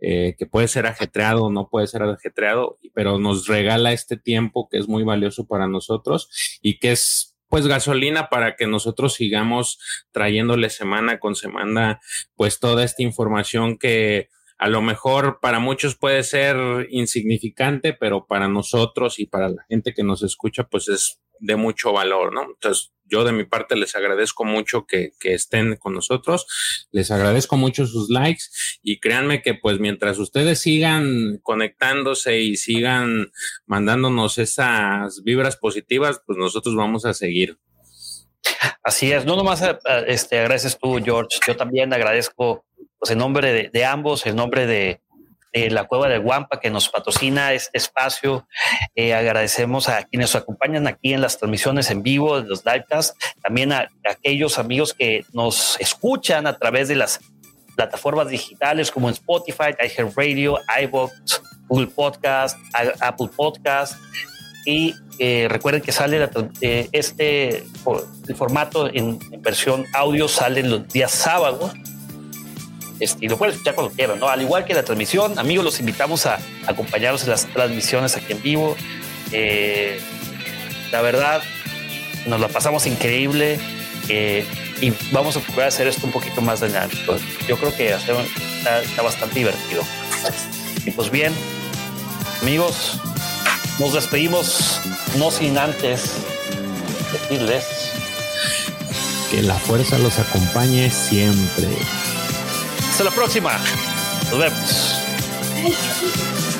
eh, que puede ser ajetreado o no puede ser ajetreado, pero nos regala este tiempo que es muy valioso para nosotros y que es pues gasolina para que nosotros sigamos trayéndole semana con semana pues toda esta información que a lo mejor para muchos puede ser insignificante, pero para nosotros y para la gente que nos escucha pues es de mucho valor, ¿no? Entonces, yo de mi parte les agradezco mucho que, estén con nosotros, les agradezco mucho sus likes y créanme que pues mientras ustedes sigan conectándose y sigan mandándonos esas vibras positivas, pues nosotros vamos a seguir. Así es, no nomás eh, este, agradeces tú, George, yo también agradezco pues, en nombre de, ambos, en nombre de, la Cueva de Guampa que nos patrocina este espacio. Eh, agradecemos a quienes nos acompañan aquí en las transmisiones en vivo de los livecasts, también a, aquellos amigos que nos escuchan a través de las plataformas digitales como en Spotify, iHeartRadio, iVoox, Google Podcast, Apple Podcast. Y eh, recuerden que sale eh, este el formato en, versión audio sale los días sábados. Este, y lo pueden escuchar cuando quieran, ¿no? Al igual que la transmisión, amigos, los invitamos a acompañarnos en las transmisiones aquí en vivo. Eh, la verdad, nos la pasamos increíble y vamos a procurar hacer esto un poquito más dinámico. Yo creo que está bastante divertido. Y pues bien, amigos, nos despedimos no sin antes decirles que la fuerza los acompañe siempre. Hasta la próxima. Nos vemos.